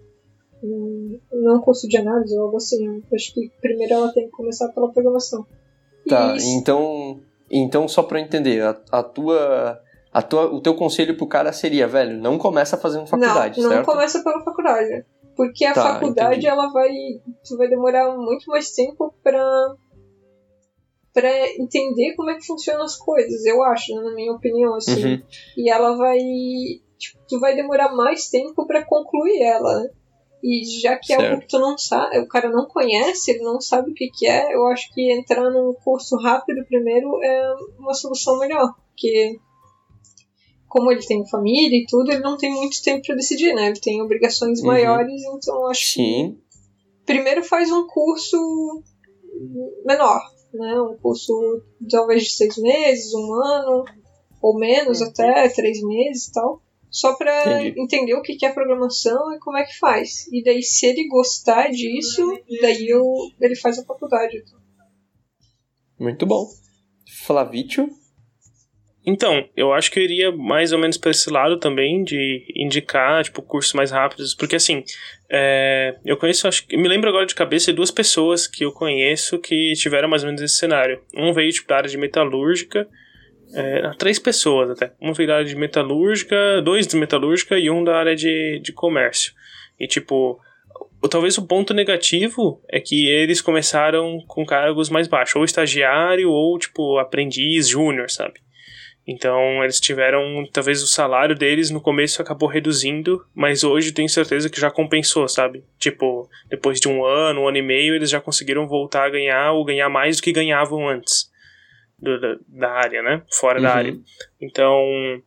Hum, Não um curso de análise ou algo assim. né? Acho que primeiro ela tem que começar pela programação. Tá, E então, então só pra eu entender, a, a tua, a tua, o teu conselho pro cara seria, velho, não começa fazendo faculdade, não, não certo? começa pela faculdade. Porque a Tá, faculdade entendi. ela vai. Tu vai demorar muito mais tempo pra. pra entender como é que funcionam as coisas, eu acho, né, na minha opinião, assim. Uhum. E ela vai. Tipo, tu vai demorar mais tempo pra concluir ela, né? E já que é Certo. algo que tu não sabe, o cara não conhece, ele não sabe o que, que é, eu acho que entrar num curso rápido primeiro é uma solução melhor. Porque como ele tem família e tudo, ele não tem muito tempo pra decidir, né? Ele tem obrigações Uhum. maiores, então eu acho que Sim, primeiro faz um curso menor, né? Um curso talvez de seis meses, um ano, ou menos até, três meses e tal. Só pra Entendi. entender o que que é programação e como é que faz. E daí, se ele gostar disso, daí eu, ele faz a faculdade. muito bom. Flavítio? Então, eu acho que eu iria mais ou menos para esse lado também, de indicar, tipo, cursos mais rápidos, porque assim, é, eu conheço, acho que, me lembro agora de cabeça de duas pessoas que eu conheço que tiveram mais ou menos esse cenário. Um veio, tipo, da área de metalúrgica, é, três pessoas até. Um veio da área de metalúrgica, dois de metalúrgica e um da área de, de comércio. E, tipo, talvez o ponto negativo é que eles começaram com cargos mais baixos, ou estagiário, ou, tipo, aprendiz, júnior, sabe? Então eles tiveram, talvez o salário deles no começo acabou reduzindo, mas hoje tenho certeza que já compensou, sabe? Tipo, depois de um ano, um ano e meio, eles já conseguiram voltar a ganhar ou ganhar mais do que ganhavam antes do- da, da área, né? Fora da Uhum. área. Então,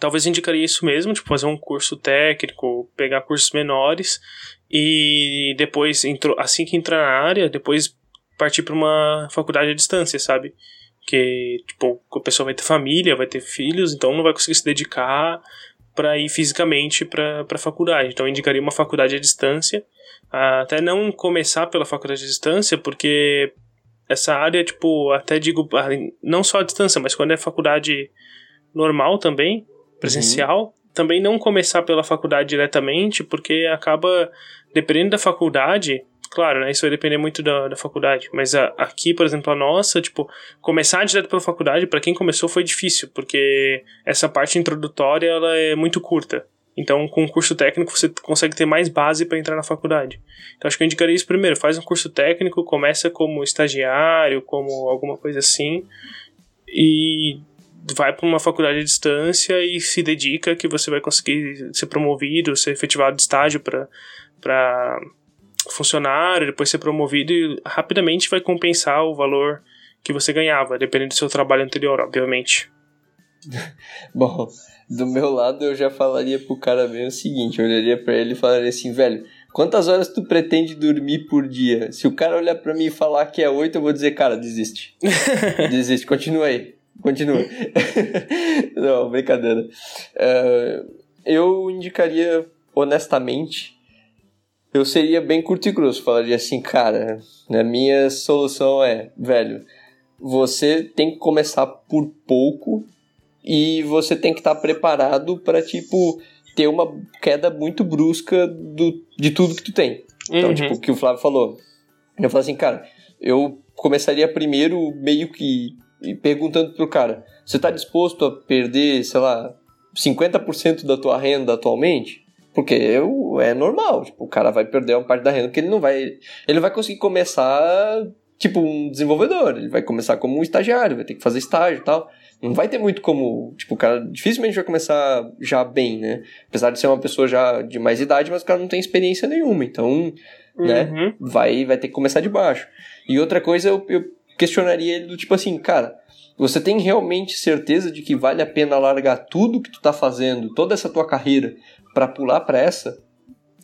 talvez indicaria isso mesmo, tipo, fazer um curso técnico, pegar cursos menores e depois, entrou, assim que entrar na área, depois partir para uma faculdade à distância, sabe? que tipo a pessoa vai ter família, vai ter filhos, então não vai conseguir se dedicar para ir fisicamente para para faculdade. Então eu indicaria uma faculdade à distância, até não começar pela faculdade à distância, porque essa área tipo até digo ah, não só à distância, mas quando é faculdade normal também, presencial, também não começar pela faculdade diretamente, porque acaba dependendo da faculdade Claro, né? Isso vai depender muito da, da faculdade. Mas a, aqui, por exemplo, a nossa, tipo, começar direto pela faculdade, para quem começou, foi difícil, porque essa parte introdutória ela é muito curta. Então, com o curso técnico, você consegue ter mais base para entrar na faculdade. Então, acho que eu indicaria isso primeiro. Faz um curso técnico, começa como estagiário, como alguma coisa assim, e vai para uma faculdade à distância e se dedica que você vai conseguir ser promovido, ser efetivado de estágio para funcionário, depois ser promovido e rapidamente vai compensar o valor que você ganhava, dependendo do seu trabalho anterior, obviamente. (laughs) Bom, do meu lado eu já falaria pro cara bem o seguinte, eu olharia para ele e falaria assim, velho, quantas horas tu pretende dormir por dia? Se o cara olhar para mim e falar que é oito, eu vou dizer, cara, desiste. (laughs) desiste, continua aí. Continua. (laughs) Não, brincadeira. Uh, eu indicaria, honestamente, eu seria bem curto e grosso. Falaria assim, cara, a minha solução é, velho, você tem que começar por pouco e você tem que estar tá preparado para tipo ter uma queda muito brusca do, de tudo que tu tem. Então, uhum. tipo, o que o Flávio falou. Eu falo assim, cara, eu começaria primeiro meio que perguntando pro cara, você tá disposto a perder, sei lá, 50% da tua renda atualmente? Porque eu, é normal, tipo, o cara vai perder uma parte da renda porque ele não vai. Ele vai conseguir começar tipo um desenvolvedor, ele vai começar como um estagiário, vai ter que fazer estágio e tal. Não vai ter muito como, tipo, o cara dificilmente vai começar já bem, né? Apesar de ser uma pessoa já de mais idade, mas o cara não tem experiência nenhuma, então, né, uhum. né, vai, vai ter que começar de baixo. E outra coisa, eu, eu questionaria ele do tipo assim, cara, você tem realmente certeza de que vale a pena largar tudo que tu tá fazendo, toda essa tua carreira, para pular para essa?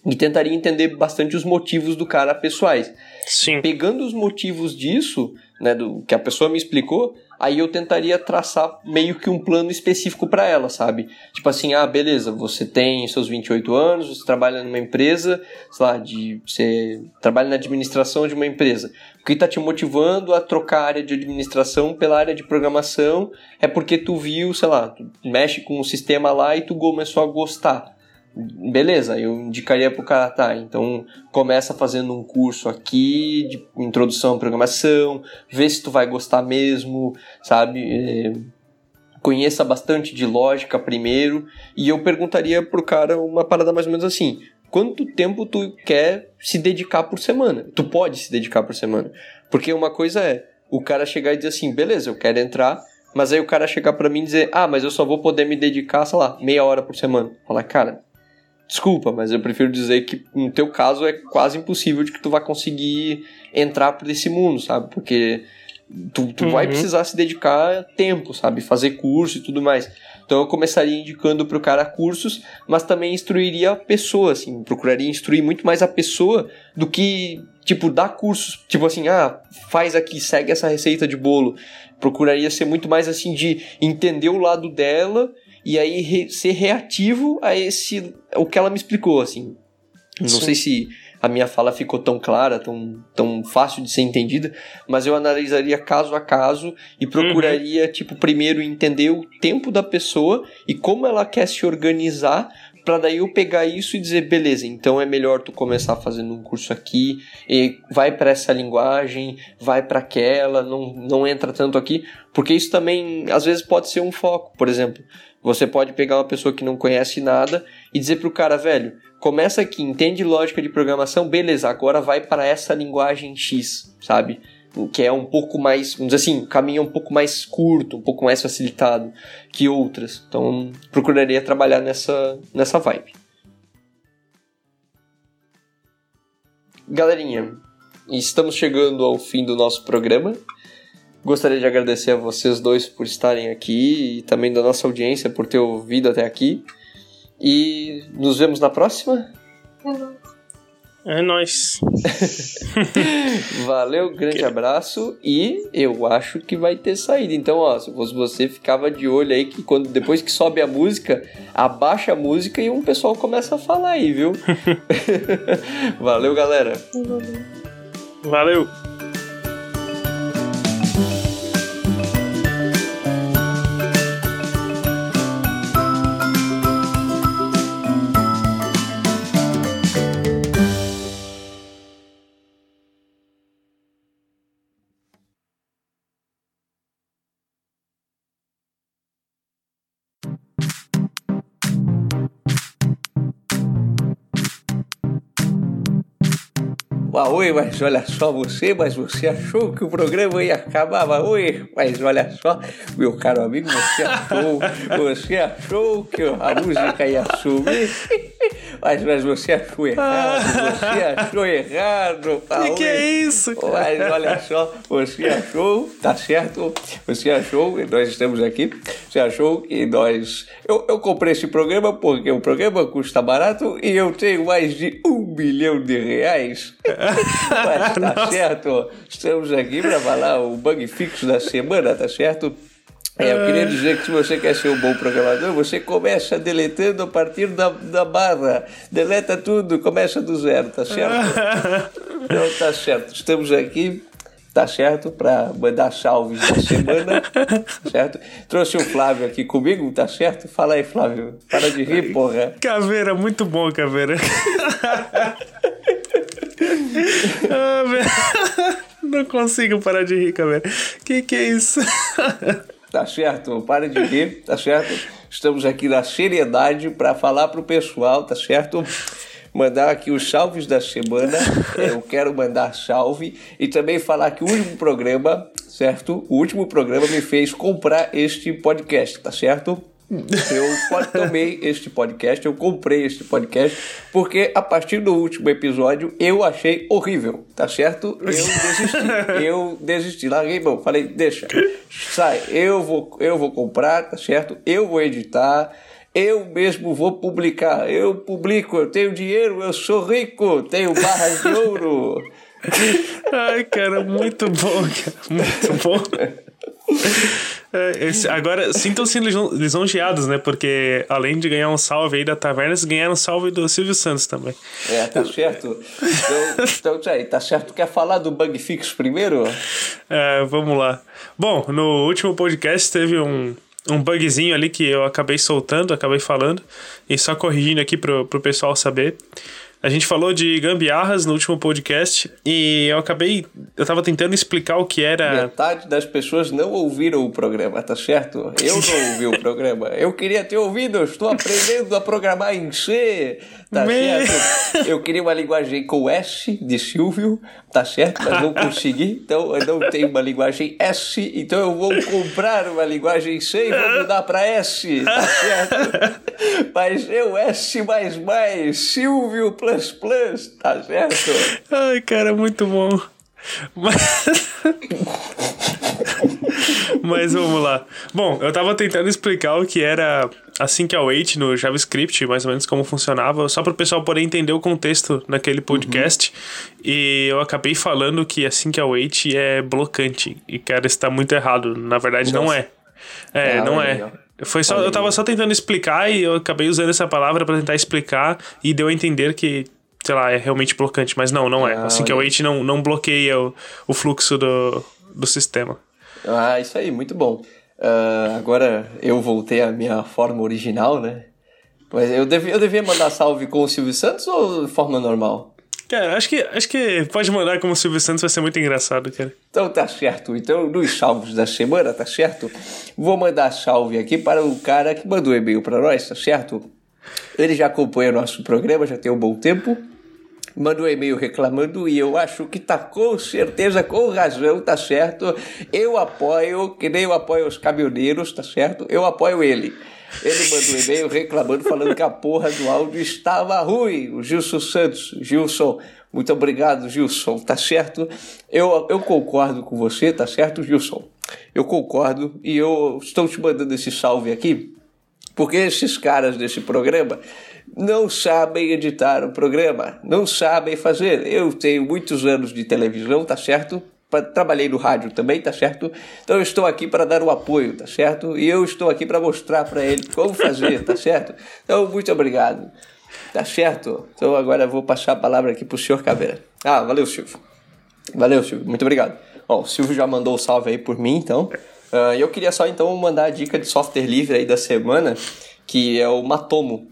E tentaria entender bastante os motivos do cara pessoais. Sim. Pegando os motivos disso, né, do que a pessoa me explicou, aí eu tentaria traçar meio que um plano específico para ela, sabe? Tipo assim, ah, beleza, você tem seus 28 anos, você trabalha numa empresa, sei lá, de, você trabalha na administração de uma empresa. O que está te motivando a trocar a área de administração pela área de programação é porque tu viu, sei lá, tu mexe com o sistema lá e tu começou a gostar beleza, eu indicaria pro cara, tá, então começa fazendo um curso aqui de introdução à programação, vê se tu vai gostar mesmo, sabe? É, conheça bastante de lógica primeiro, e eu perguntaria pro cara uma parada mais ou menos assim, quanto tempo tu quer se dedicar por semana? Tu pode se dedicar por semana. Porque uma coisa é o cara chegar e dizer assim, beleza, eu quero entrar, mas aí o cara chegar para mim e dizer, ah, mas eu só vou poder me dedicar, sei lá, meia hora por semana. Falar, cara, Desculpa, mas eu prefiro dizer que no teu caso é quase impossível de que tu vai conseguir entrar por esse mundo, sabe? Porque tu, tu uhum. vai precisar se dedicar tempo, sabe? Fazer curso e tudo mais. Então eu começaria indicando pro cara cursos, mas também instruiria a pessoa, assim, procuraria instruir muito mais a pessoa do que, tipo, dar cursos, tipo assim, ah, faz aqui, segue essa receita de bolo. Procuraria ser muito mais assim de entender o lado dela e aí re, ser reativo a esse o que ela me explicou assim. Não Sim. sei se a minha fala ficou tão clara, tão, tão fácil de ser entendida, mas eu analisaria caso a caso e procuraria, uhum. tipo, primeiro entender o tempo da pessoa e como ela quer se organizar para daí eu pegar isso e dizer, beleza, então é melhor tu começar fazendo um curso aqui, e vai para essa linguagem, vai para aquela, não, não entra tanto aqui, porque isso também às vezes pode ser um foco, por exemplo. Você pode pegar uma pessoa que não conhece nada e dizer pro cara, velho, começa aqui, entende lógica de programação, beleza, agora vai para essa linguagem X, sabe? Que é um pouco mais, vamos dizer assim, caminho um pouco mais curto, um pouco mais facilitado que outras. Então, procuraria trabalhar nessa, nessa vibe. Galerinha, estamos chegando ao fim do nosso programa. Gostaria de agradecer a vocês dois por estarem aqui e também da nossa audiência por ter ouvido até aqui. E nos vemos na próxima. É nóis. (laughs) Valeu, grande abraço e eu acho que vai ter saída. Então, ó, se fosse você, ficava de olho aí que quando depois que sobe a música, abaixa a música e um pessoal começa a falar aí, viu? (laughs) (laughs) Valeu, galera. Valeu. Oi, mas olha só você, mas você achou que o programa ia acabar, Oi, mas olha só, meu caro amigo, você achou, (laughs) você achou que a música ia sumir, mas, mas você achou errado, você achou errado, Que que é isso? Mas olha só, você achou, tá certo? Você achou, nós estamos aqui, você achou que nós. Eu, eu comprei esse programa porque o programa custa barato e eu tenho mais de um bilhão de reais. Mas tá (laughs) certo, estamos aqui para falar o bug fixo da semana, tá certo? É, eu queria dizer que se você quer ser um bom programador, você começa deletando a partir da, da barra. Deleta tudo, começa do zero, tá certo? Então tá certo. Estamos aqui, tá certo? Para mandar salves da semana, certo? Trouxe o Flávio aqui comigo, tá certo? Fala aí, Flávio. Para de rir, porra. Caveira, muito bom, Caveira. Ah. Não consigo parar de rir, Caveira. Que que é isso? Tá certo? Para de rir, tá certo? Estamos aqui na seriedade para falar pro pessoal, tá certo? Mandar aqui os salves da semana. Eu quero mandar salve e também falar que o último programa, certo? O último programa me fez comprar este podcast, tá certo? Eu tomei este podcast, eu comprei este podcast, porque a partir do último episódio eu achei horrível, tá certo? Eu desisti, (laughs) eu desisti, larguei mão, falei, deixa, sai, eu vou, eu vou comprar, tá certo? Eu vou editar, eu mesmo vou publicar, eu publico, eu tenho dinheiro, eu sou rico, tenho barras de ouro. Ai, cara, muito bom, cara. Muito bom. (laughs) É, esse, agora, sintam-se lisonjeados, né? Porque além de ganhar um salve aí da taverna, eles ganharam um salve do Silvio Santos também. É, tá certo. Então, então aí, tá certo. Quer falar do bug fix primeiro? É, vamos lá. Bom, no último podcast teve um, um bugzinho ali que eu acabei soltando, acabei falando, e só corrigindo aqui pro, pro pessoal saber. A gente falou de gambiarras no último podcast e eu acabei. Eu tava tentando explicar o que era. Metade das pessoas não ouviram o programa, tá certo? Eu não ouvi o programa. Eu queria ter ouvido, eu estou aprendendo a programar em C, tá Me... certo? Eu queria uma linguagem com S de Silvio, tá certo? Mas não consegui, então eu não tenho uma linguagem S, então eu vou comprar uma linguagem C e vou mudar para S, tá certo? Mas eu S, Silvio plus plus, tá certo? Ai, cara, muito bom. Mas... (laughs) Mas vamos lá. Bom, eu tava tentando explicar o que era assim que await no JavaScript, mais ou menos como funcionava, só para o pessoal poder entender o contexto naquele podcast. Uhum. E eu acabei falando que assim que await é blocante. E, cara, está muito errado. Na verdade, Nossa. não é. É, é não é. Foi só, eu tava só tentando explicar e eu acabei usando essa palavra para tentar explicar e deu a entender que, sei lá, é realmente blocante. Mas não, não é. Ah, assim que await não, não bloqueia o, o fluxo do, do sistema. Ah, isso aí, muito bom. Uh, agora eu voltei à minha forma original, né? Mas eu devia, eu devia mandar salve com o Silvio Santos ou forma normal? Cara, acho que, acho que pode mandar como o Silvio Santos, vai ser muito engraçado, cara. Então tá certo. Então, nos salvos da semana, tá certo? Vou mandar salve aqui para o cara que mandou e-mail para nós, tá certo? Ele já acompanha nosso programa, já tem um bom tempo mandou um e-mail reclamando e eu acho que tá com certeza, com razão, tá certo. Eu apoio, que nem eu apoio os caminhoneiros, tá certo? Eu apoio ele. Ele mandou um e-mail reclamando, falando que a porra do áudio estava ruim. O Gilson Santos. Gilson, muito obrigado, Gilson, tá certo? Eu, eu concordo com você, tá certo, Gilson? Eu concordo e eu estou te mandando esse salve aqui, porque esses caras desse programa não sabem editar o programa, não sabem fazer. Eu tenho muitos anos de televisão, tá certo? Trabalhei no rádio também, tá certo? Então eu estou aqui para dar o apoio, tá certo? E eu estou aqui para mostrar para ele como fazer, tá certo? Então, muito obrigado. Tá certo? Então agora eu vou passar a palavra aqui para o senhor Caveira. Ah, valeu, Silvio. Valeu, Silvio. Muito obrigado. Ó, o Silvio já mandou o um salve aí por mim, então. Uh, eu queria só então mandar a dica de software livre aí da semana, que é o Matomo.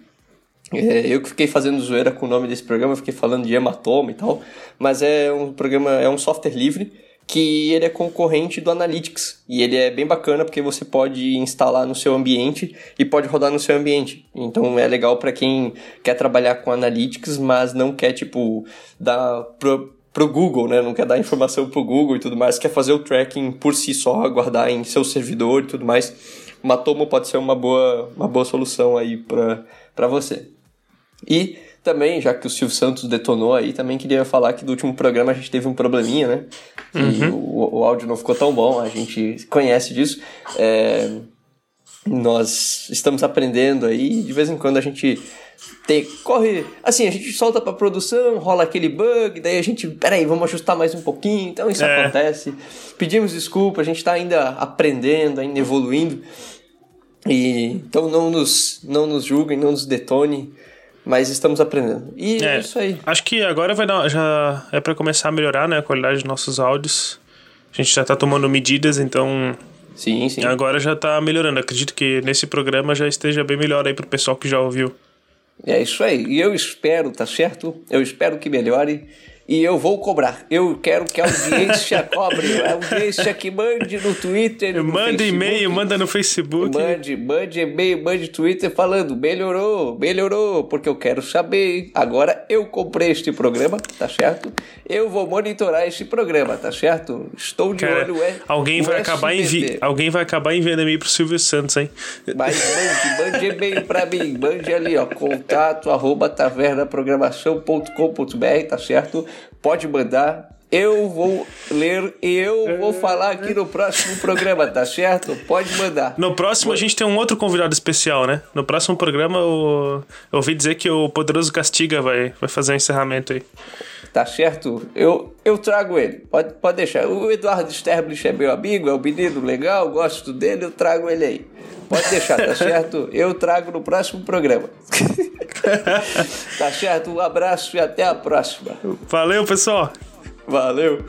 É, eu que fiquei fazendo zoeira com o nome desse programa, fiquei falando de hematoma e tal, mas é um programa, é um software livre que ele é concorrente do Analytics e ele é bem bacana porque você pode instalar no seu ambiente e pode rodar no seu ambiente. Então é legal para quem quer trabalhar com Analytics, mas não quer tipo dar pro pro Google, né? Não quer dar informação pro Google e tudo mais, quer fazer o tracking por si só, guardar em seu servidor e tudo mais. O Matomo pode ser uma boa, uma boa solução aí para você. E também, já que o Silvio Santos detonou aí, também queria falar que do último programa a gente teve um probleminha, né? Uhum. O, o áudio não ficou tão bom, a gente conhece disso. É, nós estamos aprendendo aí, de vez em quando a gente tem, corre, assim, a gente solta pra produção, rola aquele bug, daí a gente, peraí, vamos ajustar mais um pouquinho, então isso é. acontece. Pedimos desculpa, a gente tá ainda aprendendo, ainda evoluindo. E então não nos não nos julguem, não nos detone, mas estamos aprendendo. E é, é isso aí. Acho que agora vai dar, já é para começar a melhorar, né, a qualidade dos nossos áudios. A gente já tá tomando medidas, então Sim, sim. Agora já tá melhorando. Acredito que nesse programa já esteja bem melhor aí pro pessoal que já ouviu. É isso aí. E eu espero, tá certo? Eu espero que melhore e eu vou cobrar. Eu quero que a audiência (laughs) cobre. A audiência que mande no Twitter. No manda e-mail, manda no Facebook. Mande, mande e-mail, mande Twitter falando: melhorou, melhorou, porque eu quero saber. Agora eu comprei este programa, tá certo? Eu vou monitorar este programa, tá certo? Estou de Cara, olho. É, alguém, vai acabar envi alguém vai acabar enviando e-mail pro Silvio Santos, hein? Mas mande, mande e-mail pra mim. Mande ali, ó, contato arroba tavernaprogramação.com.br, tá certo? Pode mandar. Eu vou ler e eu vou falar aqui no próximo programa, tá certo? Pode mandar. No próximo a gente tem um outro convidado especial, né? No próximo programa eu, eu ouvi dizer que o Poderoso Castiga vai, vai fazer o um encerramento aí. Tá certo? Eu, eu trago ele. Pode, pode deixar. O Eduardo Sterblich é meu amigo, é um menino legal, gosto dele, eu trago ele aí. Pode deixar, tá certo? Eu trago no próximo programa. (laughs) tá certo? Um abraço e até a próxima. Valeu, pessoal. Valeu.